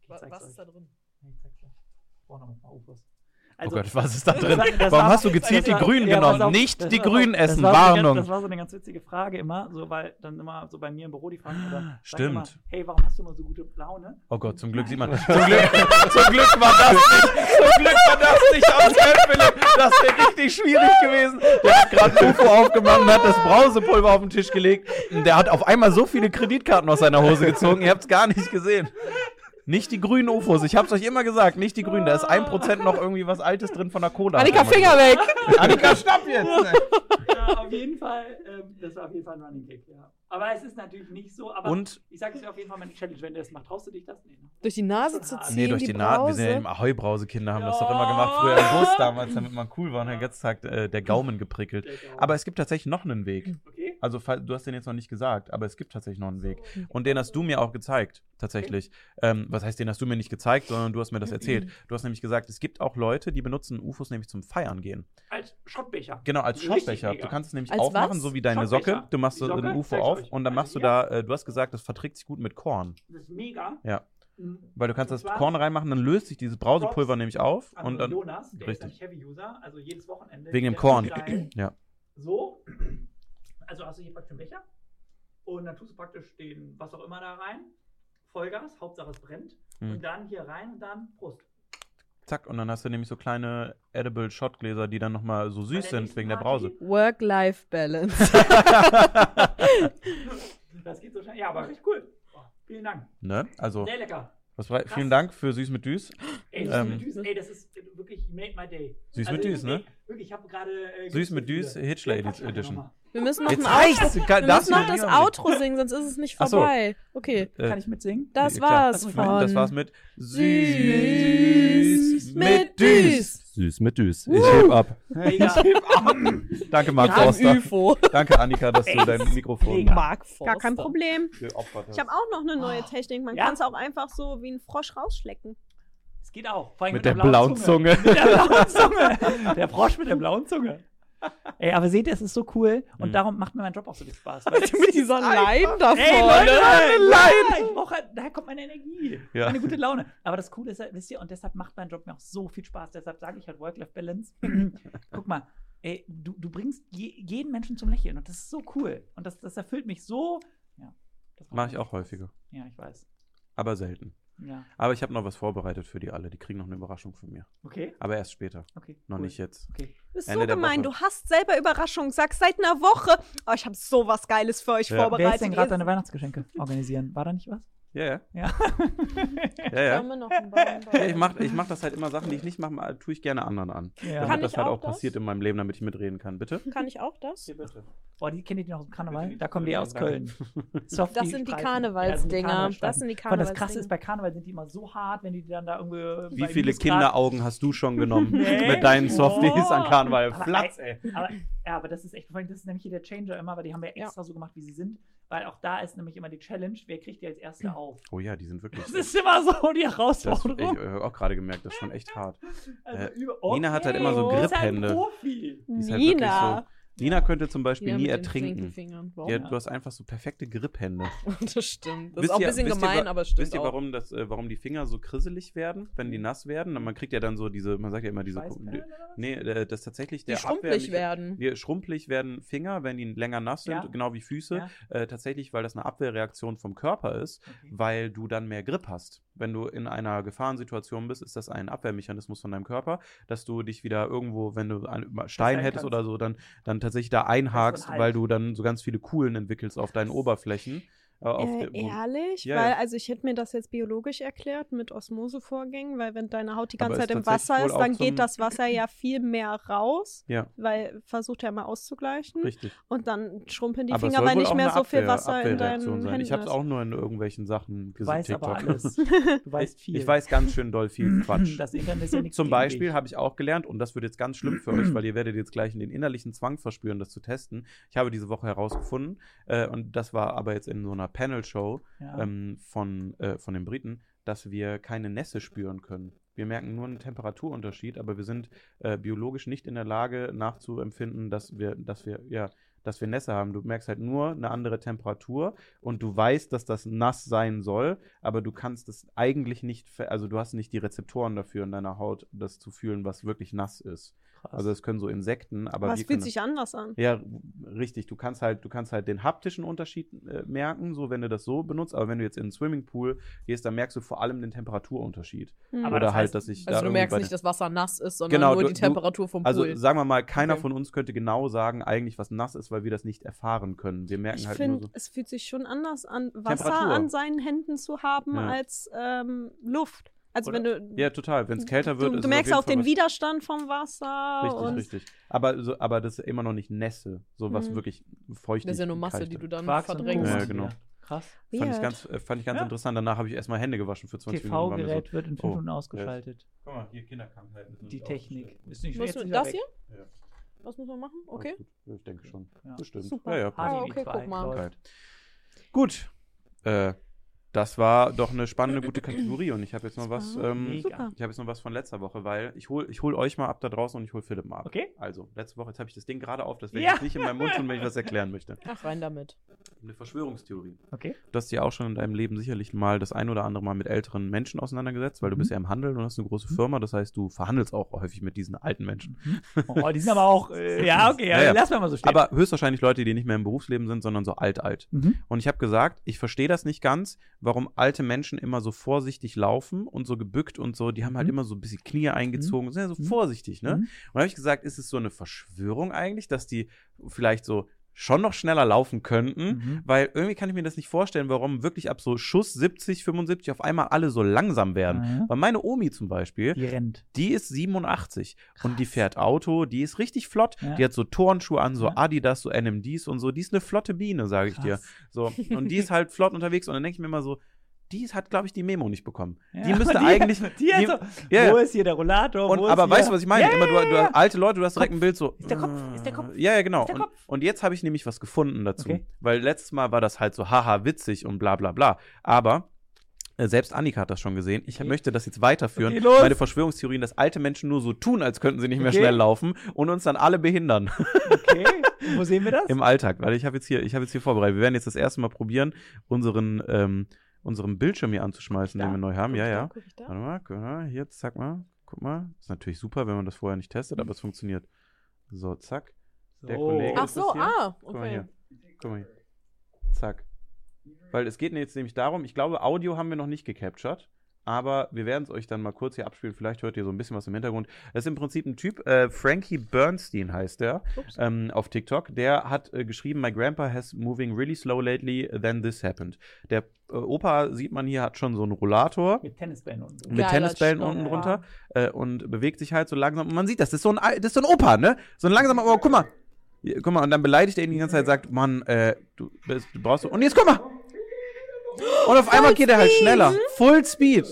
Ich Wa- zeig's Was euch. ist da drin? Ich zeig's euch. Ich brauche noch ein paar UFOs. Oh Gott, was ist da drin? das- das Warum war- hast du gezielt die das Grünen ja, genommen? auf, Nicht das die so- Grünen das essen, war so eine ganz- Warnung. Das war so eine ganz witzige Frage immer, so weil dann immer so bei mir im Büro die oder sagen Stimmt. Immer, hey, warum hast du immer so gute Laune? Oh Gott, zum Glück sieht man. [laughs] Zum Glück, zum Glück war das nicht. Zum Glück war das nicht aus Philipp. Das wäre richtig schwierig gewesen. Der hat gerade UFO aufgemacht und hat das Brausepulver auf den Tisch gelegt. Der hat auf einmal so viele Kreditkarten aus seiner Hose gezogen. Ihr habt es gar nicht gesehen. Nicht die grünen UFOs. Ich hab's euch immer gesagt, nicht die grünen. Da ist 1% noch irgendwie was Altes drin von der Cola. Annika, Finger weg! Annika, stopp jetzt! Ja, auf jeden Fall, ähm, das war auf jeden Fall ein Running Gag, ja. Aber es ist natürlich nicht so, aber Und ich sage es dir auf jeden Fall meine Challenge, wenn du das machst, traust du dich das? Nee, ne? Durch die Nase zu ziehen, Nee, durch die, Naht. Wir sind ja eben Ahoi-Brause-Kinder, haben das Ja. doch immer gemacht. Früher im Bus damals, damit man cool war und den ganzen Tag äh, der Gaumen geprickelt. Der Gaumen. Aber es gibt tatsächlich noch einen Weg. Okay. Also, du hast den jetzt noch nicht gesagt, aber es gibt tatsächlich noch einen Weg. Und den hast du mir auch gezeigt, tatsächlich. Ähm, was heißt, den hast du mir nicht gezeigt, sondern du hast mir das erzählt. Du hast nämlich gesagt, es gibt auch Leute, die benutzen UFOs nämlich zum Feiern gehen. Als Schottbecher. Genau, als Schottbecher. Du kannst es nämlich Als aufmachen, was? so wie deine. Socke. Du machst so ein? UFO auf euch. und dann Also machst du hier. da, äh, du hast gesagt, das verträgt sich gut mit Korn. Das ist mega. Ja. Mhm. Weil du kannst das Korn reinmachen, dann löst sich dieses Brausepulver nämlich auf und dann. Jonas, der richtig. ist ein Heavy-User, also jedes Wochenende. Wegen dem Korn. Ja. So, also hast du hier praktisch einen Becher und dann tust du praktisch den, was auch immer da rein, Vollgas, Hauptsache es brennt Hm. und dann hier rein und dann Prost. Zack, und dann hast du nämlich so kleine Edible Shotgläser, die dann nochmal so süß der sind wegen der Party- Brause. Work-Life-Balance. [laughs] Das geht so schnell. Ja, aber richtig cool. Oh, vielen Dank. Ne? Also, Sehr lecker. was vielen Dank für Süß mit Düs. Ey, süß Ähm, mit Düs, ey, das ist wirklich made my day. Süß Also, mit Düs, ne? Wirklich, ich habe gerade. Äh, Süß mit. Düs, Hitchler Ja, pack Edition. Wir müssen noch, Jetzt ein reicht's! Wir müssen noch das Outro singen, sonst ist es nicht Ach so. vorbei. Okay, Äh, Kann ich mitsingen? das klar. war's Das- von Das war's mit Süß mit Düs. Süß mit Düs. Ich heb ab. [laughs] Danke, Marc Forster. UFO. Danke, Annika, dass du dein Mikrofon. Mark Gar kein Problem. Ich habe auch noch eine neue Technik. Man Ja? kann es auch einfach so wie ein Frosch rausschlecken. Es geht auch. Vor allem Mit der blauen Zunge. Mit der blauen Zunge. Der Frosch mit der blauen Zunge. Ey, aber seht ihr, es ist so cool und Mhm. darum macht mir mein Job auch so viel Spaß. Weil Mit dieser Line da Ey, vorne. Leute, ich brauche, daher kommt meine Energie, Ja. meine gute Laune. Aber das Coole ist, halt, wisst ihr, und deshalb macht mein Job mir auch so viel Spaß. Deshalb sage ich halt Work-Life-Balance. [laughs] Guck mal, ey, du, du bringst je, jeden Menschen zum Lächeln und das ist so cool. Und das, das erfüllt mich so. Ja, das Mache ich auch häufiger. Ja, ich weiß. Aber selten. Ja, Aber ich habe noch was vorbereitet für die alle. Die kriegen noch eine Überraschung von mir. okay, Aber erst später. okay. Noch cool. nicht jetzt. Okay. Du bist Ende so gemein. Du hast selber Überraschung. Sagst seit einer Woche. Oh, ich habe so was Geiles für euch Ja. vorbereitet. Wer ist denn gerade deine Weihnachtsgeschenke [laughs] organisieren? War da nicht was? Ja, ja. Ja. [laughs] Ja, ja. Ja ich mache ich mach das halt immer Sachen, die ich nicht mache, tue ich gerne anderen an. ja. Kann Damit das ich halt auch das? passiert in meinem Leben, damit ich mitreden kann. Bitte? Kann ich auch das? bitte. Boah, die kennt ihr die noch aus dem Karneval? Da kommen die aus. Köln. Softie [laughs] Das sind die. Karnevalsdinger. Ja, Das sind die Und das Krasse Karnevalsdinger. ist, bei Karneval sind die immer so hart, wenn die dann da irgendwie. Wie viele Kinderaugen hast du schon genommen [laughs] Nee. mit deinen Softies Oh. an Karneval? Aber, Flatz, ey. Aber, ja, aber das ist echt, vor allem, das ist nämlich hier der Changer immer, weil die haben wir extra so gemacht, wie sie sind. Weil auch da ist nämlich immer die Challenge, wer kriegt die als Erste auf. Oh ja, die sind wirklich. Das ist immer so die Das, ich Herausforderung. habe auch gerade gemerkt, das ist schon echt hart. Also äh, über- Nina hat halt immer so die ist halt ist halt wirklich Nina. so. Nina könnte zum Beispiel Wieder nie ertrinken. Ja, du hast einfach so perfekte Gripphände. [laughs] Das stimmt. Das Wisst ist auch ihr- ein bisschen ihr, gemein, wa- aber stimmt Wisst ihr, warum, das, äh, warum die Finger so krisselig werden, wenn die nass werden? Man kriegt ja dann so diese, man sagt ja immer diese. Was? Nee, äh, das ist tatsächlich Die der schrumpelig Abwehr- werden. Die schrumpelig werden Finger, wenn die länger nass sind, Ja. genau wie Füße. Ja. Äh, tatsächlich, weil das eine Abwehrreaktion vom Körper ist, Okay. weil du dann mehr Grip hast. Wenn du in einer Gefahrensituation bist, ist das ein Abwehrmechanismus von deinem Körper, dass du dich wieder irgendwo, wenn du einen Stein hättest kannst. oder so, dann, dann tatsächlich da einhakst, weil du dann so ganz viele Kuhlen entwickelst auf deinen Oberflächen. Äh, auf Äh, der- ehrlich? Ja, weil, ja. also ich hätte mir das jetzt biologisch erklärt mit Osmosevorgängen, weil wenn deine Haut die ganze Zeit im Wasser ist, dann geht das Wasser ja viel mehr raus, Ja, weil versucht ja immer auszugleichen. richtig. Und dann schrumpeln die Aber Finger, weil nicht mehr so viel Abwehr- Wasser in deinen Abwehrreaktion Händen sein. Ich habe es auch nur in irgendwelchen Sachen Du gesehen. weißt aber alles. [laughs] Du weißt viel. Ich weiß ganz schön doll viel [laughs] Quatsch. Das Internet ist ja nichts Zum Beispiel habe ich auch gelernt, und das wird jetzt ganz schlimm für euch, weil ihr werdet jetzt gleich den innerlichen Zwang verspüren, das zu testen. Ich habe diese Woche herausgefunden, äh, und das war aber jetzt in so einer Panel-Show Ja. ähm, von, äh, von den Briten, dass wir keine Nässe spüren können. Wir merken nur einen Temperaturunterschied, aber wir sind äh, biologisch nicht in der Lage nachzuempfinden, dass wir, dass wir, ja, dass wir Nässe haben. Du merkst halt nur eine andere Temperatur und du weißt, dass das nass sein soll, aber du kannst es eigentlich nicht, also du hast nicht die Rezeptoren dafür in deiner Haut, das zu fühlen, was wirklich nass ist. Krass. Also es können so Insekten, aber Aber es fühlt sich anders an. ja, richtig. Du kannst halt, du kannst halt den haptischen Unterschied äh, merken, so wenn du das so benutzt. Aber wenn du jetzt in einen Swimmingpool gehst, dann merkst du vor allem den Temperaturunterschied. Hm. Aber Oder das halt, heißt- dass ich Also da du merkst nicht, dass Wasser nass ist, sondern Genau, nur du- die Temperatur vom den- Also Pool. sagen wir mal, keiner Okay. von uns könnte genau sagen, eigentlich was nass ist, weil wir das nicht erfahren können. Wir merken Ich halt nur finde, so. es fühlt sich schon anders an, Wasser an seinen Händen zu haben Ja. als ähm, Luft. Also Oder- wenn du. Ja, total. Wenn es kälter wird, du, ist du merkst auf auch den Widerstand vom Wasser. Richtig, richtig. Aber, so, aber das ist immer noch nicht Nässe, so was Mhm. wirklich feucht das ist ja nur Masse, die du dann Quarks verdrängst. Ja, genau. Krass. Fand ich ganz, äh, fand ich ganz Ja. interessant. Danach habe ich erstmal Hände gewaschen für 20 Minuten. war mir TV-Gerät wird in fünf Oh, Minuten ausgeschaltet. Guck mal, hier Kinderkrankheiten. müssen Die Technik. Ist nicht Musst du, ist das weg. hier? Ja. Was muss man machen? Okay. Ich denke schon. Ja. Bestimmt. Super. Ja, ja, Ah, okay, guck mal. Gut. Äh, das war doch eine spannende, gute Kategorie und ich habe jetzt noch was. Ähm, ich habe jetzt noch was von letzter Woche, weil ich hol, ich hol euch mal ab da draußen und ich hol Philipp mal ab. Okay. Also, letzte Woche, jetzt habe ich das Ding gerade auf, das werde ich Ja. jetzt nicht in meinem Mund tun, wenn ich was erklären möchte. [laughs] Ach, rein damit. Eine Verschwörungstheorie. Okay. Du hast dich auch schon in deinem Leben sicherlich mal das ein oder andere Mal mit älteren Menschen auseinandergesetzt, weil du Mhm. bist ja im Handel und hast eine große Firma. Das heißt, du verhandelst auch häufig mit diesen alten Menschen. Oh, die sind aber auch. [laughs] Äh, ja, okay, Ja, ja. lass mal so stehen. Aber höchstwahrscheinlich Leute, die nicht mehr im Berufsleben sind, sondern so alt-alt. Mhm. Und ich habe gesagt, ich verstehe das nicht ganz, warum alte Menschen immer so vorsichtig laufen und so gebückt und so, die haben halt Mhm. immer so ein bisschen Knie eingezogen, sind ja so Mhm. vorsichtig, ne? Mhm. Und da habe ich gesagt, ist es so eine Verschwörung eigentlich, dass die vielleicht so schon noch schneller laufen könnten? Mhm. Weil irgendwie kann ich mir das nicht vorstellen, warum wirklich ab so Schuss 70, 75 auf einmal alle so langsam werden. Mhm. Weil meine Omi zum Beispiel, Die rennt. die ist 87 und die fährt Auto, die ist richtig flott. Ja. Die hat so Turnschuhe an, so Ja. Adidas, so NMDs und so. Die ist eine flotte Biene, sage ich dir. Krass. So, und die [laughs] ist halt flott unterwegs und dann denke ich mir immer so, die hat, glaube ich, die Memo nicht bekommen. Ja, [laughs] Die müsste die- eigentlich. Die, die- so, ja, wo ist hier der Rollator? Und, wo ist aber hier? weißt du, was ich meine? Ja, Immer du, du alte Leute, du hast direkt ein Bild so. Ist der Kopf? Ist der Kopf? Ja, ja, genau. Und, Kopf? und jetzt habe ich nämlich was gefunden dazu. Okay. Weil letztes Mal war das halt so, haha, witzig und bla bla bla. Aber äh, selbst Annika hat das schon gesehen. Ich Okay. möchte das jetzt weiterführen. Okay. Meine Verschwörungstheorien, dass alte Menschen nur so tun, als könnten sie nicht mehr Okay. schnell laufen und uns dann alle behindern Okay. [laughs] Wo sehen wir das? im Alltag. Weil ich habe jetzt hier, ich habe jetzt hier vorbereitet. Wir werden jetzt das erste Mal probieren, unseren, ähm, unseren Bildschirm hier anzuschmeißen, Da? den wir neu haben. Ja, ja. Guck ich da? Warte mal, guck mal, hier, zack mal. Guck mal. Ist natürlich super, wenn man das vorher nicht testet, aber es funktioniert. So, zack. der So. Kollege- Ach ist so, ah, Guck mal okay. hier. Guck mal hier. Zack. Weil es geht jetzt nämlich darum, ich glaube, Audio haben wir noch nicht gecaptured. Aber wir werden es euch dann mal kurz hier abspielen. Vielleicht hört ihr so ein bisschen was im Hintergrund. Das ist im Prinzip ein Typ, äh, Frankie Bernstein heißt der, ähm, auf TikTok. Der hat äh, geschrieben, My grandpa has moving really slow lately, then this happened. Der Opa, sieht man hier, hat schon so einen Rollator Mit Tennisbällen unten. mit Geiler Tennisbällen unten drunter äh, und bewegt sich halt so langsam. Und man sieht das, das ist so ein, das ist so ein Opa, ne? So ein langsamer, aber guck mal. Hier, Guck mal, und dann beleidigt er ihn die ganze Zeit, sagt, Mann, äh, du, bist, du brauchst so. Und jetzt guck mal! Und auf einmal geht er halt schneller. Full Speed.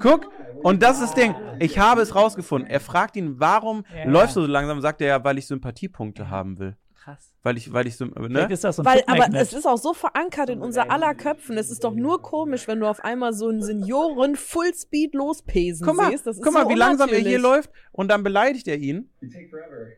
Guck, und das ist das Ding. Ich habe es rausgefunden. Er fragt ihn, warum Ja. läufst du so langsam? Sagt er ja, weil ich Sympathiepunkte haben will. Krass. Weil ich, weil ich so, Vielleicht ne? ist das so ein Weil, aber es ist auch so verankert in unser aller Köpfen. Es ist doch nur komisch, wenn du auf einmal so einen Senioren Fullspeed lospesen Guck mal, siehst. Das ist guck mal, so wie langsam er hier läuft. Und dann beleidigt er ihn. You take forever.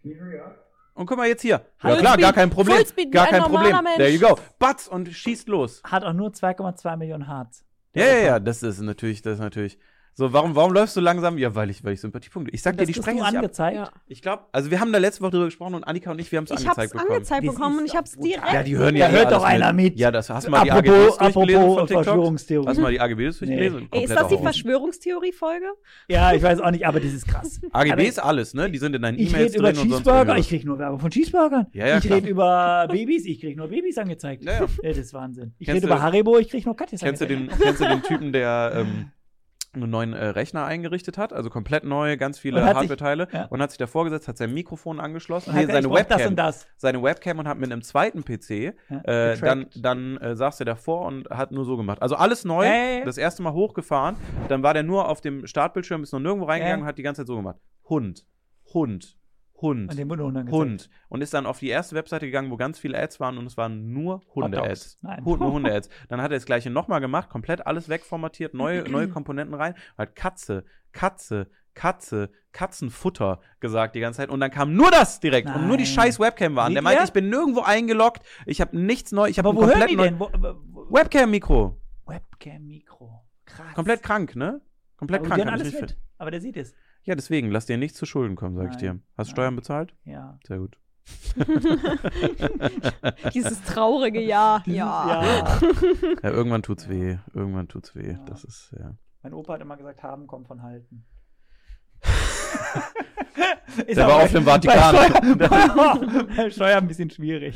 Can you hurry up? Und guck mal jetzt hier. Ja Fullspeed, klar, gar kein Problem. Fullspeed gar ein kein Problem. Mensch. There you go. Batz und schießt los. Hat auch nur 2,2 Millionen Hertz. Ja, ja, ja, das ist natürlich, das ist natürlich. So, warum, warum läufst du langsam? Ja, weil ich, weil ich Sympathiepunkte. Ich sag dir, die sprechen du sich ab. angezeigt. Ja. Ich glaube, also wir haben da letzte Woche drüber gesprochen und Annika und ich, wir haben es Ich angezeigt hab's bekommen. angezeigt Das bekommen ist und ich hab's direkt. Ja, die hören Da ja eh hört doch einer mit. Ja, das hast du mal die AGBs durchgelesen apropos von TikTok? Verschwörungstheorie. Hast du mal die AGBs durchgelesen? Nee. Ey, ist das die. Verschwörungstheorie-Folge? Ja, ich weiß auch nicht, aber das ist krass. [laughs] AGB ist alles, ne? Die sind in deinen Ich E-Mails rede über drin und sonst Cheeseburger, ich krieg nur Werbung von Cheeseburgern. Ja, ja, ich rede über Babys, ich krieg nur Babys angezeigt. Ja, ja. das ist Wahnsinn. Ich rede über Haribo, ich krieg nur Katjes Kennst du, angezeigt. den, kennst du den Typen, der ähm, einen neuen äh, Rechner eingerichtet hat? Also komplett neu, ganz viele Hardware-Teile. ja. Und hat sich davor gesetzt, hat sein Mikrofon angeschlossen, nee, seine brauch das Webcam, und das. seine Webcam und hat mit einem zweiten PC Ja, äh, dann, dann äh, saß er davor und hat nur so gemacht. Also alles neu, Ey. das erste Mal hochgefahren, dann war der nur auf dem Startbildschirm, ist noch nirgendwo reingegangen Ey. und hat die ganze Zeit so gemacht. Hund, Hund, Hund. Und den Mund angezeigt. Hund. Und ist dann auf die erste Webseite gegangen, wo ganz viele Ads waren und es waren nur Hunde-Ads. Nein. Hund, nur [laughs] Hunde-Ads. Dann hat er das gleiche nochmal gemacht, komplett alles wegformatiert, neue, [clears throat] neue Komponenten rein, hat Katze, Katze, Katze, Katzenfutter gesagt die ganze Zeit. Und dann kam nur das direkt. Und nur die Nein. scheiß Webcam war an. Der meinte, ich bin nirgendwo eingeloggt, ich habe nichts neu, ich habe hören komplett die denn? Wo, wo, wo, Webcam-Mikro. Webcam-Mikro. Krass. Komplett krank, ne? Komplett aber krank. hab ich alles nicht fit. Aber der sieht es. Ja, deswegen, lass dir nichts zu Schulden kommen, sag ich dir. Nein. Hast du Nein. Steuern bezahlt? Ja. Sehr gut. [laughs] Dieses traurige Ja. Ja. ja. Ja, irgendwann tut's weh. Irgendwann tut's weh. Ja. Das ist, ja. Mein Opa hat immer gesagt, haben kommt von halten. [laughs] Der war auf dem Vatikan. Bei Steuer, [laughs] [laughs] bei Steuer ein bisschen schwierig.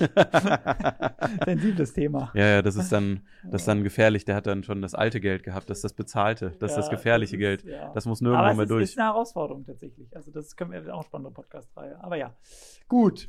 Sensibles Thema. Ja, ja, das ist dann, das ist dann gefährlich. Der hat dann schon das alte Geld gehabt, das ist das bezahlte, das ist das Ja, gefährliche ist- Geld. ja. Das muss nirgendwo Aber mehr ist, durch. ist eine Herausforderung tatsächlich. Also das können wir auch spannende Podcast-Reihe. Aber ja, gut.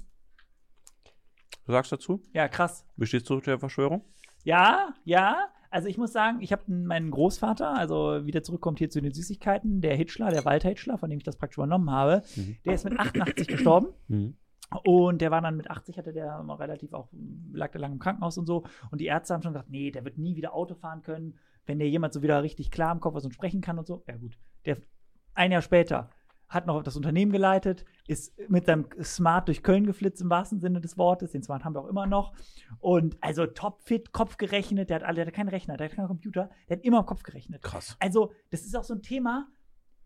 Du sagst dazu? Ja, krass. Wie stehst du zu der Verschwörung? Ja, ja. Also ich muss sagen, ich habe meinen Großvater, also wieder zurückkommt hier zu den Süßigkeiten, der Hitchler, der Walter Hitchler, von dem ich das praktisch übernommen habe, Mhm. der ist mit 88 gestorben. Mhm. Und der war dann mit 80, hatte der relativ auch, lag der lange im Krankenhaus und so. Und die Ärzte haben schon gesagt, nee, der wird nie wieder Auto fahren können, wenn der jemand so wieder richtig klar im Kopf ist und sprechen kann und so. Ja gut, der ein Jahr später hat noch das Unternehmen geleitet, ist mit seinem Smart durch Köln geflitzt im wahrsten Sinne des Wortes. Den Smart haben wir auch immer noch. Und also topfit, Kopf gerechnet. Der hat alle, der hat keinen Rechner, der hat keinen Computer, der hat immer im Kopf gerechnet. Krass. Also, das ist auch so ein Thema.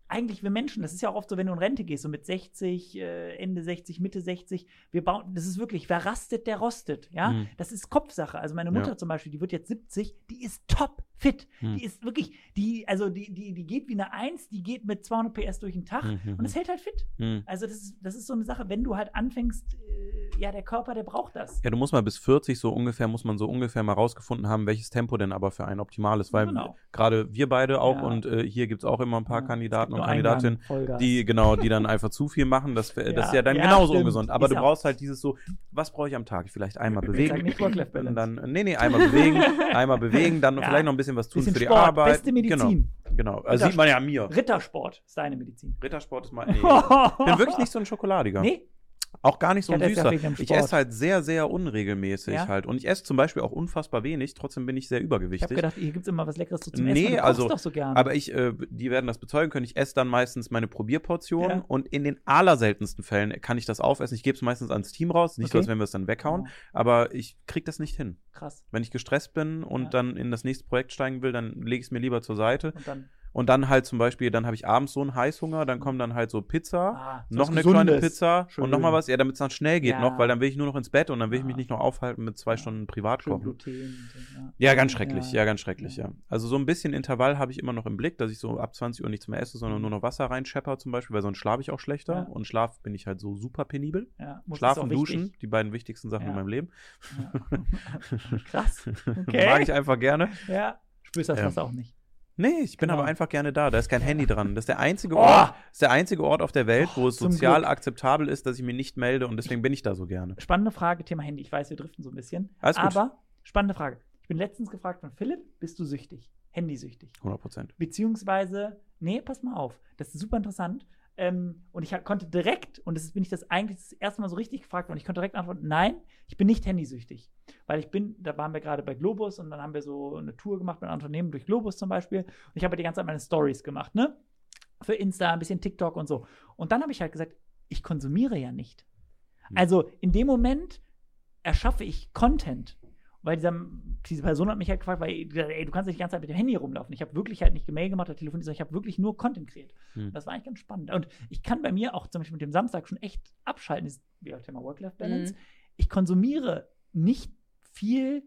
Eigentlich wir Menschen, das ist ja auch oft so, wenn du in Rente gehst, so mit 60, äh, Ende 60, Mitte 60, wir bauen, das ist wirklich, wer rastet, der rostet, ja. Mhm. Das ist Kopfsache. Also meine Mutter Ja. zum Beispiel, die wird jetzt 70, die ist top fit. Mhm. Die ist wirklich, die, also die, die, die geht wie eine Eins, die geht mit 200 PS durch den Tag Mhm. und es hält halt fit. Mhm. Also das ist, das ist so eine Sache, wenn du halt anfängst, äh, ja, der Körper, der braucht das. Ja, du musst mal bis 40 so ungefähr, muss man so ungefähr mal rausgefunden haben, welches Tempo denn aber für einen optimal ist. Weil Genau. gerade wir beide auch Ja. und äh, hier gibt's auch immer ein paar Ja, Kandidaten es gibt und Kandidatinnen, die genau, die dann einfach zu viel machen. Das, [laughs] wär- das ist Ja, ja dann ja, genauso stimmt. ungesund. Aber Ist du auch. brauchst halt dieses so, was brauche ich am Tag? Vielleicht einmal bewegen. nicht Work-Life-Balance. Und dann, nee, nee, einmal bewegen, [laughs] einmal bewegen, dann Ja. vielleicht noch ein bisschen was tun Bisschen für die Sport, Arbeit. beste Medizin. Genau, genau. Also sieht man ja an mir. Rittersport ist deine Medizin. Rittersport ist mal. [laughs] Nee. Ich bin wirklich nicht so ein Schokoladiger. Nee, Auch gar nicht so Ich ein süßer. Ich esse halt sehr, sehr unregelmäßig Ja? halt. Und ich esse zum Beispiel auch unfassbar wenig, trotzdem bin ich sehr ich übergewichtig. habe gedacht, hier gibt es immer was Leckeres zu zum Nee, Essen. Du also, doch so gerne. Aber ich, äh, die werden das bezeugen können. Ich esse dann meistens meine Probierportion Ja. und in den allerseltensten Fällen kann ich das aufessen. Ich gebe es meistens ans Team raus. Nicht so, Okay. als wenn wir es dann weghauen, Oh, aber ich krieg das nicht hin. krass. Wenn ich gestresst bin und Ja. dann in das nächste Projekt steigen will, dann lege ich es mir lieber zur Seite. Und dann Und dann halt zum Beispiel, dann habe ich abends so einen Heißhunger, dann kommt dann halt so Pizza. ah, noch eine kleine Gesundes. Pizza Schön. und noch mal was, ja, damit es dann schnell geht Ja. noch, weil dann will ich nur noch ins Bett und dann will ich mich nicht noch aufhalten mit zwei Ja. Stunden privat Schön kochen. Gluten. und so, ja. Ganz schrecklich, Ja. ganz schrecklich, ja. Also so ein bisschen Intervall habe ich immer noch im Blick, dass ich so ab 20 Uhr nichts mehr esse, sondern Mhm. nur noch Wasser reinschepper zum Beispiel, weil sonst schlafe ich auch schlechter. Und Schlaf bin ich halt so super penibel. Ist Schlafen, duschen, wichtig. die beiden wichtigsten Sachen in meinem Leben. [laughs] Krass. [laughs] Okay. Mag ich einfach gerne. Ja. Spürst das. Wasser auch nicht. Nee, ich bin Genau. aber einfach gerne da. Da ist kein Handy dran. Das ist der einzige Oh! Ort, ist der einzige Ort auf der Welt, wo es sozial Glück. akzeptabel ist, dass ich mich nicht melde und deswegen bin ich da so gerne. Spannende Frage, Thema Handy. Ich weiß, wir driften so ein bisschen. Alles gut. aber spannende Frage. Ich bin letztens gefragt von Philipp, bist du süchtig? Handysüchtig? 100 Prozent. Beziehungsweise, nee, pass mal auf, das ist super interessant. Ähm, und ich konnte direkt, und das bin ich das eigentlich das erste Mal so richtig gefragt worden, ich konnte direkt antworten, nein, ich bin nicht handysüchtig. Weil ich bin, da waren wir gerade bei Globus und dann haben wir so eine Tour gemacht mit einem Unternehmen durch Globus zum Beispiel. Und ich habe die ganze Zeit meine Stories gemacht, ne? Für Insta, ein bisschen TikTok und so. Und dann habe ich halt gesagt, ich konsumiere ja nicht. Hm. Also in dem Moment erschaffe ich Content. Weil dieser, diese Person hat mich halt gefragt, weil ey, du kannst nicht die ganze Zeit mit dem Handy rumlaufen. Ich habe wirklich halt nicht Gemail gemacht oder telefoniert, sondern ich habe wirklich nur Content kreiert. Hm. Das war eigentlich ganz spannend. Und ich kann bei mir auch zum Beispiel mit dem Samstag schon echt abschalten, dieses wie auch Thema Work-Life-Balance. Mhm. Ich konsumiere nicht viel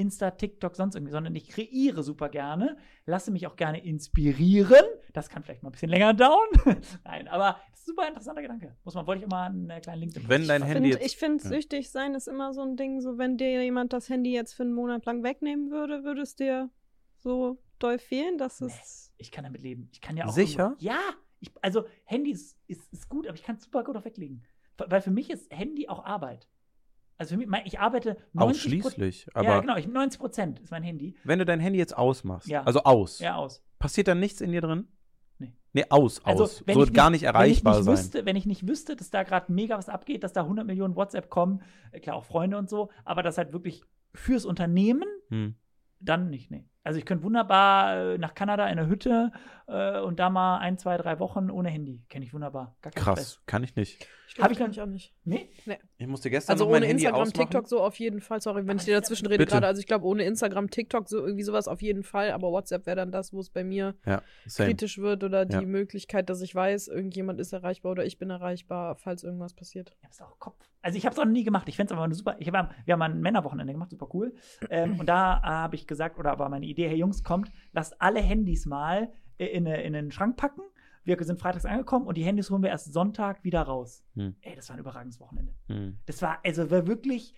Insta, TikTok, sonst irgendwie, sondern ich kreiere super gerne, lasse mich auch gerne inspirieren. Das kann vielleicht mal ein bisschen länger dauern. [laughs] Nein, aber das ist ein super interessanter Gedanke. Muss man, wollte ich mal einen äh, kleinen Link dazu Wenn dein Ich Handy find- jetzt. Ich finde, Ja. süchtig sein ist immer so ein Ding, so wenn dir jemand das Handy jetzt für einen Monat lang wegnehmen würde, würde es dir so doll fehlen, dass Nee. es. Ich kann damit leben. Ich kann ja auch. Sicher? irgendwo- Ja. Ich, also, Handy ist, ist, ist gut, aber ich kann es super gut auch weglegen. Weil für mich ist Handy auch Arbeit. Also für mich, ich arbeite 90 Ausschließlich. Aber ja, genau, ich, 90 Prozent ist mein Handy. wenn du dein Handy jetzt ausmachst, Ja. also aus, Ja, aus. passiert dann nichts in dir drin? Nee. Nee, aus, Also, aus. wenn So ich gar nicht erreichbar wenn ich sein. nicht Wüsste, wenn ich nicht wüsste, dass da gerade mega was abgeht, dass da 100 Millionen WhatsApp kommen, äh, klar auch Freunde und so, aber das halt wirklich fürs Unternehmen, Hm. dann nicht, nee. Also ich könnte wunderbar äh, nach Kanada in eine Hütte äh, und da mal ein, zwei, drei Wochen ohne Handy. Kenne ich wunderbar. Gar kein Stress. Krass, kann ich nicht. Ich Hab glaube, ich kann dann- ich auch nicht. Nee? Ich musste gestern Also noch mein ohne Handy Instagram, ausmachen. TikTok so auf jeden Fall. Sorry, wenn ich dir dazwischen rede gerade. Also ich glaube, ohne Instagram, TikTok, so irgendwie sowas auf jeden Fall. Aber WhatsApp wäre dann das, wo es bei mir Ja, kritisch wird oder die Ja. Möglichkeit, dass ich weiß, irgendjemand ist erreichbar oder ich bin erreichbar, falls irgendwas passiert. Ich hab's auch Kopf. Also ich habe es auch noch nie gemacht. Ich fände es aber eine super. Ich hab, wir haben ein Männerwochenende gemacht, super cool. Ähm, und da äh, habe ich gesagt, oder war meine Idee, hey Jungs, kommt, lasst alle Handys mal äh, in, eine, in den Schrank packen. Wir sind freitags angekommen und die Handys holen wir erst Sonntag wieder raus. Hm. Ey, das war ein überragendes Wochenende. Hm. Das war, also war wirklich.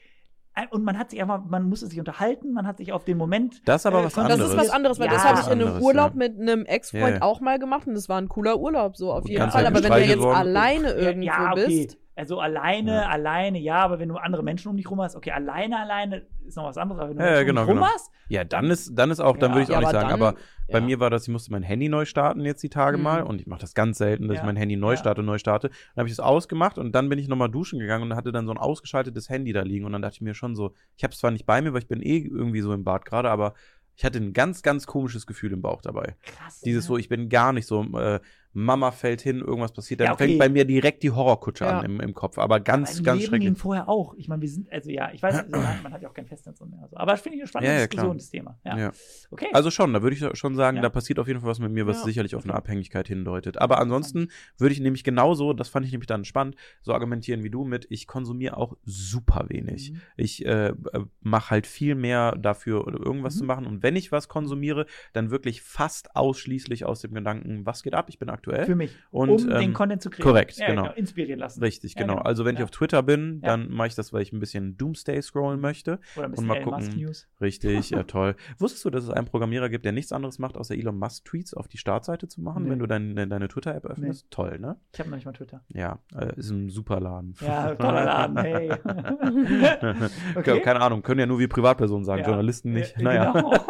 Und man hat sich einfach, man musste sich unterhalten, man hat sich auf den Moment. Das ist aber Äh, was kon- Das anderes. ist was anderes, weil Ja, das habe ich in einem anderes, Urlaub ja. mit einem Ex-Freund Ja, ja. auch mal gemacht und das war ein cooler Urlaub, so auf Und jeden Fall. halt Aber wenn du jetzt worden. alleine irgendwo ja, okay. bist, Also alleine, Ja. alleine, ja, aber wenn du andere Menschen um dich rum hast, okay, alleine, alleine ist noch was anderes, aber wenn du Ja, Menschen genau, um dich rum genau. hast, Ja, dann ist, dann ist auch, dann Ja. würde ich auch nicht aber sagen, dann- aber bei mir war das, ich musste mein Handy neu starten jetzt die Tage Mhm. mal und ich mache das ganz selten, dass ich mein Handy neu starte, neu starte. Dann habe ich das ausgemacht und dann bin ich nochmal duschen gegangen und hatte dann so ein ausgeschaltetes Handy da liegen und dann dachte ich mir schon so, ich habe es zwar nicht bei mir, weil ich bin eh irgendwie so im Bad gerade, aber ich hatte ein ganz, ganz komisches Gefühl im Bauch dabei. krass. Dieses so, ich bin gar nicht so, äh, Mama fällt hin, irgendwas passiert, dann Ja, okay. fängt bei mir direkt die Horrorkutsche Ja. an im, im Kopf, aber ganz, Mein ganz Leben schrecklich. ging vorher auch. Ich meine, wir sind, also ja, ich weiß, also, man hat ja auch kein Festnetz und mehr. So. Aber das finde ich eine spannende Ja, Diskussion, das Thema. Ja. Ja. Okay. Also schon, da würde ich schon sagen, da passiert auf jeden Fall was mit mir, was sicherlich auf eine. Abhängigkeit hindeutet. Aber ansonsten würde ich nämlich genauso, das fand ich nämlich dann spannend, so argumentieren wie du mit, ich konsumiere auch super wenig. Mhm. Ich äh, mache halt viel mehr dafür, irgendwas Mhm. zu machen. Und wenn ich was konsumiere, dann wirklich fast ausschließlich aus dem Gedanken, was geht ab, ich bin aktuell. Für mich. Und, um den ähm, Content zu kreieren. korrekt, ja, genau. Inspirieren lassen. Richtig, Ja, genau. genau. Also wenn ich auf Twitter bin, dann mache ich das, weil ich ein bisschen Doomsday scrollen möchte. Oder ein Und bisschen mal Elon gucken. News. Richtig, ja [laughs] toll. Wusstest du, dass es einen Programmierer gibt, der nichts anderes macht, außer Elon Musk Tweets auf die Startseite zu machen, Nee. wenn du dein, deine Twitter-App öffnest? Toll, ne? Ich habe noch nicht mal Twitter. Ja, äh, ist ein super Laden. Ja, [laughs] toller Laden, hey. [laughs] okay. Keine Ahnung, können ja nur wir Privatpersonen sagen. Journalisten nicht. Ja, naja. Genau.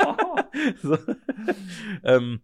so. ähm,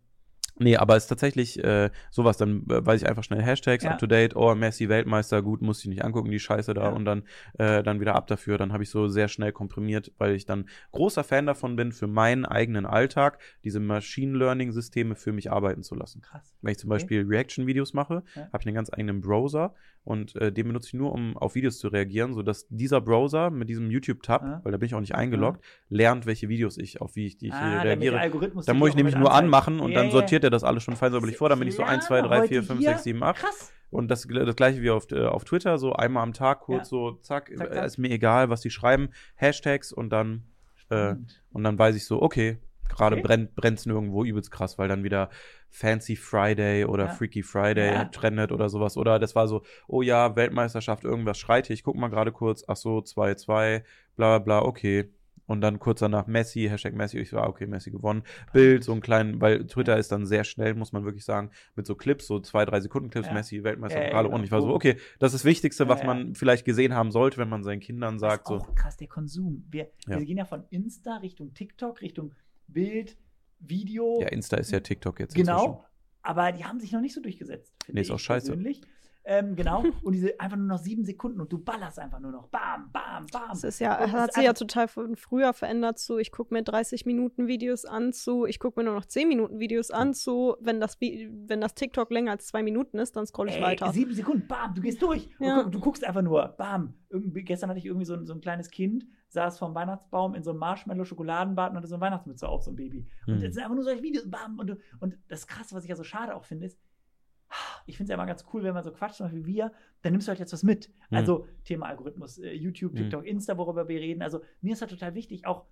nee, aber es ist tatsächlich äh, sowas, dann äh, weiß ich einfach schnell Hashtags, Ja. up to date, oh, Messi, Weltmeister, gut, muss ich nicht angucken, die Scheiße da Ja. und dann, äh, dann wieder ab dafür. Dann habe ich so sehr schnell komprimiert, weil ich dann großer Fan davon bin, für meinen eigenen Alltag diese Machine Learning-Systeme für mich arbeiten zu lassen. Krass. Wenn ich zum Okay. Beispiel Reaction-Videos mache, Ja. habe ich einen ganz eigenen Browser und äh, den benutze ich nur, um auf Videos zu reagieren, sodass dieser Browser mit diesem YouTube-Tab, Ja. weil da bin ich auch nicht eingeloggt, lernt, welche Videos ich, auf wie ich die Ah, äh, der reagiere. Dann muss ich nämlich nur anmachen und dann sortiert er das alles schon fein säuberlich vor. Dann bin ich so 1, 2, 3, 4, 5, 6, 7, 8. Krass. Und das, das gleiche wie auf, äh, auf Twitter, so einmal am Tag kurz Ja. so, zack, Zack, zack. ist mir egal, was die schreiben, Hashtags und dann, äh, und dann weiß ich so, okay, gerade Okay. brennt brennt's nirgendwo übelst krass, weil dann wieder Fancy Friday oder Ja. Freaky Friday Ja. trendet oder sowas. Oder das war so, oh ja, Weltmeisterschaft, irgendwas schreit hier, ich guck mal gerade kurz, ach so, 2-2, bla bla bla, okay. Und dann kurz danach Messi, Hashtag Messi, ich so, ah, okay, Messi gewonnen. Bild, so einen kleinen, weil Twitter ist dann sehr schnell, muss man wirklich sagen, mit so Clips, so zwei, drei Sekunden Clips, Ja. Messi, Weltmeister, Ja, ja, Pokale. genau. Und ich war so, okay, das ist das Wichtigste, was man vielleicht gesehen haben sollte, wenn man seinen Kindern sagt, das ist so, krass, der Konsum. Wir, wir gehen ja von Insta Richtung TikTok, Richtung Bild, Video. ja, Insta ist ja TikTok jetzt Genau. inzwischen. Aber die haben sich noch nicht so durchgesetzt. finde Nee, ist auch scheiße. Persönlich. Ähm, genau. [laughs] Und diese einfach nur noch sieben Sekunden und du ballerst einfach nur noch. Bam, bam, bam. Das ist ja, Und es hat ist sich ja total von früher verändert zu, ich gucke mir 30 Minuten Videos an zu, ich gucke mir nur noch 10 Minuten Videos an zu, wenn das, wenn das TikTok länger als zwei Minuten ist, dann scroll ich Ey, weiter. Sieben Sekunden, bam, du gehst durch. Ja. Und guck, du guckst einfach nur, bam. Irgendwie, gestern hatte ich irgendwie so ein, so ein kleines Kind, saß vorm Weihnachtsbaum in so einem Marshmallow-Schokoladenbad und hatte so eine Weihnachtsmütze auf, so ein Baby. Und Hm. das sind einfach nur solche Videos, bam. Und, du- und das Krasse, was ich ja so schade auch finde, ist, ich finde es ja immer ganz cool, wenn man so quatscht, zum Beispiel wir, dann nimmst du halt jetzt was mit. Hm. Also Thema Algorithmus, äh, YouTube, Hm. TikTok, Insta, worüber wir reden. Also mir ist halt total wichtig, auch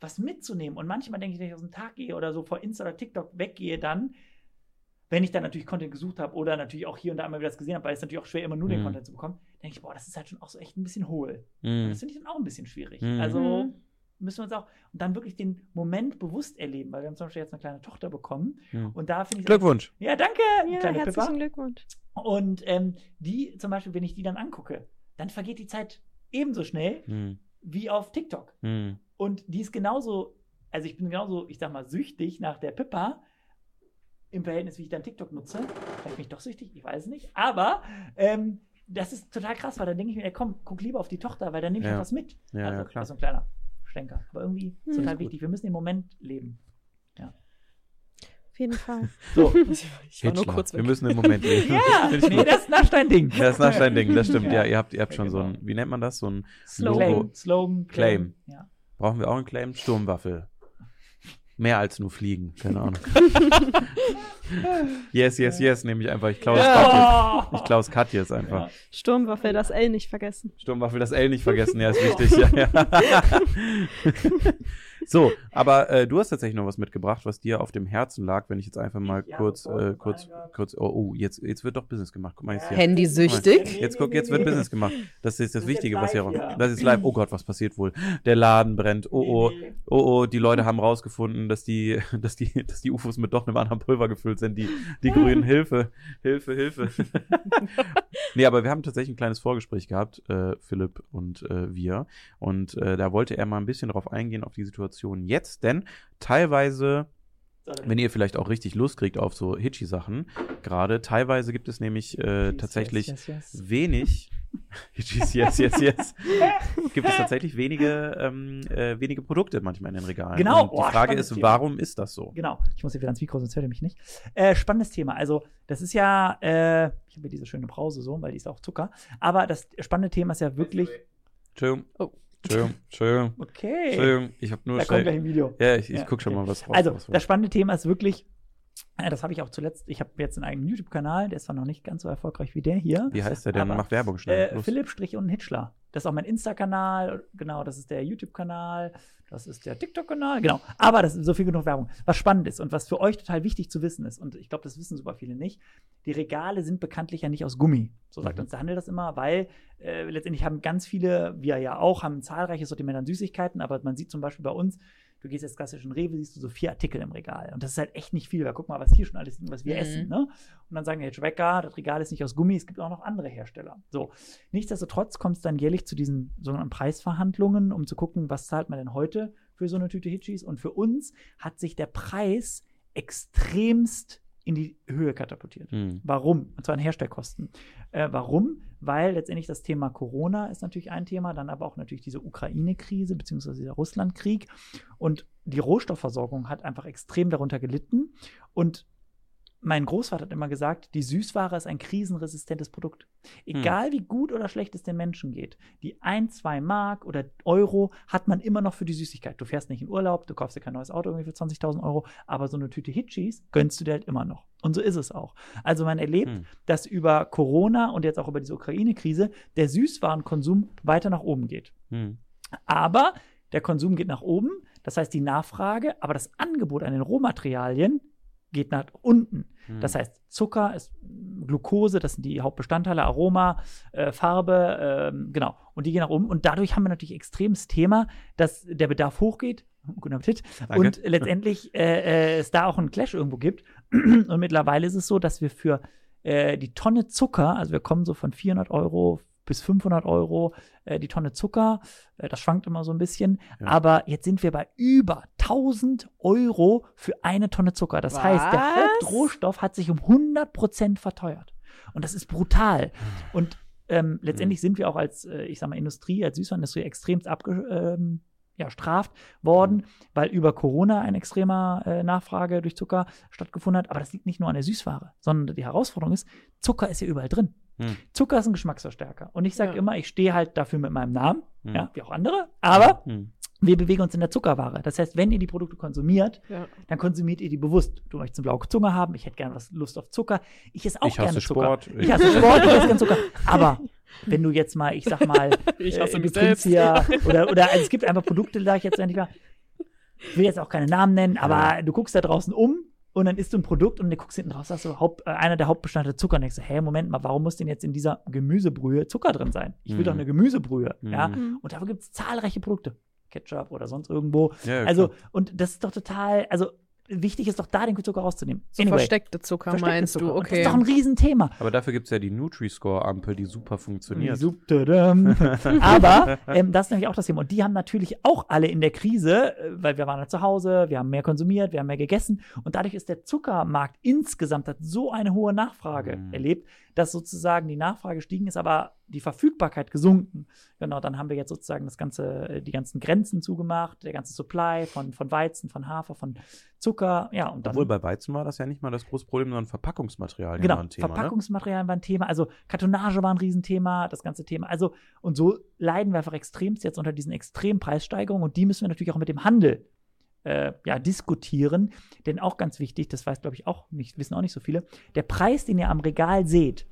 was mitzunehmen. Und manchmal denke ich, wenn ich aus dem Tag gehe oder so vor Insta oder TikTok weggehe, dann, wenn ich dann natürlich Content gesucht habe oder natürlich auch hier und da immer wieder das gesehen habe, weil es natürlich auch schwer immer nur den Mhm. Content zu bekommen, denke ich, boah, das ist halt schon auch so echt ein bisschen hohl. Und Mhm. das finde ich dann auch ein bisschen schwierig. Mhm. Also Mhm. Müssen wir uns auch und dann wirklich den Moment bewusst erleben, weil wir haben zum Beispiel jetzt eine kleine Tochter bekommen Mhm. und da finde ich Glückwunsch. ja, danke, ja, kleine herzlichen Pippa. Glückwunsch. Und ähm, die zum Beispiel, wenn ich die dann angucke, dann vergeht die Zeit ebenso schnell Mhm. wie auf TikTok. Mhm. Und die ist genauso, also ich bin genauso, ich sag mal, süchtig nach der Pippa im Verhältnis, wie ich dann TikTok nutze. Vielleicht bin ich doch süchtig, ich weiß es nicht. Aber ähm, das ist total krass, weil dann denke ich mir, ey, komm, guck lieber auf die Tochter, weil dann nehme ich Ja. auch was mit. Ja, also, ja, klar. Das ist so ein kleiner Schlenker. Aber irgendwie Hm. total wichtig. Wir müssen den Moment leben. Auf jeden Fall. So. Ich war nur kurz Wir weg. müssen im Moment leben. ja, [laughs] [laughs] [laughs] nee, das ist nach dein Ding. Das ist nach dein Ding, das stimmt. Ja, Ja. ihr habt, ihr habt Ja, schon so genau. ein, wie nennt man das? So ein Slogan. Logo. Claim, Slogan, Claim. Ja. Brauchen wir auch einen Claim? Sturmwaffel. Mehr als nur fliegen, keine [laughs] Ahnung. yes, yes, yes, nehme ich einfach. Ich klaue das Cut jetzt. Ich klaue das Cut jetzt einfach. Ja. Sturmwaffe, das L nicht vergessen. Sturmwaffel, das L nicht vergessen, ja, ist wichtig. Ja, ja. [laughs] [laughs] so, aber äh, du hast tatsächlich noch was mitgebracht, was dir auf dem Herzen lag, wenn ich jetzt einfach mal Ja, kurz, äh, kurz, kurz, oh, oh, jetzt, jetzt wird doch Business gemacht. Guck mal jetzt hier. Handy süchtig. Jetzt guck, jetzt wird Business gemacht. Das ist das, Das ist Wichtige, was hier ja. Das ist live. Oh Gott, was passiert wohl? Der Laden brennt. Oh oh, oh oh, die Leute haben rausgefunden, dass die, [laughs] dass die, dass die UFOs mit doch einem anderen Pulver gefüllt sind. Die, die Grünen, Hilfe, Hilfe, Hilfe. [laughs] nee, aber wir haben tatsächlich ein kleines Vorgespräch gehabt, äh, Philipp und äh, wir. Und äh, da wollte er mal ein bisschen drauf eingehen, auf die Situation jetzt, denn teilweise wenn ihr vielleicht auch richtig Lust kriegt auf so Hitchy-Sachen, gerade teilweise gibt es nämlich äh, tatsächlich yes, yes, yes. wenig. [laughs] Hitchys, yes, yes, yes. [laughs] gibt es tatsächlich wenige, ähm, äh, wenige Produkte manchmal in den Regalen. Genau. Und die Oh, Frage ist, Thema. warum ist das so? Genau, ich muss hier wieder ans Mikro, sonst hört ihr mich nicht. Äh, spannendes Thema. Also, das ist ja, äh, ich habe hier diese schöne Brause so, weil die ist auch Zucker. Aber das spannende Thema ist ja wirklich. Entschuldigung. Oh. Entschuldigung. [laughs] Entschuldigung. Okay. Entschuldigung. Ich habe nur Da kommt gleich ein Video. Ja, ich, ich Ja, guck schon okay. mal, was raus Also, was das spannende Thema ist wirklich, äh, das habe ich auch zuletzt, ich habe jetzt einen eigenen YouTube-Kanal, der ist zwar noch nicht ganz so erfolgreich wie der hier. Wie heißt der denn? Aber, Mach Werbung schnell. Äh. Philipp Strich und Hitchler. Das ist auch mein Insta-Kanal, genau, das ist der YouTube-Kanal, das ist der TikTok-Kanal, genau. Aber das ist so viel genug Werbung. Was spannend ist und was für euch total wichtig zu wissen ist, und ich glaube, das wissen super viele nicht, die Regale sind bekanntlich ja nicht aus Gummi. So sagt Mhm. uns der Handel das immer, weil äh, letztendlich haben ganz viele, wir ja auch, haben ein zahlreiches Sortiment an Süßigkeiten, aber man sieht zum Beispiel bei uns, du gehst jetzt klassisch in Rewe, siehst du so vier Artikel im Regal. Und das ist halt echt nicht viel, weil guck mal, was hier schon alles liegt, was wir Mhm. essen. Ne? Und dann sagen die jetzt Wecker, das Regal ist nicht aus Gummi, es gibt auch noch andere Hersteller. So. Nichtsdestotrotz kommt es dann jährlich zu diesen sogenannten Preisverhandlungen, um zu gucken, was zahlt man denn heute für so eine Tüte Hitchis. Und für uns hat sich der Preis extremst in die Höhe katapultiert. Hm. Warum? Und zwar in Herstellkosten. Äh, warum? Weil letztendlich das Thema Corona ist natürlich ein Thema, dann aber auch natürlich diese Ukraine-Krise beziehungsweise dieser Russland-Krieg. Und die Rohstoffversorgung hat einfach extrem darunter gelitten. Und mein Großvater hat immer gesagt, die Süßware ist ein krisenresistentes Produkt. Egal wie gut oder schlecht es den Menschen geht, die ein, zwei Mark oder Euro hat man immer noch für die Süßigkeit. Du fährst nicht in Urlaub, du kaufst dir kein neues Auto irgendwie für 20.000 Euro, aber so eine Tüte Hitchis gönnst du dir halt immer noch. Und so ist es auch. Also man erlebt, Hm. dass über Corona und jetzt auch über diese Ukraine-Krise der Süßwarenkonsum weiter nach oben geht. Hm. Aber der Konsum geht nach oben, das heißt die Nachfrage, aber das Angebot an den Rohmaterialien geht nach unten. Hm. Das heißt, Zucker ist Glucose, das sind die Hauptbestandteile, Aroma, äh, Farbe, ähm, genau. Und die gehen nach oben. Und dadurch haben wir natürlich extremes Thema, dass der Bedarf hochgeht. [laughs] Guten Appetit. Danke. Und letztendlich äh, äh, es da auch einen Clash irgendwo gibt. [clears throat] Und mittlerweile ist es so, dass wir für äh, die Tonne Zucker, also wir kommen so von 400 Euro bis 500 Euro äh, die Tonne Zucker. Äh, das schwankt immer so ein bisschen. Ja. Aber jetzt sind wir bei über 1000 Euro für eine Tonne Zucker. Das heißt, der Was? Hauptrohstoff hat sich um 100 Prozent verteuert. Und das ist brutal. Und ähm, letztendlich sind wir auch als, äh, ich sag mal, Industrie, als Süßwarenindustrie extremst abge ähm, ja, straft worden, weil über Corona eine extremer äh, Nachfrage durch Zucker stattgefunden hat. Aber das liegt nicht nur an der Süßware, sondern die Herausforderung ist, Zucker ist ja überall drin. Hm. Zucker ist ein Geschmacksverstärker. Und ich sage Ja. immer, ich stehe halt dafür mit meinem Namen, Hm. ja, wie auch andere, aber Hm. wir bewegen uns in der Zuckerware. Das heißt, wenn ihr die Produkte konsumiert, Ja. dann konsumiert ihr die bewusst. Du möchtest eine blaue Zunge haben, ich hätte gerne was Lust auf Zucker. Ich esse auch Ich hasse gerne Zucker. Sport. Ich hasse [laughs] Sport, ich esse gerne Zucker. Aber wenn du jetzt mal, ich sag mal, [laughs] Ich äh, hasse mich trinkst selbst. hier, [laughs] oder, oder also es gibt einfach Produkte, sag ich jetzt endlich mal, ich will jetzt auch keine Namen nennen, aber du guckst da draußen um und dann isst du ein Produkt und du guckst hinten raus, sagst du, Haupt, äh, einer der Hauptbestandteile Zucker und denkst du, hä, Moment mal, warum muss denn jetzt in dieser Gemüsebrühe Zucker drin sein? Ich will Mhm. doch eine Gemüsebrühe, ja? Mhm. Und dafür gibt es zahlreiche Produkte. Ketchup oder sonst irgendwo. Ja, ja, also, klar. und das ist doch total, also wichtig ist doch da, den Zucker rauszunehmen. So versteckte Zucker versteckten meinst Zucker. du, Und Das okay. ist doch ein Riesenthema. Aber dafür gibt es ja die Nutri-Score-Ampel, die super funktioniert. [laughs] Aber ähm, das ist nämlich auch das Thema. Und die haben natürlich auch alle in der Krise, äh, weil wir waren ja zu Hause, wir haben mehr konsumiert, wir haben mehr gegessen. Und dadurch ist der Zuckermarkt insgesamt hat so eine hohe Nachfrage Mhm. erlebt, dass sozusagen die Nachfrage gestiegen ist, aber die Verfügbarkeit gesunken. Genau, dann haben wir jetzt sozusagen das ganze, äh, die ganzen Grenzen zugemacht, der ganze Supply von, von Weizen, von Hafer, von Zucker. Ja, und dann Obwohl bei Weizen war das ja nicht mal das große Problem, sondern Verpackungsmaterialien Genau, war ein Thema. ne? Verpackungsmaterialien war ein Thema, also Kartonage war ein Riesenthema, das ganze Thema. Also, und so leiden wir einfach extremst jetzt unter diesen extremen Preissteigerungen und die müssen wir natürlich auch mit dem Handel äh, ja, diskutieren. Denn auch ganz wichtig, das weiß, glaube ich, auch nicht, wissen auch nicht so viele, der Preis, den ihr am Regal seht,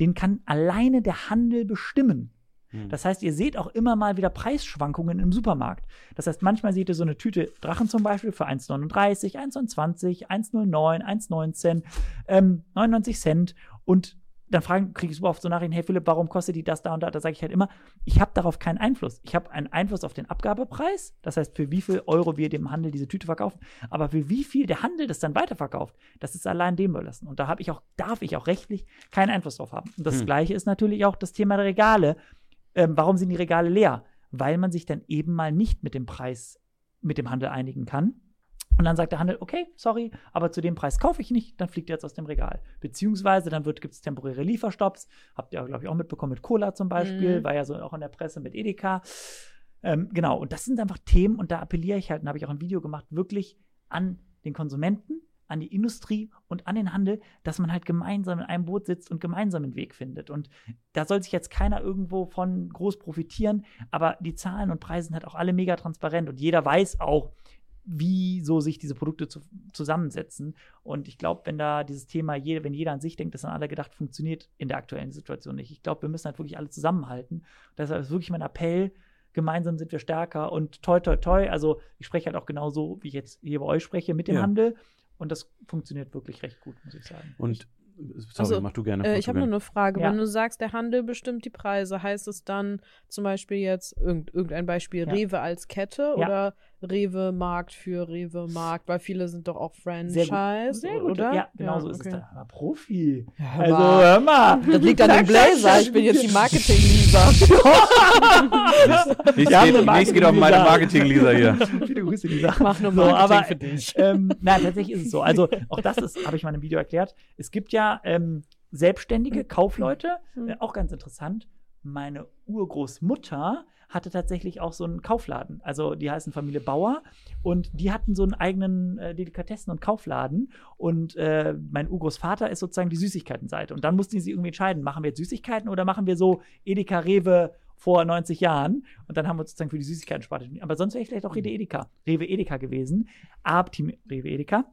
den kann alleine der Handel bestimmen. Hm. Das heißt, ihr seht auch immer mal wieder Preisschwankungen im Supermarkt. Das heißt, manchmal seht ihr so eine Tüte Drachen zum Beispiel für 1,39, 1,20, 1,09, 1,19, ähm, 99 Cent. Und dann fragen, kriege ich super oft so Nachrichten, hey Philipp, warum kostet die das da und da? Da sage ich halt immer, ich habe darauf keinen Einfluss. Ich habe einen Einfluss auf den Abgabepreis, das heißt, für wie viel Euro wir dem Handel diese Tüte verkaufen, aber für wie viel der Handel das dann weiterverkauft, das ist allein dem überlassen. Und da habe ich auch, darf ich auch rechtlich keinen Einfluss drauf haben. Und das Hm. gleiche ist natürlich auch das Thema der Regale. Ähm, warum sind die Regale leer? Weil man sich dann eben mal nicht mit dem Preis, mit dem Handel einigen kann. Und dann sagt der Handel, okay, sorry, aber zu dem Preis kaufe ich nicht, dann fliegt er jetzt aus dem Regal. Beziehungsweise dann gibt es temporäre Lieferstopps. Habt ihr, glaube ich, auch mitbekommen mit Cola zum Beispiel, Mhm. war ja so auch in der Presse mit Edeka. Ähm, genau, und das sind einfach Themen und da appelliere ich halt, und da habe ich auch ein Video gemacht, wirklich an den Konsumenten, an die Industrie und an den Handel, dass man halt gemeinsam in einem Boot sitzt und gemeinsam einen Weg findet. Und da soll sich jetzt keiner irgendwo von groß profitieren, aber die Zahlen und Preise sind halt auch alle mega transparent und jeder weiß auch, wie so sich diese Produkte zu, zusammensetzen. Und ich glaube, wenn da dieses Thema, je, wenn jeder an sich denkt, das an alle gedacht, funktioniert in der aktuellen Situation nicht. Ich glaube, wir müssen halt wirklich alle zusammenhalten. Deshalb ist wirklich mein Appell, gemeinsam sind wir stärker und toi, toi, toi. Also ich spreche halt auch genauso, wie ich jetzt hier bei euch spreche, mit dem Ja. Handel. Und das funktioniert wirklich recht gut, muss ich sagen. Und, sorry, Also, mach du gerne. Äh, mach ich habe nur eine Frage. Ja. Wenn du sagst, der Handel bestimmt die Preise, heißt es dann zum Beispiel jetzt irgend, irgendein Beispiel Ja. Rewe als Kette Ja. oder Rewe Markt für Rewe Markt? Weil viele sind doch auch Sehr Franchise, gut. Sehr gut. oder? Ja, genau so ist okay. es da. Aber Profi. Ja, Also, aber hör mal. das liegt an dem Blazer. Ich bin jetzt die Marketing-Lisa. [laughs] Nichts geht, nichts geht auf meine Marketing-Lisa hier. [laughs] Viele Grüße, Lisa. Mach nur So, Marketing aber, für dich. Ähm, nein, tatsächlich ist es so. Also auch das ist, habe ich mal in einem Video erklärt. Es gibt ja ähm, selbstständige Kaufleute, Mhm. äh, auch ganz interessant. Meine Urgroßmutter hatte tatsächlich auch so einen Kaufladen. Also die heißen Familie Bauer und die hatten so einen eigenen äh, Delikatessen- und Kaufladen. Und äh, mein Urgroßvater ist sozusagen die Süßigkeitenseite. Und dann mussten sie irgendwie entscheiden, machen wir jetzt Süßigkeiten oder machen wir so Edeka Rewe vor 90 Jahren. Und dann haben wir uns sozusagen für die Süßigkeiten-Sparte. Aber sonst wäre ich vielleicht auch Rewe Edeka, Rewe Edeka gewesen. Ab Team Rewe Edeka.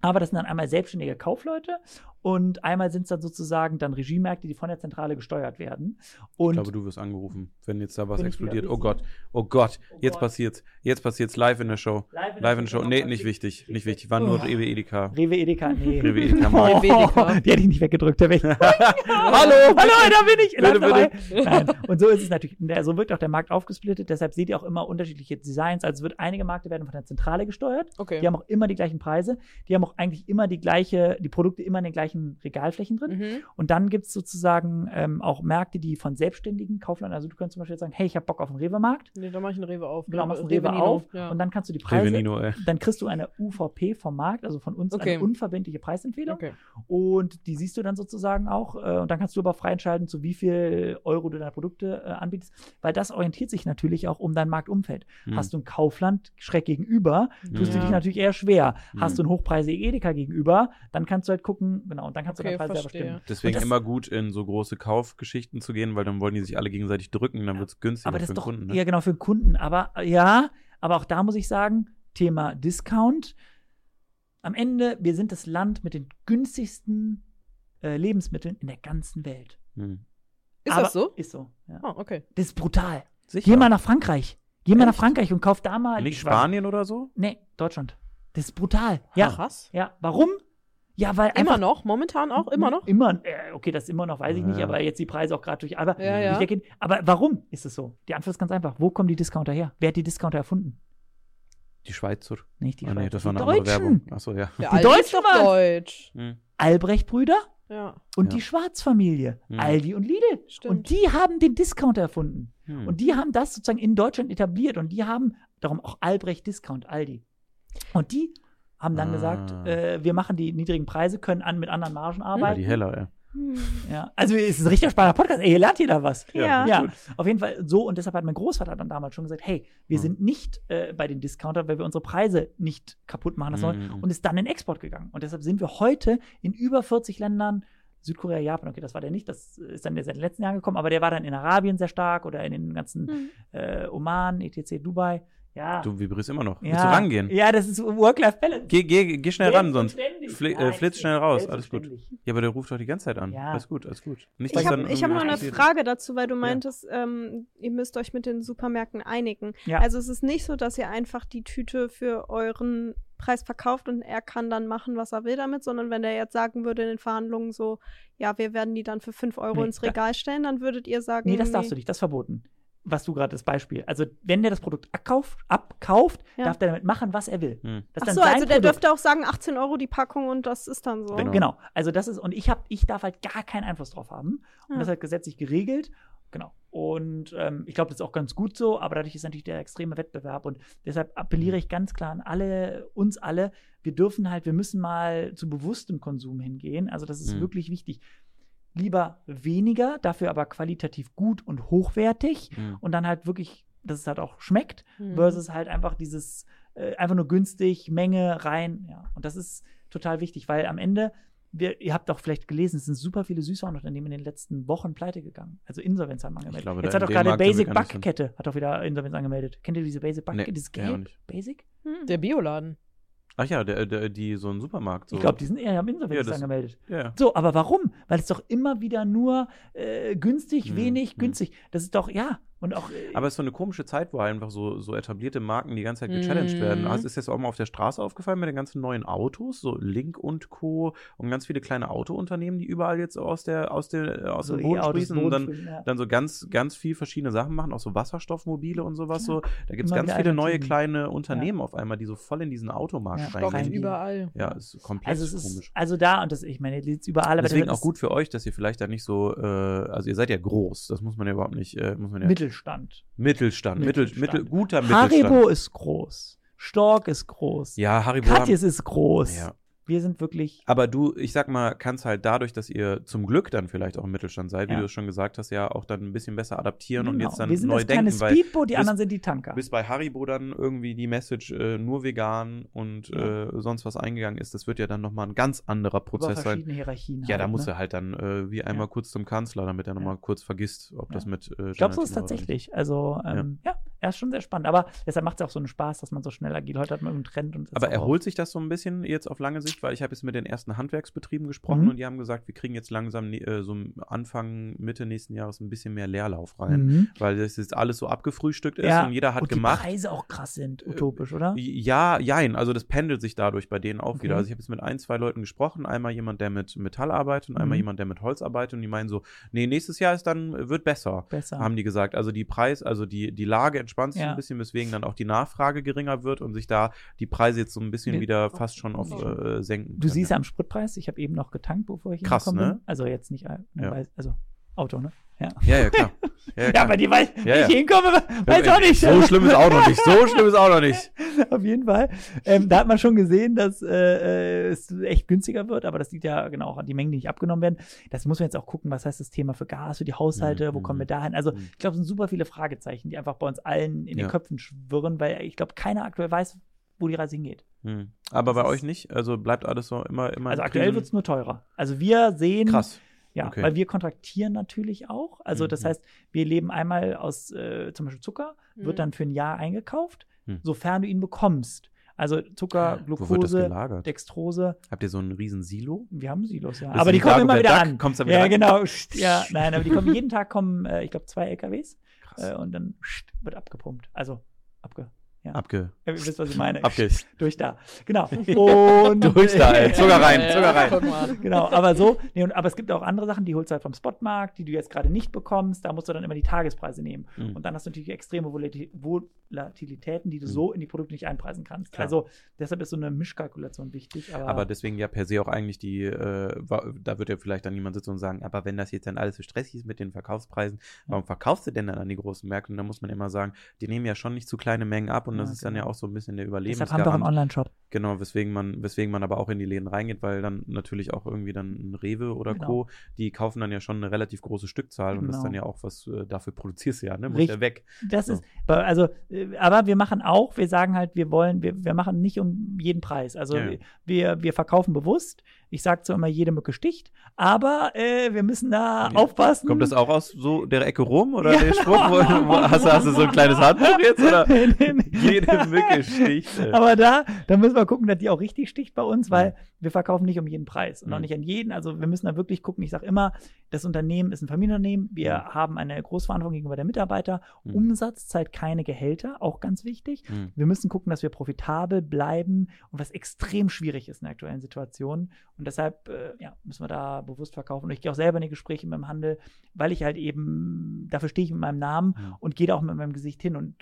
Aber das sind dann einmal selbstständige Kaufleute und einmal sind es dann sozusagen dann Regiemärkte, die von der Zentrale gesteuert werden. Und Ich glaube, du wirst angerufen, wenn jetzt da was explodiert. Oh? Gott, oh Gott, Oh jetzt Gott. passiert's. Jetzt passiert's live in der Show. live in Live in der Show. Show Nee, nicht wichtig, nicht wichtig. War nur Oh. Rewe Edeka. Rewe Edeka, nee. [laughs] Rewe Edeka Oh, Markt. Rewe Edeka. die hätte ich nicht weggedrückt, da wäre ich. [laughs] Hallo, Hallo, da bin ich. Bitte, dabei. Nein. Und so ist es natürlich. Der, so wird auch der Markt aufgesplittet. Deshalb seht ihr auch immer unterschiedliche Designs. Also es wird einige Märkte werden von der Zentrale gesteuert. Okay. Die haben auch immer die gleichen Preise. Die haben auch eigentlich immer die gleiche, die Produkte immer in den gleichen gleichen Regalflächen drin. Mhm. Und dann gibt es sozusagen ähm, auch Märkte, die von selbstständigen Kaufleuten, also du kannst zum Beispiel sagen, hey, ich habe Bock auf einen Rewe-Markt. Nee, da mach ich einen Rewe auf. Genau, machst einen Rewe Nino, auf Ja. und dann kannst du die Preise, Revenino, ey. dann kriegst du eine UVP vom Markt, also von uns Okay. eine unverbindliche Preisempfehlung. okay. Und die siehst du dann sozusagen auch. Äh, und dann kannst du aber frei entscheiden, zu wie viel Euro du deine Produkte äh, anbietest. Weil das orientiert sich natürlich auch um dein Marktumfeld. Hm. Hast du ein Kaufland schräg gegenüber, tust du Ja. dich natürlich eher schwer. Hast Hm. du einen hochpreisigen Edeka gegenüber, dann kannst du halt gucken, genau, und dann kannst Okay, du deinen Preis selber verstehe. bestimmen. Deswegen immer gut, in so große Kaufgeschichten zu gehen, weil dann wollen die sich alle gegenseitig drücken, dann wird es günstiger Aber das für ist den doch, Kunden. Ne? ja genau, für den Kunden. Aber ja, aber auch da muss ich sagen, Thema Discount. Am Ende, wir sind das Land mit den günstigsten äh, Lebensmitteln in der ganzen Welt. Hm. Ist aber, das so? Ist so, ja. Ah, okay. Das ist brutal. Sicher. Geh mal nach Frankreich. Geh mal nach Echt? Frankreich und kauf da mal. Nicht Spanien oder so? Nee, Deutschland. Das ist brutal. Ja. Krass. Ja. Warum? Ja, weil Immer noch? Momentan auch? Immer noch? Immer, äh, okay, das immer noch, weiß ich nicht, Ja. aber jetzt die Preise auch gerade durch, aber Ja, durch ja. weggehen. Aber warum ist es so? Die Antwort ist ganz einfach. Wo kommen die Discounter her? Wer hat die Discounter erfunden? Die Schweizer. Nicht die ah, nee, Schweizer, das war die eine andere Deutschen. Werbung. Achso, ja. Der Die Deutschen doch waren's. Deutsch. Hm. Albrecht-Brüder Ja, und Ja. die Schwarz-Familie. Hm. Aldi und Lidl. stimmt. Und die haben den Discounter erfunden. Hm. Und die haben das sozusagen in Deutschland etabliert und die haben darum auch Albrecht Discount, Aldi. Und die haben dann Ah. gesagt, äh, wir machen die niedrigen Preise, können an mit anderen Margen ja, arbeiten. die heller, ja. Hm. Ja. Also es ist ein richtig spannender Podcast. Ey, ihr lernt hier da was. Ja. Ja, auf jeden Fall so. Und deshalb hat mein Großvater dann damals schon gesagt, hey, wir Mhm. sind nicht äh, bei den Discountern, weil wir unsere Preise nicht kaputt machen lassen wollen. Mhm. Und ist dann in Export gegangen. Und deshalb sind wir heute in über 40 Ländern, Südkorea, Japan, okay, das war der nicht, das ist dann seit den letzten Jahren gekommen, aber der war dann in Arabien sehr stark oder in den ganzen Hm. äh, Oman, etc., Dubai. Ja. Du vibrierst immer noch. ja. Willst du rangehen? Ja, das ist Work-Life-Balance. Geh, geh, geh schnell ran, sonst fli äh, Nein, flitz schnell raus. Alles gut. Ja, aber der ruft doch die ganze Zeit an. Ja. Alles gut, alles gut. Nicht, Ich habe ich hab noch eine. Frage dazu, weil du meintest, ähm, ihr müsst euch mit den Supermärkten einigen. Ja. Also es ist nicht so, dass ihr einfach die Tüte für euren Preis verkauft und er kann dann machen, was er will damit, sondern wenn er jetzt sagen würde in den Verhandlungen so, ja, wir werden die dann für 5 Euro Nee, ins Regal stellen, dann würdet ihr sagen, Nee, das darfst du nicht, das ist verboten. Was du gerade das Beispiel. Also, wenn der das Produkt abkauft, abkauft Ja. darf der damit machen, was er will. Hm. Das Ach so, also der Produkt. dürfte auch sagen 18 Euro die Packung und das ist dann so. Genau. Genau. Also das ist, und ich habe, ich darf halt gar keinen Einfluss drauf haben. Und Ja. das ist halt gesetzlich geregelt. Genau. Und ähm, ich glaube, das ist auch ganz gut so, aber dadurch ist natürlich der extreme Wettbewerb. Und deshalb appelliere ich ganz klar an alle, uns alle, wir dürfen halt, wir müssen mal zu bewusstem Konsum hingehen. Also das ist Mhm. wirklich wichtig. Lieber weniger, dafür aber qualitativ gut und hochwertig Hm. und dann halt wirklich, dass es halt auch schmeckt, Mhm. versus halt einfach dieses äh, einfach nur günstig, Menge rein. Ja, und das ist total wichtig, weil am Ende, wir, ihr habt auch vielleicht gelesen, es sind super viele Süßwarenunternehmen in den letzten Wochen pleite gegangen. Also Insolvenz haben angemeldet. glaube, Jetzt hat auch gerade Basic Backkette hat auch wieder Insolvenz angemeldet. Kennt ihr diese Basic Backkette? Nee, Dieses Gelb? Basic? Hm. Der Bioladen. Ach ja, der, der, die so ein Supermarkt. So. Ich glaube, die sind eher am Insolvenz Ja, angemeldet. Ja. So, aber warum? Weil es doch immer wieder nur äh, günstig, Hm, wenig, hm. günstig. Das ist doch, ja. Und auch. Äh, Aber es ist so eine komische Zeit, wo einfach so, so etablierte Marken die ganze Zeit gechallenged Mhm. werden. Also ist das auch mal auf der Straße aufgefallen mit den ganzen neuen Autos, so Link und Co. und ganz viele kleine Autounternehmen, die überall jetzt aus der aus der aus so dem Boden sprießen und dann ja. dann so ganz, ganz viel verschiedene Sachen machen, auch so Wasserstoffmobile und sowas. So. Da gibt es ganz viele neue kleine Unternehmen auf einmal, die so voll in diesen Ja, Automarkt Stockt reingehen. überall. Ja, ist komplett Also es ist, komisch. also da und das, ich meine, die ist überall, aber Deswegen auch gut für euch, dass ihr vielleicht da nicht so, äh, also ihr seid ja groß, das muss man ja überhaupt nicht, äh, muss man ja Mittelstand. Mittelstand, Mittel, Mittelstand. Mittel, guter Mittelstand. Haribo ist groß. Stork ist groß. Ja, Haribo. haben- Katjes ist groß. Ja. Wir sind wirklich. Aber du, ich sag mal, kannst halt dadurch, dass ihr zum Glück dann vielleicht auch im Mittelstand seid, wie Ja. du es schon gesagt hast, ja auch dann ein bisschen besser adaptieren und Genau. jetzt dann wir sind neu das kleine denken, weil Speedboot, die bis- anderen sind die Tanker. bis bei Haribo dann irgendwie die Message äh, nur vegan und Ja. äh, sonst was eingegangen ist, das wird ja dann nochmal ein ganz anderer Über Prozess sein. verschiedene Hierarchien. Ja, halt, da muss ne? er halt dann äh, wie einmal kurz zum Kanzler, damit er Ja. nochmal kurz vergisst, ob Ja. das mit äh, Ich glaube, so ist tatsächlich. Also, ähm, ja. Er ist schon sehr spannend. Aber deshalb macht es auch so einen Spaß, dass man so schnell agil. Heute hat man irgendeinen Trend und Aber erholt sich das so ein bisschen jetzt auf lange Sicht? Weil ich habe jetzt mit den ersten Handwerksbetrieben gesprochen Mhm. und die haben gesagt, wir kriegen jetzt langsam ne- äh, so Anfang, Mitte nächsten Jahres ein bisschen mehr Leerlauf rein. Mhm. Weil das jetzt alles so abgefrühstückt ist Ja, und jeder hat und die gemacht. Preise auch krass sind, utopisch, oder? Ja, jein, also das pendelt sich dadurch bei denen auch Okay. wieder. Also ich habe jetzt mit ein, zwei Leuten gesprochen, einmal jemand, der mit Metall arbeitet und einmal Mhm. jemand, der mit Holz arbeitet und die meinen so, nee, nächstes Jahr ist dann, wird besser, Besser. haben die gesagt. Also die Preis, also die, die Lage entspannt sich Ja. ein bisschen, weswegen dann auch die Nachfrage geringer wird und sich da die Preise jetzt so ein bisschen wieder fast schon auf äh, senken. Du können, siehst ja. am Spritpreis, ich habe eben noch getankt, bevor ich Krass, ne? bin. Also jetzt nicht, äh, ne, Ja. weil- also Auto, ne? Ja. Ja, ja, klar. [laughs] Ja, ja, klar. bei dir, weil Ja, ja. ich hinkomme, weiß auch nicht. So schlimm ist auch noch nicht. So schlimm ist auch noch nicht. [laughs] Auf jeden Fall. Ähm, da hat man schon gesehen, dass äh, äh, es echt günstiger wird, aber das liegt ja genau auch an die Mengen, die nicht abgenommen werden. Das muss man jetzt auch gucken, was heißt das Thema für Gas, für die Haushalte, wo Mhm. kommen wir dahin? Also Mhm. ich glaube, es sind super viele Fragezeichen, die einfach bei uns allen in den. Köpfen schwirren, weil ich glaube, keiner aktuell weiß, wo die Reise hingeht. Hm. Aber Das bei euch nicht? Also bleibt alles so immer, immer. Also aktuell wird es nur teurer. Also wir sehen, Krass. Ja, okay. weil wir kontraktieren natürlich auch. Also das Mhm. heißt, wir leben einmal aus äh, zum Beispiel Zucker, wird Mhm. dann für ein Jahr eingekauft, Mhm. sofern du ihn bekommst. Also Zucker, wird das Glucose? Dextrose, Habt ihr so einen riesen Silo? wir haben Silos, ja. Bist aber die kommen immer wieder Duck? an. Kommst du wieder ja, rein? genau. Ja, nein, aber die kommen [laughs] jeden Tag kommen, äh, ich glaube, zwei LKWs Krass. äh, und dann wird abgepumpt. Also abge. Ja. Abge. Ihr wisst, was ich meine. Abge. [laughs] Durch da. Genau. [laughs] Und [laughs] Durch da, ey. Zucker rein, Ja, Zucker rein. Genau, aber so, nee, und, aber es gibt auch andere Sachen, die holst du halt vom Spotmarkt, die du jetzt gerade nicht bekommst, da musst du dann immer die Tagespreise nehmen. Mhm. Und dann hast du natürlich extreme Volati- Volatilitäten, die du Mhm. so in die Produkte nicht einpreisen kannst. Klar. Also deshalb ist so eine Mischkalkulation wichtig. Aber, Aber deswegen ja per se auch eigentlich die, äh, da wird ja vielleicht dann niemand sitzen und sagen, aber wenn das jetzt dann alles so stressig ist mit den Verkaufspreisen, warum verkaufst du denn dann an die großen Märkte? Und da muss man immer sagen, die nehmen ja schon nicht zu kleine Mengen ab und das Ja, ist dann ja genau. auch so ein bisschen der deshalb haben wir auch einen. Online-Shop. Genau, weswegen man, weswegen man aber auch in die Läden reingeht, weil dann natürlich auch irgendwie dann ein Rewe oder Genau. Co., die kaufen dann ja schon eine relativ große Stückzahl und das ist dann Genau. ja auch was, äh, dafür produzierst du ja, ne? Muss Richtig. ja weg. Das So. ist, also, äh, aber wir machen auch, wir sagen halt, wir wollen, wir, wir machen nicht um jeden Preis. Also ja. wir, wir verkaufen bewusst. Ich sage zwar immer, jede Mücke sticht, aber äh, wir müssen da Ja. aufpassen. Kommt das auch aus so der Ecke rum oder Ja. der Spruch? Wo, wo, hast, du, hast du so ein kleines Handbuch jetzt? Oder? [laughs] Nee, nee, nee. Jede Mücke sticht. ey. Aber da, da müssen wir gucken, dass die auch richtig sticht bei uns, weil. Wir verkaufen nicht um jeden Preis und auch Mhm. nicht an jeden. Also wir müssen da wirklich gucken. Ich sage immer, das Unternehmen ist ein Familienunternehmen. Wir Mhm. haben eine Großverantwortung gegenüber der Mitarbeiter. Mhm. Umsatz zahlt keine Gehälter, auch ganz wichtig. Hm. Wir müssen gucken, dass wir profitabel bleiben und was extrem schwierig ist in der aktuellen Situation. Und deshalb äh, ja, müssen wir da bewusst verkaufen. Und ich gehe auch selber in die Gespräche mit dem Handel, weil ich halt eben, dafür stehe ich mit meinem Namen Mhm. und gehe da auch mit meinem Gesicht hin und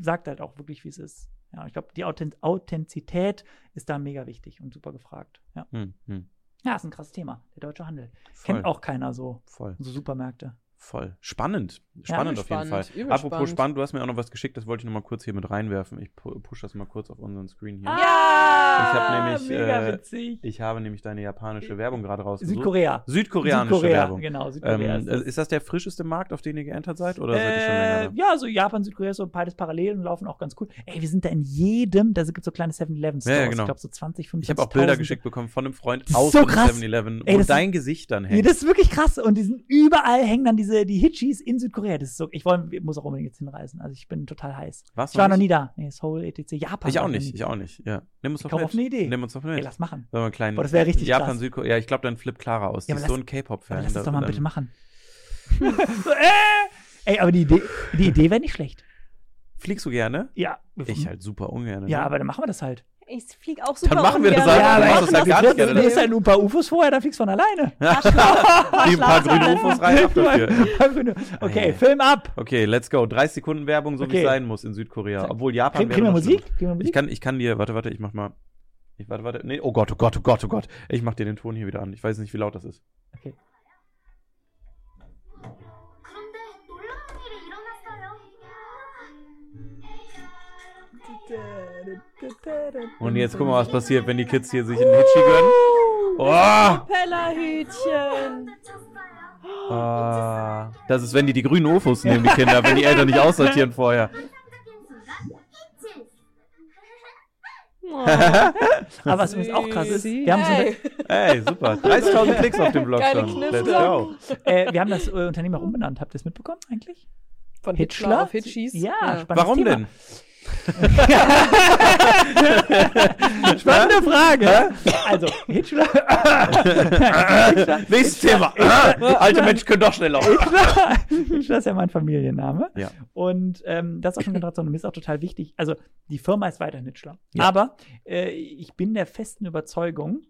sagt halt auch wirklich, wie es ist. Ja, ich glaube, die Authent Authentizität ist da mega wichtig und super gefragt. Ja. Hm. Hm. ja, ist ein krasses Thema. Der deutsche Handel. Voll. Kennt auch keiner so. Voll. So Supermärkte. Voll. Spannend. Spannend auf jeden spannend, Fall. übel Apropos spannend. du hast mir auch noch was geschickt, das wollte ich noch mal kurz hier mit reinwerfen. Ich pu push das mal kurz auf unseren Screen hier. Ja! Ich hab nämlich, Mega äh, witzig. Ich habe nämlich deine japanische Werbung gerade rausgesucht. Südkorea. Südkoreanische Südkorea, Werbung. genau. Südkorea Ähm, ist das. ist das der frischeste Markt, auf den ihr geentert seid? Oder seid ihr schon länger Äh, da? ja, so Japan, Südkorea, so beides parallel und laufen auch ganz cool. Ey, wir sind da in jedem, da gibt es so kleine 7-Eleven-Stores. Ja, ja, genau. Ich glaube so 20, 25. Ich habe auch Bilder geschickt bekommen von einem Freund aus so dem krass. 7-Eleven, Ey, wo dein Gesicht dann Ja, hängt. das ist wirklich krass. Und die sind überall hängen dann diese, die Hitchis in Südkorea. Das ist so, ich wollte, ich muss auch unbedingt jetzt hinreisen. Also ich bin total heiß. Warst Ich war noch nie da. Nee, Seoul, etc. Japan. Ich auch nicht, ich auch nicht. Ja. Nimm uns Ich doch komm mit. auf eine Idee. Nimm uns doch Ey, mit. lass machen. Wir einen kleinen Boah, das wär richtig Japan. Südkorea. Ja, ich glaube, dann flippt Clara aus. Die Ja, aber ist so lass- ein K-Pop-Fan. Lass das Da- doch mal bitte machen. so, [laughs] äh! Ey, aber die Idee, die Idee wäre nicht schlecht. Fliegst du gerne? Ja. Ich halt super ungern. Ja, ne? aber dann machen wir das halt. Ich flieg auch super Dann machen wir das halt. Ja, machst ich das ja gar gerne. Du nimmst halt ein paar UFOs vorher, dann fliegst du von alleine. Die [laughs] ein paar grüne UFOs rein ab dafür. [laughs] okay. Film ab. Okay, let's go. 30 Sekunden Werbung, so wie Okay. es sein muss in Südkorea. Obwohl Japan Kriegen, wir Musik? schlimmer. Kriegen wir Ich kann, ich kann dir, warte, warte, ich mach mal. Ich, warte, warte. Nee, oh Gott, oh Gott, oh Gott, oh Gott, Ich mach dir den Ton hier wieder an. Ich weiß nicht, wie laut das ist. Okay. Und jetzt guck mal, was passiert, wenn die Kids hier sich einen Hitchi gönnen. Oh! Propellerhütchen. Ah, das ist, wenn die die grünen UFOs nehmen, die Kinder, wenn die Eltern nicht aussortieren vorher. Oh. [laughs] Aber was übrigens auch krass ist, wir haben, so eine, Hey. Ey, super. [laughs] 30.000 Klicks auf dem Blog Geile schon. Let's go. äh, wir haben das äh, Unternehmen auch umbenannt. Habt ihr es mitbekommen eigentlich? Von Hitchler? Hitchler auf Hitchis. Ja, spannendes Warum Thema. denn? [laughs] Spannende Frage. Also, Hitchler. Hitchler, [laughs] Nächstes Thema. Alte Menschen können doch schnell laufen. Hitchler, Hitchler ist ja mein Familienname. Ja. Und ähm, das ist auch schon Generation und mir ist auch total wichtig. Also, die Firma ist weiterhin Hitchler. Ja. Aber äh, ich bin der festen Überzeugung,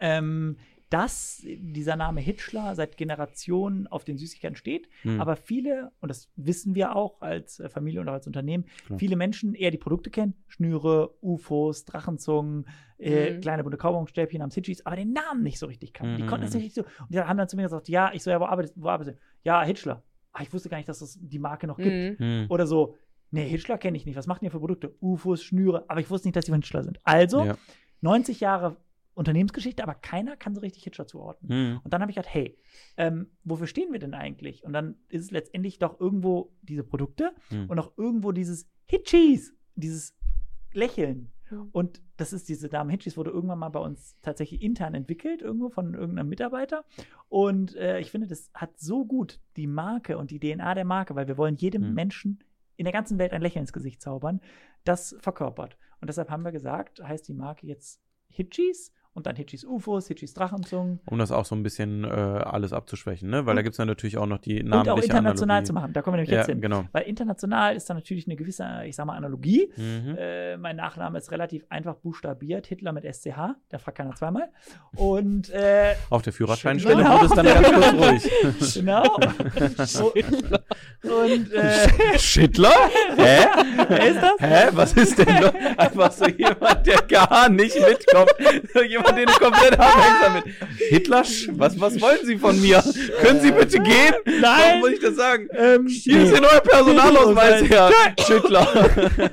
ähm, dass dieser Name Hitchler seit Generationen auf den Süßigkeiten steht. Hm. Aber viele, und das wissen wir auch als äh, Familie und auch als Unternehmen, Klar. viele Menschen eher die Produkte kennen. Schnüre, UFOs, Drachenzungen, äh, Mhm. kleine bunte Kaubonstäbchen am Hitchis, aber den Namen nicht so richtig kannten. Die Mhm, konnten es mhm. nicht so. Und die haben dann zu mir gesagt, ja, ich so, ja, wo arbeitest wo arbeitest du? Ja, Hitchler. Ah, ich wusste gar nicht, dass es die Marke noch gibt. Mhm. Hm. Oder so, nee, Hitchler kenne ich nicht. Was macht ihr für Produkte? UFOs, Schnüre. Aber ich wusste nicht, dass die von Hitchler sind. Also, Ja. 90 Jahre Unternehmensgeschichte, aber keiner kann so richtig Hitchler zuordnen. Hm. Und dann habe ich gedacht, hey, ähm, wofür stehen wir denn eigentlich? Und dann ist es letztendlich doch irgendwo diese Produkte Hm. und auch irgendwo dieses Hitchis, dieses Lächeln. Mhm. Und das ist diese Dame Hitchis, wurde irgendwann mal bei uns tatsächlich intern entwickelt, irgendwo von irgendeinem Mitarbeiter. Und äh, ich finde, das hat so gut die Marke und die DNA der Marke, weil wir wollen jedem Hm. Menschen in der ganzen Welt ein Lächeln ins Gesicht zaubern, das verkörpert. Und deshalb haben wir gesagt, heißt die Marke jetzt Hitchis und dann Hitchis UFOs, Hitchis Drachenzungen. Um das auch so ein bisschen äh, alles abzuschwächen, ne? Weil da Und- gibt es ja natürlich auch noch die Und namentliche auch international Analogie. zu machen. Da kommen wir nämlich Ja, jetzt hin. genau. Weil international ist da natürlich eine gewisse, ich sag mal, Analogie. Mhm. Äh, mein Nachname ist relativ einfach buchstabiert, Hitler mit SCH, da fragt keiner zweimal. Und äh, [laughs] Auf der Führerscheinstelle Genau. wurde es dann ganz kurz ruhig. [laughs] genau. [laughs] und äh, Schittler? Hä? wer ist das? Hä? Was ist denn noch? Einfach so jemand, der gar nicht mitkommt. Jemand, den du komplett [laughs] abhängst damit. Hitler? Was, was wollen Sie von mir? Können Sie bitte gehen? Nein. Warum muss ich das sagen? Ähm, Hier ist Ihr neuer Personalausweis her. Schittler. [laughs]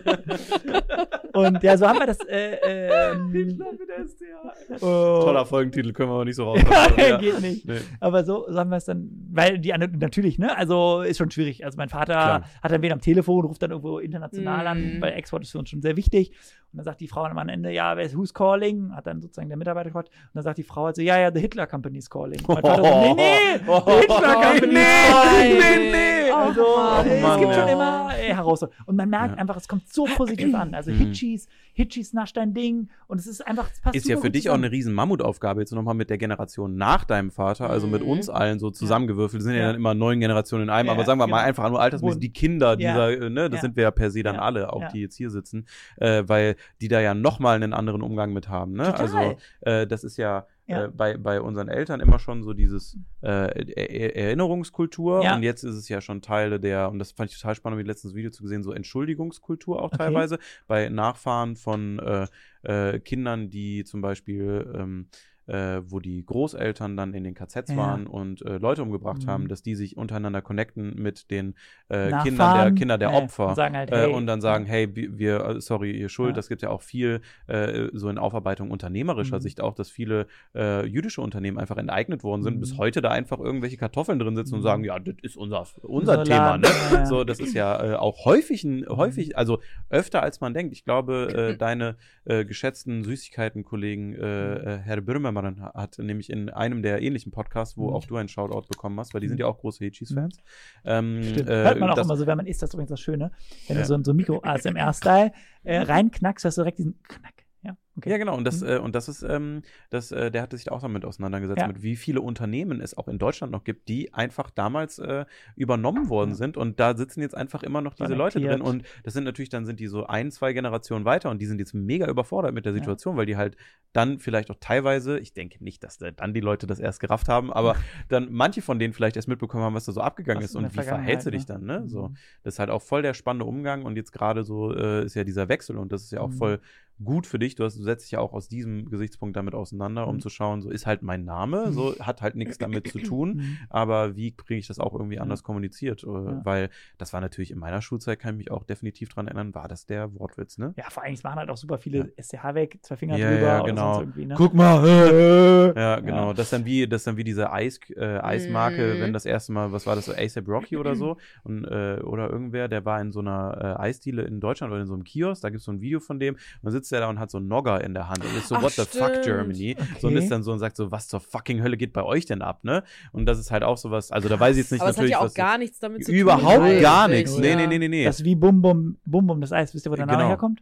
Und ja, so haben wir das. Äh, ähm, [laughs] mit SDA. oh. Toller Folgentitel, können wir aber nicht so raus. Ja, geht nicht. Nee. Aber so, so haben wir es dann, weil die anderen, natürlich, ne, also ist schon schwierig. Also mein Vater Klar. hat dann wen am Telefon, ruft dann irgendwo international an, Mhm. weil Export ist für uns schon sehr wichtig. Und dann sagt die Frau am Ende, ja, wer ist who's calling? Hat dann sozusagen der Mitarbeiter gefragt. Und dann sagt die Frau also, ja, ja, the Hitler Company is calling. Und [laughs] mein Vater so, nee, nee, Oh, the Hitler Company nee, nee, nee. Also, Mann. äh, Oh es gibt Mann, schon ja. immer äh, Herausforderungen. Und man merkt Ja. einfach, es kommt so positiv an. Also Mhm. Hitchis, Hitchis nascht dein Ding. Und es ist einfach, es passt Ist ja für dich auch zusammen. eine riesen Mammutaufgabe, jetzt nochmal mit der Generation nach deinem Vater, also mit Mhm. uns allen so zusammengewürfelt. sind ja, Ja. dann immer neun Generationen in einem, Ja, aber sagen wir mal genau. einfach nur altersmäßig, die Kinder dieser, äh, ne, das sind wir ja per se dann alle, auch die jetzt hier sitzen, äh, weil die da ja nochmal einen anderen Umgang mit haben. Ne? Total. Also äh, das ist ja, Ja. Äh, bei, bei unseren Eltern immer schon so dieses äh, er er Erinnerungskultur Ja. und jetzt ist es ja schon Teile der, und das fand ich total spannend, wie letztens Video zu gesehen, so Entschuldigungskultur auch Okay. teilweise bei Nachfahren von äh, äh, Kindern, die zum Beispiel ähm, äh, wo die Großeltern dann in den KZs Ja. waren und äh, Leute umgebracht Mhm. haben, dass die sich untereinander connecten mit den äh, Kindern der Kinder der Opfer und halt, äh, hey. und dann sagen, hey, wir- äh, sorry, ihr Schuld. Ja. Das gibt ja auch viel äh, so in Aufarbeitung unternehmerischer Mhm. Sicht auch, dass viele jüdische Unternehmen einfach enteignet worden sind, Mhm. bis heute da einfach irgendwelche Kartoffeln drin sitzen und Mhm. sagen, ja, das ist unser, unser Thema. Ne? ja. So, das ist ja auch häufig, ein, häufig, also öfter als man denkt. Ich glaube, [clears throat] deine geschätzten Süßigkeiten-Kollegen, Herr Böhmermann hat nämlich in einem der ähnlichen Podcasts, wo Mhm. auch du einen Shoutout bekommen hast, weil die sind ja auch große Hitchis-Fans. Ähm, Stimmt. äh, Hört man auch immer so, wenn man isst, das ist übrigens das Schöne. Wenn Ja. du so, so Mikro-ASMR-Style äh, reinknackst, hörst du direkt diesen Knack. Ja, okay. Ja, genau. Und das, Mhm. äh, und das ist, ähm, das, äh, der hatte sich da auch damit auseinandergesetzt, Ja. mit wie viele Unternehmen es auch in Deutschland noch gibt, die einfach damals äh, übernommen worden Ja. sind. Und da sitzen jetzt einfach immer noch diese Leute drin. Und das sind natürlich, dann sind die so ein, zwei Generationen weiter und die sind jetzt mega überfordert mit der Ja. Situation, weil die halt dann vielleicht auch teilweise, ich denke nicht, dass dann die Leute das erst gerafft haben, aber [laughs] dann manche von denen vielleicht erst mitbekommen haben, was da so abgegangen Was ist und wie verhältst du dich dann, ne? ne? So. Mhm. Das ist halt auch voll der spannende Umgang und jetzt gerade so äh, ist ja dieser Wechsel und das ist ja auch Mhm. voll gut für dich. Du, hast, du setzt dich ja auch aus diesem Gesichtspunkt damit auseinander, um Mhm. zu schauen, so ist halt mein Name, so hat halt nichts damit zu [clears throat] tun, Mhm. aber wie kriege ich das auch irgendwie Ja. anders kommuniziert? Äh, Ja. Weil das war natürlich in meiner Schulzeit, kann ich mich auch definitiv dran erinnern, war das der Wortwitz, ne? Ja, vor allem, es waren halt auch super viele SCH weg, zwei Finger Ja, drüber ja, oder genau. Ne? Guck mal, äh, Ja, genau. Das ist dann wie, das dann wie diese Eis, äh, Eismarke, Mhm. wenn das erste Mal, was war das, so ASAP Rocky oder so? [clears throat] Und, äh, oder irgendwer, der war in so einer äh, Eisdiele in Deutschland oder in so einem Kiosk, da gibt es so ein Video von dem, und dann sitzt er da und hat so einen Nogger in der Hand und ist so, Ach, what the fuck, stimmt. Germany? So und Okay. ist dann so und sagt so, was zur fucking Hölle geht bei euch denn ab, ne? Und das ist halt auch sowas, also da weiß ich jetzt nicht Aber es hat natürlich, ja auch was gar nichts damit zu tun. überhaupt gar nichts. Ja. Nee, nee, nee, nee, nee. Das ist wie Bum Bum, Bum Bum, das Eis. Wisst ihr, wo der Name Genau. herkommt?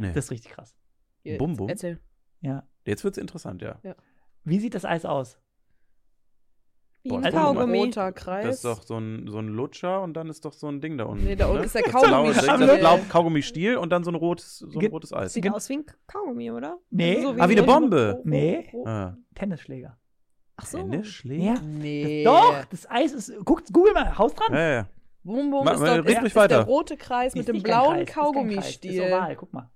nee. Das ist richtig krass. Jetzt Bum, bum. Erzähl. Ja. Jetzt wird's interessant, ja. Wie sieht das Eis aus? Wie Boah, ein das ist doch mal Kaugummi. Das ist doch so ein, so ein Lutscher und dann ist doch so ein Ding da unten. Nee, da unten ne? ist der Das Kaugummi. blaue-. Das blau Kaugummi-Stiel und dann so ein rotes, so ein rotes Eis. Sieht aus wie ein Kaugummi, oder? Nee. Also Ah, wie eine so- Bombe. Nee. oh, oh. Ah. Tennisschläger. Ach so. Tennisschläger? Ja. Nee. Doch, das Eis ist. Guckt, google mal, Haus dran. Ja, ja. Bum Bum Ma- ist, doch, ist, ist weiter. der rote Kreis Ist mit dem blauen Kreis, ist Kaugummistiel. oval, guck mal.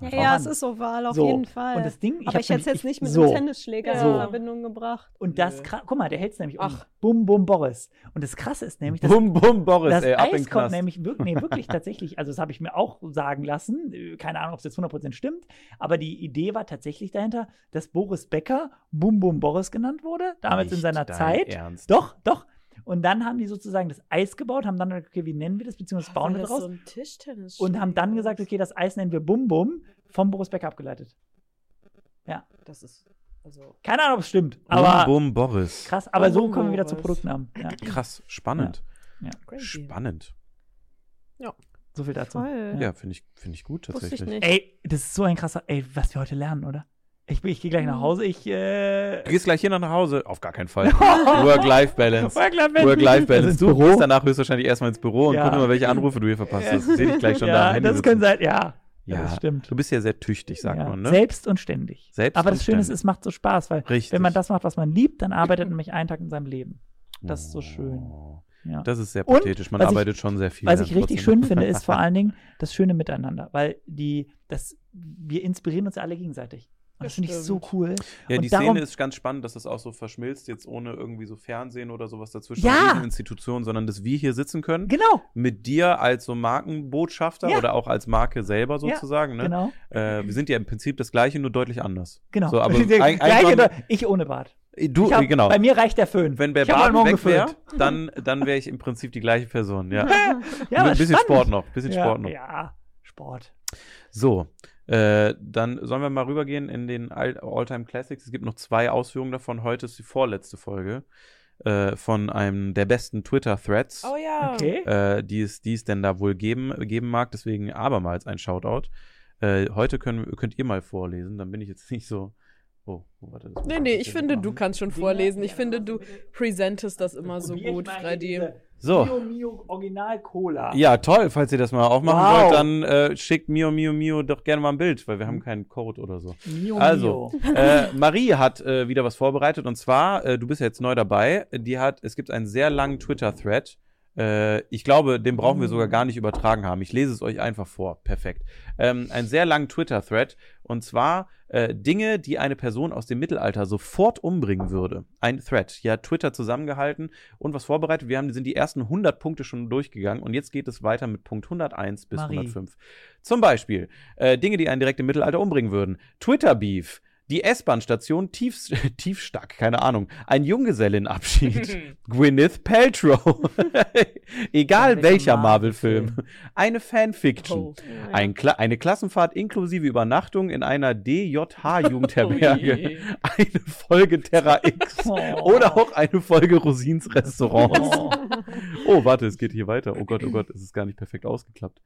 Ja, ja, es ist oval, auf So, jeden Fall. und das Ding, ich Aber ich hätte es jetzt nicht mit so. einem Tennisschläger So. in Verbindung gebracht. Und das, guck mal, der hält es nämlich um. Ach. Bum, bum, Boris. Und das Krasse ist nämlich, dass Bum, bum, Boris, das ey, ab in Eis kommt nämlich wirklich, nee, [laughs] wirklich tatsächlich, also das habe ich mir auch sagen lassen, äh, keine Ahnung, ob es jetzt 100% stimmt, aber die Idee war tatsächlich dahinter, dass Boris Becker Bum Bum Boris genannt wurde, damals in Nicht seiner dein Zeit. Ernst. Doch, doch. Und dann haben die sozusagen das Eis gebaut, haben dann gesagt, okay, wie nennen wir das, beziehungsweise bauen wir Weil das das raus so ein Tischtennis und haben dann gesagt, okay, das Eis nennen wir Bum Bum, vom Boris Becker abgeleitet. Das ist. Also. Keine Ahnung, ob es stimmt, aber Bum, bum, Boris. krass. Aber Bum so kommen wir wieder zu. Produktnamen. Ja, [clears throat] Krass, spannend. Crazy. Spannend. so viel dazu. Toll. Ja, finde ich, finde ich gut ich tatsächlich. nicht. Ey, das ist so ein krasser, ey, was wir heute lernen, oder? Ich, ich gehe gleich nach Hause, ich, äh. Du gehst gleich hier noch nach Hause? Auf gar keinen Fall. [laughs] Work-Life-Balance. Work-Life-Balance. Work-Life-Balance. Also Du gehst danach höchstwahrscheinlich erstmal ins Büro und Ja. guck mal, welche Anrufe du hier verpasst hast. Ich sehe dich gleich schon da. am ja, Handy das können sein, ja. Ja, das stimmt. Du bist ja sehr tüchtig, sagt ja. man, ne? Selbst und ständig. Selbst Aber und das Schöne ist, es macht so Spaß, weil Richtig. wenn man das macht, was man liebt, dann arbeitet man nämlich einen Tag in seinem Leben. Das ist so schön. Oh. Ja. Das ist sehr Und, pathetisch. Man was ich- arbeitet schon sehr viel. Was ich richtig trotzdem. schön finde, ist [laughs] vor allen Dingen das schöne Miteinander, weil die, das, wir inspirieren uns ja alle gegenseitig. Das Das finde ich so cool. Ja, Und die darum- Szene ist ganz spannend, dass das auch so verschmilzt, jetzt ohne irgendwie so Fernsehen oder sowas dazwischen, Ja! eine Institution, sondern dass wir hier sitzen können. Genau, Mit dir als so Markenbotschafter Ja. oder auch als Marke selber Ja, sozusagen. Ne? genau, Äh, wir sind ja im Prinzip das Gleiche, nur deutlich anders. genau. So, aber [laughs] Der ein- gleiche, ich ohne Bart. Du, ich hab, genau. Bei mir reicht der Föhn. Wenn der Bart Morgen weg wäre, dann, dann wäre ich im Prinzip die gleiche Person. Ja. [laughs] Ja, Ein bisschen spannend. Sport noch. Bisschen ja, Sport noch. Ja, Sport. So, äh, dann sollen wir mal rübergehen in den All- All-Time Classics. Es gibt noch zwei Ausführungen davon. Heute ist die vorletzte Folge äh, von einem der besten Twitter-Threads, Oh ja. Okay. äh, die, es, die es denn da wohl geben, geben mag. Deswegen abermals ein Shoutout. Äh, heute können, könnt ihr mal vorlesen, dann bin ich jetzt [laughs] nicht so. Oh, warte. das Nee, nee, ich finde, machen. du kannst schon vorlesen. Ich finde, du presentest das immer so gut, Freddy. So. Mio Mio Original Cola. Ja, toll, falls ihr das mal aufmachen Wow. wollt, dann äh, schickt Mio Mio Mio doch gerne mal ein Bild, weil wir haben keinen Code oder so. Mio Also, Mio. äh, Marie hat äh, wieder was vorbereitet und zwar, äh, du bist ja jetzt neu dabei, die hat, es gibt einen sehr langen Twitter-Thread. Äh, ich glaube, den brauchen wir sogar gar nicht übertragen haben. Ich lese es euch einfach vor. Perfekt. Ähm, einen sehr langen Twitter-Thread und zwar äh, Dinge, die eine Person aus dem Mittelalter sofort umbringen würde. Ein Thread. Hat Twitter zusammengehalten und was vorbereitet. Wir haben, sind die ersten 100 Punkte schon durchgegangen und jetzt geht es weiter mit Punkt 101 bis Marie. 105. Zum Beispiel äh, Dinge, die einen direkt im Mittelalter umbringen würden. Twitter-Beef. Die S-Bahn-Station tief, [laughs] Tiefstack, keine Ahnung. Ein Junggesellenabschied. [laughs] Gwyneth Paltrow. [laughs] Egal welcher welcher Marvel-Film. Eine Fanfiction. Oh. Ein Kla eine Klassenfahrt inklusive Übernachtung in einer DJH-Jugendherberge. Ui. eine Folge Terra X. Oh. Oder auch eine Folge Rosins Restaurants. Oh. Oh, warte, es geht hier weiter. Oh Gott, oh Gott, es ist gar nicht perfekt ausgeklappt.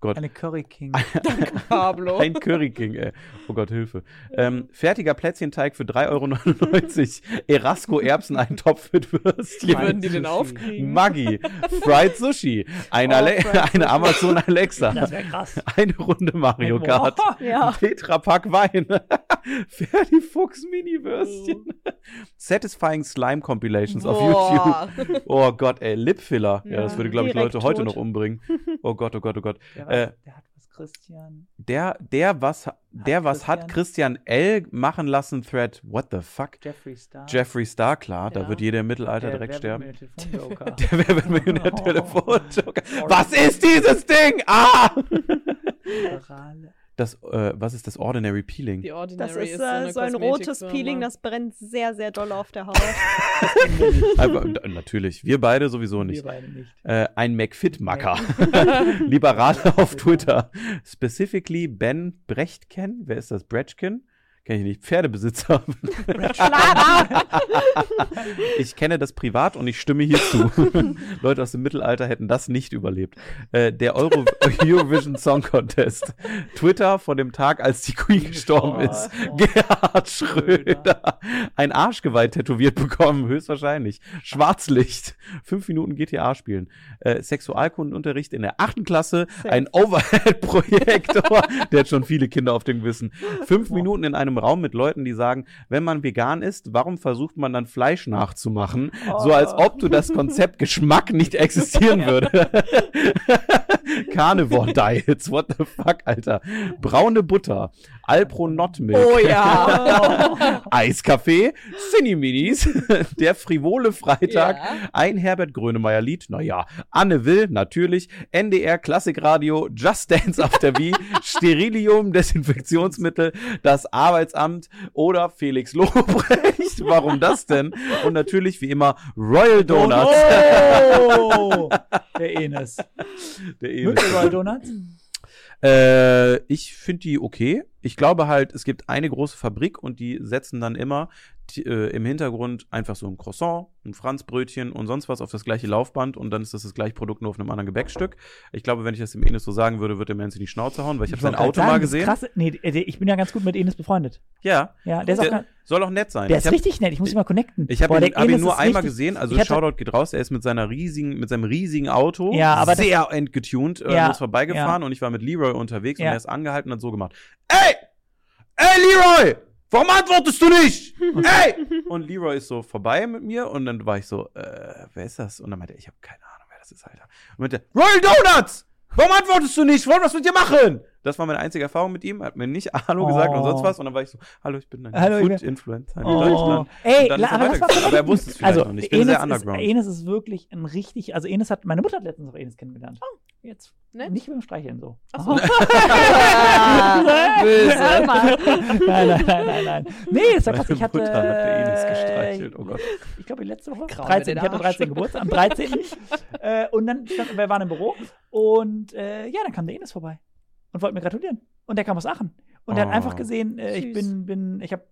Gott. Eine Curry King. [laughs] Pablo. Ein Curry King, ey. Oh Gott, Hilfe. Ähm, fertiger Plätzchenteig für 3,99 Euro. [laughs] Erasco-Erbseneintopf mit Wie Würstchen. würden die den Sushi. aufkriegen? Maggi. Fried Sushi. Ein Oh, Ale Fried [laughs] eine Sushi. Amazon Alexa. Das wäre krass. Eine Runde Mario Kart. Ja. Tetrapack Wein. Ferdi Fuchs Mini-Würstchen. Satisfying Slime Compilations auf Boah. YouTube. Oh Gott, ey, Lipfiller. Ja, Ja, das würde, glaube ich, Leute heute tot. noch umbringen. Oh Gott, oh Gott, oh Gott. Der, Äh, was, der hat was, Christian. Der, der was, der was hat Christian L. machen lassen, Thread. What the fuck? Jeffree Star. Jeffree Star, klar, da Ja. wird jeder im Mittelalter Der direkt sterben. Werbemillionär-Telefonjoker. [laughs] Der wer wird Millionär [laughs] Oh. Was ist dieses Ding? Ah! [laughs] Liberale. Das, äh, was ist das Ordinary Peeling? Die Ordinary Das ist, so, eine äh, so ein rotes. Peeling, das brennt sehr, sehr doll auf der Haut. [laughs] Aber, natürlich, wir beide sowieso Wir nicht. beide nicht. Äh, ein McFit-Macker. [laughs] Liberale auf [laughs] Twitter. Specifically Ben Brechtken. Wer ist das? Brechtken? Kenn ich nicht. Pferdebesitzer. [laughs] [laughs] ich kenne das privat und ich stimme hier zu. [laughs] Leute aus dem Mittelalter hätten das nicht überlebt. Äh, der Euro Eurovision Song Contest. Twitter von dem Tag, als die Queen gestorben ist. Oh. Gerhard Schröder. Ein Arschgeweih tätowiert bekommen, höchstwahrscheinlich. Schwarzlicht. Fünf Minuten GTA spielen. Äh, Sexualkundenunterricht in der achten Klasse. Ein Overhead-Projektor. Der hat schon viele Kinder auf dem Gewissen. Fünf Minuten in einem Raum mit Leuten, die sagen, wenn man vegan ist, warum versucht man dann Fleisch nachzumachen? So als ob du das Konzept Geschmack nicht [laughs] existieren würde. [laughs] Carnivore Diets, what the fuck, Alter. Braune Butter, Alpro Not Milk. Oh ja. [laughs] Eiskaffee, Cineminis, der frivole Freitag, Ja. ein Herbert Grönemeyer Lied, naja, Anne Will, natürlich, NDR Klassikradio, Just Dance auf der Wii, Sterilium, Desinfektionsmittel, das Arbeitsamt oder Felix Lobrecht, [laughs] warum das denn? Und natürlich wie immer Royal Donuts. Oh, [laughs] der Enes. Der Mögt ewige- Royal Donuts? Äh, ich finde die okay. Ich glaube halt, es gibt eine große Fabrik und die setzen dann immer äh, im Hintergrund einfach so ein Croissant, ein Franzbrötchen und sonst was auf das gleiche Laufband und dann ist das das gleiche Produkt nur auf einem anderen Gebäckstück. Ich glaube, wenn ich das dem Enes so sagen würde, würde er mir ins in die Schnauze hauen, weil ich habe sein Auto sagen, mal das gesehen. Krass, nee, der- ich bin ja ganz gut mit Enes befreundet. Ja, Ja, der ist auch der ganz, soll auch nett sein. der ich ist hab, richtig nett. Ich muss ihn mal connecten. ich habe ihn, der hab ihn nur einmal richtig- gesehen, also hatte- Shoutout geht raus, er ist mit seiner riesigen, mit seinem riesigen Auto Ja, aber das- sehr entgetunt äh, Ja, vorbeigefahren und ich war mit Leroy unterwegs und Ja. er ist angehalten und hat so gemacht. Ey! Ey, Leroy! Warum antwortest du nicht? Ey! Und Leroy ist so vorbei mit mir und dann war ich so, äh, wer ist das? Und dann meinte er, ich habe keine Ahnung, wer das ist, Alter. Und meinte, Royal Donuts! Warum antwortest du nicht? Wollen was mit dir machen? Das war meine einzige Erfahrung mit ihm. Er hat mir nicht [laughs] Hallo gesagt und Oh. sonst was. Und dann war ich so, hallo, ich bin ein Hallo, ich bin- Food-Influencer in Oh. Deutschland. Ey, la- er aber mal weitergegangen. aber er wusste es vielleicht also, noch nicht. Ich bin Enes sehr underground. Ist, Enes ist wirklich ein richtig, also Enes hat, meine Mutter hat letztens auch Enes kennengelernt. Oh, jetzt. nett. Nicht mit dem Streicheln so. Ach so. [laughs] [laughs] Böse. nein, nein, nein, nein, nein. Nee, ist ja krass. Ich hatte, Mutter hat der Enes gestreichelt. Oh Gott. ich glaube, letzte Woche, Grauen wir 13, den ich hatte Arsch. 13 Geburtstag, am 13. äh, und dann, stand, wir waren im Büro und äh, ja, dann kam der Enes vorbei und wollte mir gratulieren. Und der kam aus Aachen. Und er hat Oh. einfach gesehen, äh, ich bin, bin, ich habe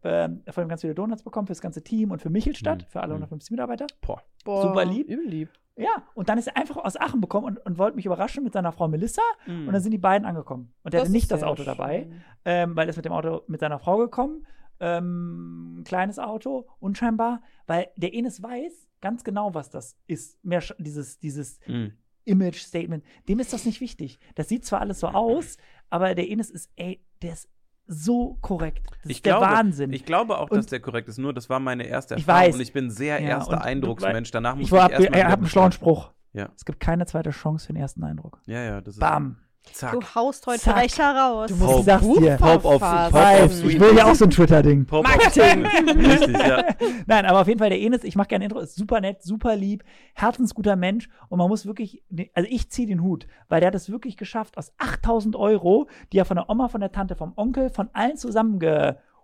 äh, von ihm ganz viele Donuts bekommen für das ganze Team und für Michelstadt, Mhm. für alle Mhm. 150 Mitarbeiter. Boah. Boah, Super lieb. Übel lieb. Ja, und dann ist er einfach aus Aachen bekommen und, und wollte mich überraschen mit seiner Frau Melissa. Mhm. Und dann sind die beiden angekommen. Und er hatte nicht das Auto dabei, schön. ähm, weil er ist mit dem Auto mit seiner Frau gekommen. Ähm, ein kleines Auto, unscheinbar, weil der Enes weiß ganz genau, was das ist. Mehr dieses, dieses Mhm. Image-Statement. Dem ist das nicht wichtig. Das sieht zwar alles so aus, aber der Enes ist, ey, der ist so korrekt. Das Ich ist der glaube, Wahnsinn. Ich glaube auch, dass Und- der korrekt ist. Nur, das war meine erste Ich Erfahrung weiß. und ich bin sehr Ja, erster Eindrucksmensch. Danach muss ich ich, war, erstmal er hat einen schlauen. Spruch. Ja. Es gibt keine zweite Chance für den ersten Eindruck. Ja, ja, das ist. Bam. Zack. Du haust heute Zack. recht heraus. Du musst, Pope. ich sag's dir. Pope of. Pope of ich will ja auch so ein Twitter-Ding. Pope Marketing. Richtig, ja. [laughs] Nein, aber auf jeden Fall der Enes, ich mache gerne Intro, ist super nett, super lieb, herzensguter Mensch und man muss wirklich, ne, also ich ziehe den Hut, weil der hat es wirklich geschafft, aus 8000 Euro, die er von der Oma, von der Tante, vom Onkel, von allen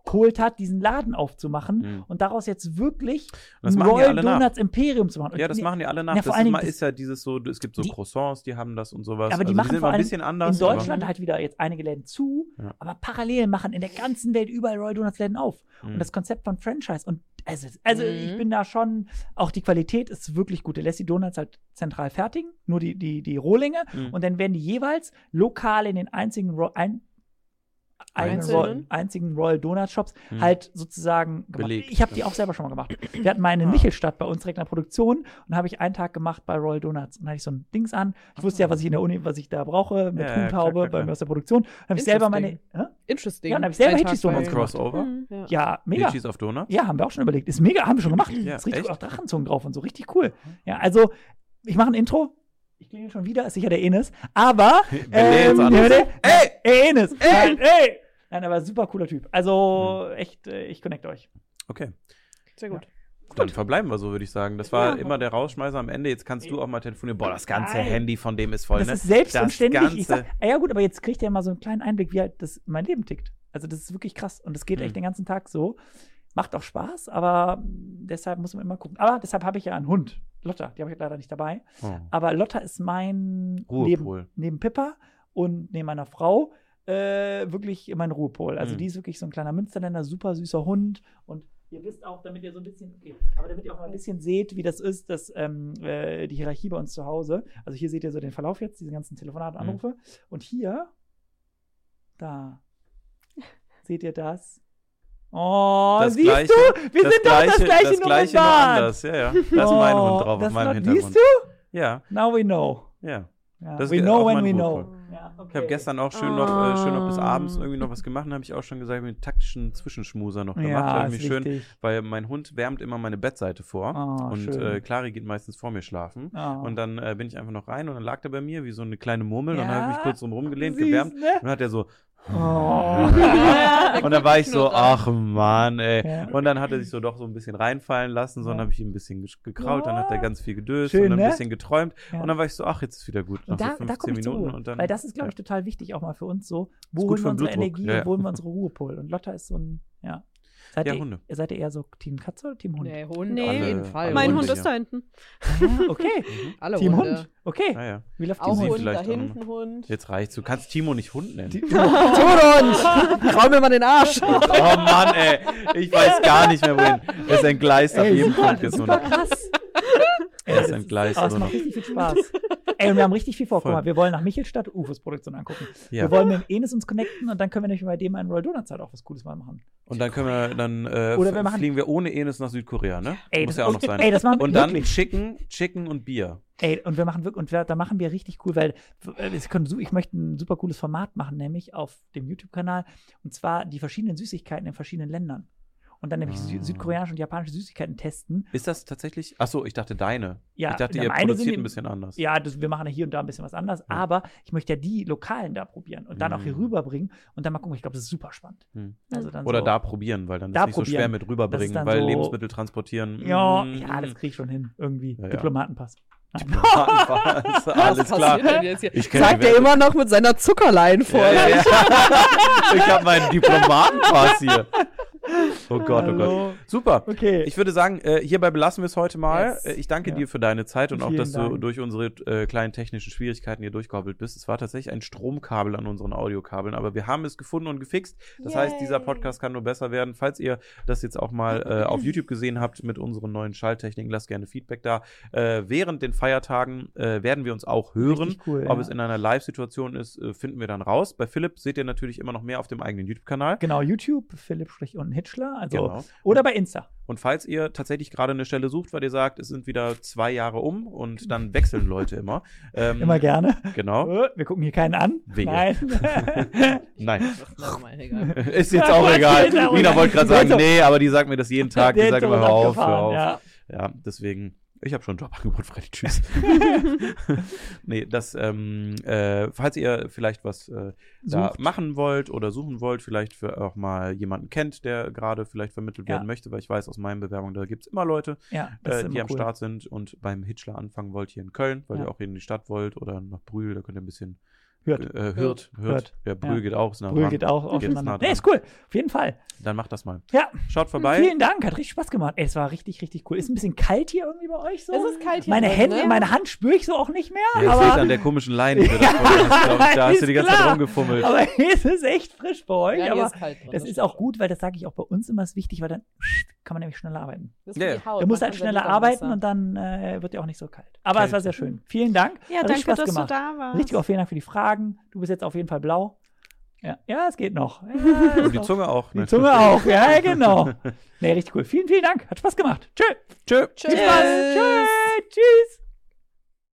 zusammengeholt hat, diesen Laden aufzumachen Mhm. und daraus jetzt wirklich das ein die Royal alle nach. Donuts Imperium zu machen. Und Ja, das nee, machen die alle nach. Ja, vor das allen ist, Dingen ist ja dieses so, es gibt so Die- Croissants, die haben das und sowas. aber die also machen sind vor ein bisschen anders. in Deutschland halt wieder jetzt einige Läden zu, Ja. aber parallel machen in der ganzen Welt überall Royal Donuts Läden auf. Mhm. Und das Konzept von Franchise und also, also Mhm. ich bin da schon, auch die Qualität ist wirklich gut. Der lässt die Donuts halt zentral fertigen, nur die, die, die Rohlinge Mhm. und dann werden die jeweils lokal in den einzigen ein, Einzelnen? Einzigen Royal Donut Shops Mhm. halt sozusagen gemacht. Belegt, Ich habe die auch selber schon mal gemacht. [clears throat] Wir hatten mal eine in Ah. Michelstadt bei uns direkt in der Produktion und da habe ich einen Tag gemacht bei Royal Donuts und da hatte ich so ein Dings an. Ich wusste ja, was ich in der Uni, was ich da brauche mit Ja, ja, Huhntaube klar, klar, bei mir aus der Produktion. Dann habe ich selber meine, hä? Interesting. Ja, dann hab ich selber Hitchis Donuts Crossover. Mhm. Ja. ja, mega. Hitchis auf Donuts. Ja, haben wir auch schon überlegt. Ist mega, haben wir schon gemacht. Ja, ist richtig echt? auch Drachenzungen drauf und so, richtig cool. Ja, also, ich mache ein Intro. Ich klinge schon wieder, ist sicher der Enes. Aber, Wenn der jetzt anruft, hör dir- ey! ey, Enes, ey, ey! Nein, aber super cooler Typ. Also, echt, äh, ich connecte euch. Okay. Sehr gut. Dann verbleiben wir so, würde ich sagen. Das war Ja. immer der Rausschmeißer am Ende. Jetzt kannst du auch mal telefonieren. Boah, das ganze Nein. Handy von dem ist voll, das ne? ist selbst und Das ständig. Ich sag, ah, ja gut, aber jetzt kriegt ihr mal so einen kleinen Einblick, wie halt das mein Leben tickt. Also das ist wirklich krass und das geht Mhm. echt den ganzen Tag so. Macht auch Spaß, aber deshalb muss man immer gucken. Aber deshalb habe ich ja einen Hund, Lotta, die habe ich leider nicht dabei. Oh. Aber Lotta ist mein Ruhepol. neben, neben Pippa und neben meiner Frau äh, wirklich mein Ruhepol. Also Mhm. die ist wirklich so ein kleiner Münsterländer, super süßer Hund und Ihr wisst auch, damit ihr so ein bisschen, okay, aber damit ihr auch mal ein bisschen seht, wie das ist, dass ähm, äh, die Hierarchie bei uns zu Hause. Also hier seht ihr so den Verlauf jetzt, diese ganzen Telefonate, Mhm. Anrufe. Und hier, da, seht ihr das? Oh, Das siehst Gleiche- du? Wir das sind doch das gleiche, das nur gleiche nur anders. Ja, ja. Da ist mein Oh, Hund drauf das auf meinem Hintergrund. Siehst du? Ja, Now we know. ja. Ja, Das we ist know when mein we Ruhepol. know. Ja, okay. Ich habe gestern auch schön noch, äh, schön noch bis Ah. abends irgendwie noch was gemacht. habe ich auch schon gesagt, ich habe einen taktischen Zwischenschmuser noch gemacht. Ja, ist mich schön, wichtig. weil mein Hund wärmt immer meine Bettseite vor. Oh, und schön. äh, Clary geht meistens vor mir schlafen. Oh. Und dann äh, bin ich einfach noch rein und dann lag er bei mir wie so eine kleine Murmel. Dann Ja, habe ich mich kurz drum rumgelehnt, süß, gewärmt. ne? Und dann hat er so. Oh. [laughs] und dann war ich so, ach Mann, ey. Ja. Und dann hat er sich so doch so ein bisschen reinfallen lassen, so dann Ja. habe ich ihm ein bisschen gekrault, dann hat er ganz viel gedöst Schön, und dann ein ne? bisschen geträumt. Ja. Und dann war ich so, ach, jetzt ist wieder gut. Nach Und da, so da 15 komme ich zur Minuten und dann. Weil das ist, glaube ja. ich, total wichtig, auch mal für uns so. Wo holen wir unsere. Energie Ja, wo holen wir unsere Ruhepol? Und Lotta ist so ein, ja. Seid, Ja, ihr, Hunde. Seid ihr eher so Team Katze oder Team Hund? Nee, Hund Nee. auf jeden Fall. Mein Hunde Hund ist da hinten. Ah, okay. [laughs] Mhm. Alle Team Hunde. Hund. Okay. Ah, ja. Wie läuft Auch die Sie Hund, vielleicht da hinten Hund. Jetzt reicht's. Du kannst Timo nicht Hund nennen. Hund! Raum mir mal den Arsch! oh Mann, ey. Ich weiß gar nicht mehr, wohin. Es entgleist auf Ey, jedem super, Punkt jetzt nur noch. krass. Er ist entgleist Oh, es nur noch. macht richtig viel Spaß. Ey, und wir haben richtig viel vor. Guck mal, wir wollen nach Michelstadt Ufos Produktion angucken. Ja. Wir wollen mit dem Enes uns connecten und dann können wir nämlich bei dem einen Roll Donuts halt auch was Cooles mal machen. Und dann können wir, dann äh, Oder wir machen- fliegen wir ohne Enes nach Südkorea, ne? Ey, Muss das- ja auch noch sein. Ey, das machen wir und dann wirklich. Chicken, Chicken und Bier. Ey, und wir machen wirklich, und wir, da machen wir richtig cool, weil äh, es können, ich möchte ein super cooles Format machen, nämlich auf dem YouTube-Kanal, und zwar die verschiedenen Süßigkeiten in verschiedenen Ländern. Und dann nämlich sü Ah. südkoreanische und japanische Süßigkeiten testen. Ist das tatsächlich? Achso, ich dachte deine. Ja, ich dachte, ihr produziert sind- ein bisschen anders. Ja, das, wir machen ja hier und da ein bisschen was anders, Ja. aber ich möchte ja die Lokalen da probieren und dann auch hier Mhm. rüberbringen und dann mal gucken. Ich glaube, das ist super spannend. Hm. Also dann Oder so, da probieren, weil dann ist Da nicht so schwer probieren. mit rüberbringen, ist weil so- Lebensmittel transportieren. Ja, mm, ja, das kriege ich schon hin. Irgendwie. Ja, ja. Diplomatenpass. [laughs] Alles Was klar. Ich Sagt er immer noch mit seiner Zuckerlein vor. Ja, ja, ja. ich habe meinen Diplomatenpass hier. Oh Gott, oh Gott. Hallo. Super. Okay. Ich würde sagen, äh, hierbei belassen wir es heute mal. Yes. Äh, Ich danke Ja. dir für deine Zeit und auch, Vielen dass du Dank. durch unsere äh, kleinen technischen Schwierigkeiten hier durchgehobbelt bist. Es war tatsächlich ein Stromkabel an unseren Audiokabeln, aber wir haben es gefunden und gefixt. Das heißt, dieser Yay. Podcast kann nur besser werden. Falls ihr das jetzt auch mal äh, auf [laughs] YouTube gesehen habt mit unseren neuen Schalltechniken, lasst gerne Feedback da. Äh, während den Feiertagen äh, werden wir uns auch hören. Richtig cool, Ob ja. es in einer Live-Situation ist, finden wir dann raus. Bei Philipp seht ihr natürlich immer noch mehr auf dem eigenen YouTube-Kanal. Genau, YouTube, Philipp Und Hitchler. Also, Genau. Oder bei Insta. Und falls ihr tatsächlich gerade eine Stelle sucht, weil ihr sagt, es sind wieder zwei Jahre um und dann wechseln Leute immer. [laughs] Ähm, Immer gerne. Genau. Äh, Wir gucken hier keinen an. Wehe. Nein. [laughs] [laughs] Nein. Ist jetzt auch egal. Nina wollte gerade sagen, nee, aber die sagt mir das jeden Tag. Die sagt immer, hör auf, hör auf. Ja. Ja, deswegen, ich habe schon ein Jobangebot, Freddy, tschüss. [laughs] nee, das, ähm, äh, falls ihr vielleicht was äh, da machen wollt oder suchen wollt, vielleicht für auch mal jemanden kennt, der gerade vielleicht vermittelt Ja. werden möchte, weil ich weiß aus meinen Bewerbungen, da gibt es immer Leute, Ja, äh, ist die immer am cool. Start sind und beim Hitchler anfangen wollt hier in Köln, weil Ja. ihr auch hier in die Stadt wollt oder nach Brühl, da könnt ihr ein bisschen Hört. äh, Hürth, Hürth. Hört. Ja, Brühl Ja. geht auch, ist nah Brühl dran. geht auch Geht auseinander. nah Nee, ist cool. Auf jeden Fall. Dann macht das mal. Ja. Schaut vorbei. Vielen Dank, hat richtig Spaß gemacht. Ey, es war richtig, richtig cool. Ist ein bisschen kalt hier irgendwie bei euch so? Es ist kalt hier Meine drin, Hände, ne? meine Hand spüre ich so auch nicht mehr. Ja, das liegt an aber, der komischen Leine, die du da hast, [laughs] du die ganze Zeit rumgefummelt. aber [laughs] es ist echt frisch bei euch. Ja, aber ist kalt drin, das das ist auch gut, weil das sage ich auch bei uns immer ist wichtig, weil dann kann man nämlich schneller arbeiten. Das ist Ja, ja. die Haut. Halt schneller arbeiten und dann äh, wird ja auch nicht so kalt. Aber es war sehr schön. Vielen Dank. Ja, Hat richtig danke, Spaß dass gemacht. du da warst. Richtig, auch vielen Dank für die Fragen. Du bist jetzt auf jeden Fall blau. Ja, ja es geht noch. Ja, [laughs] Und die noch- Zunge auch. Die ne? Zunge auch. Ja, [laughs] genau. Nee, richtig cool. Vielen, vielen Dank. Hat Spaß gemacht. Tschö. Tschö. Tschüss. Spaß. Tschö.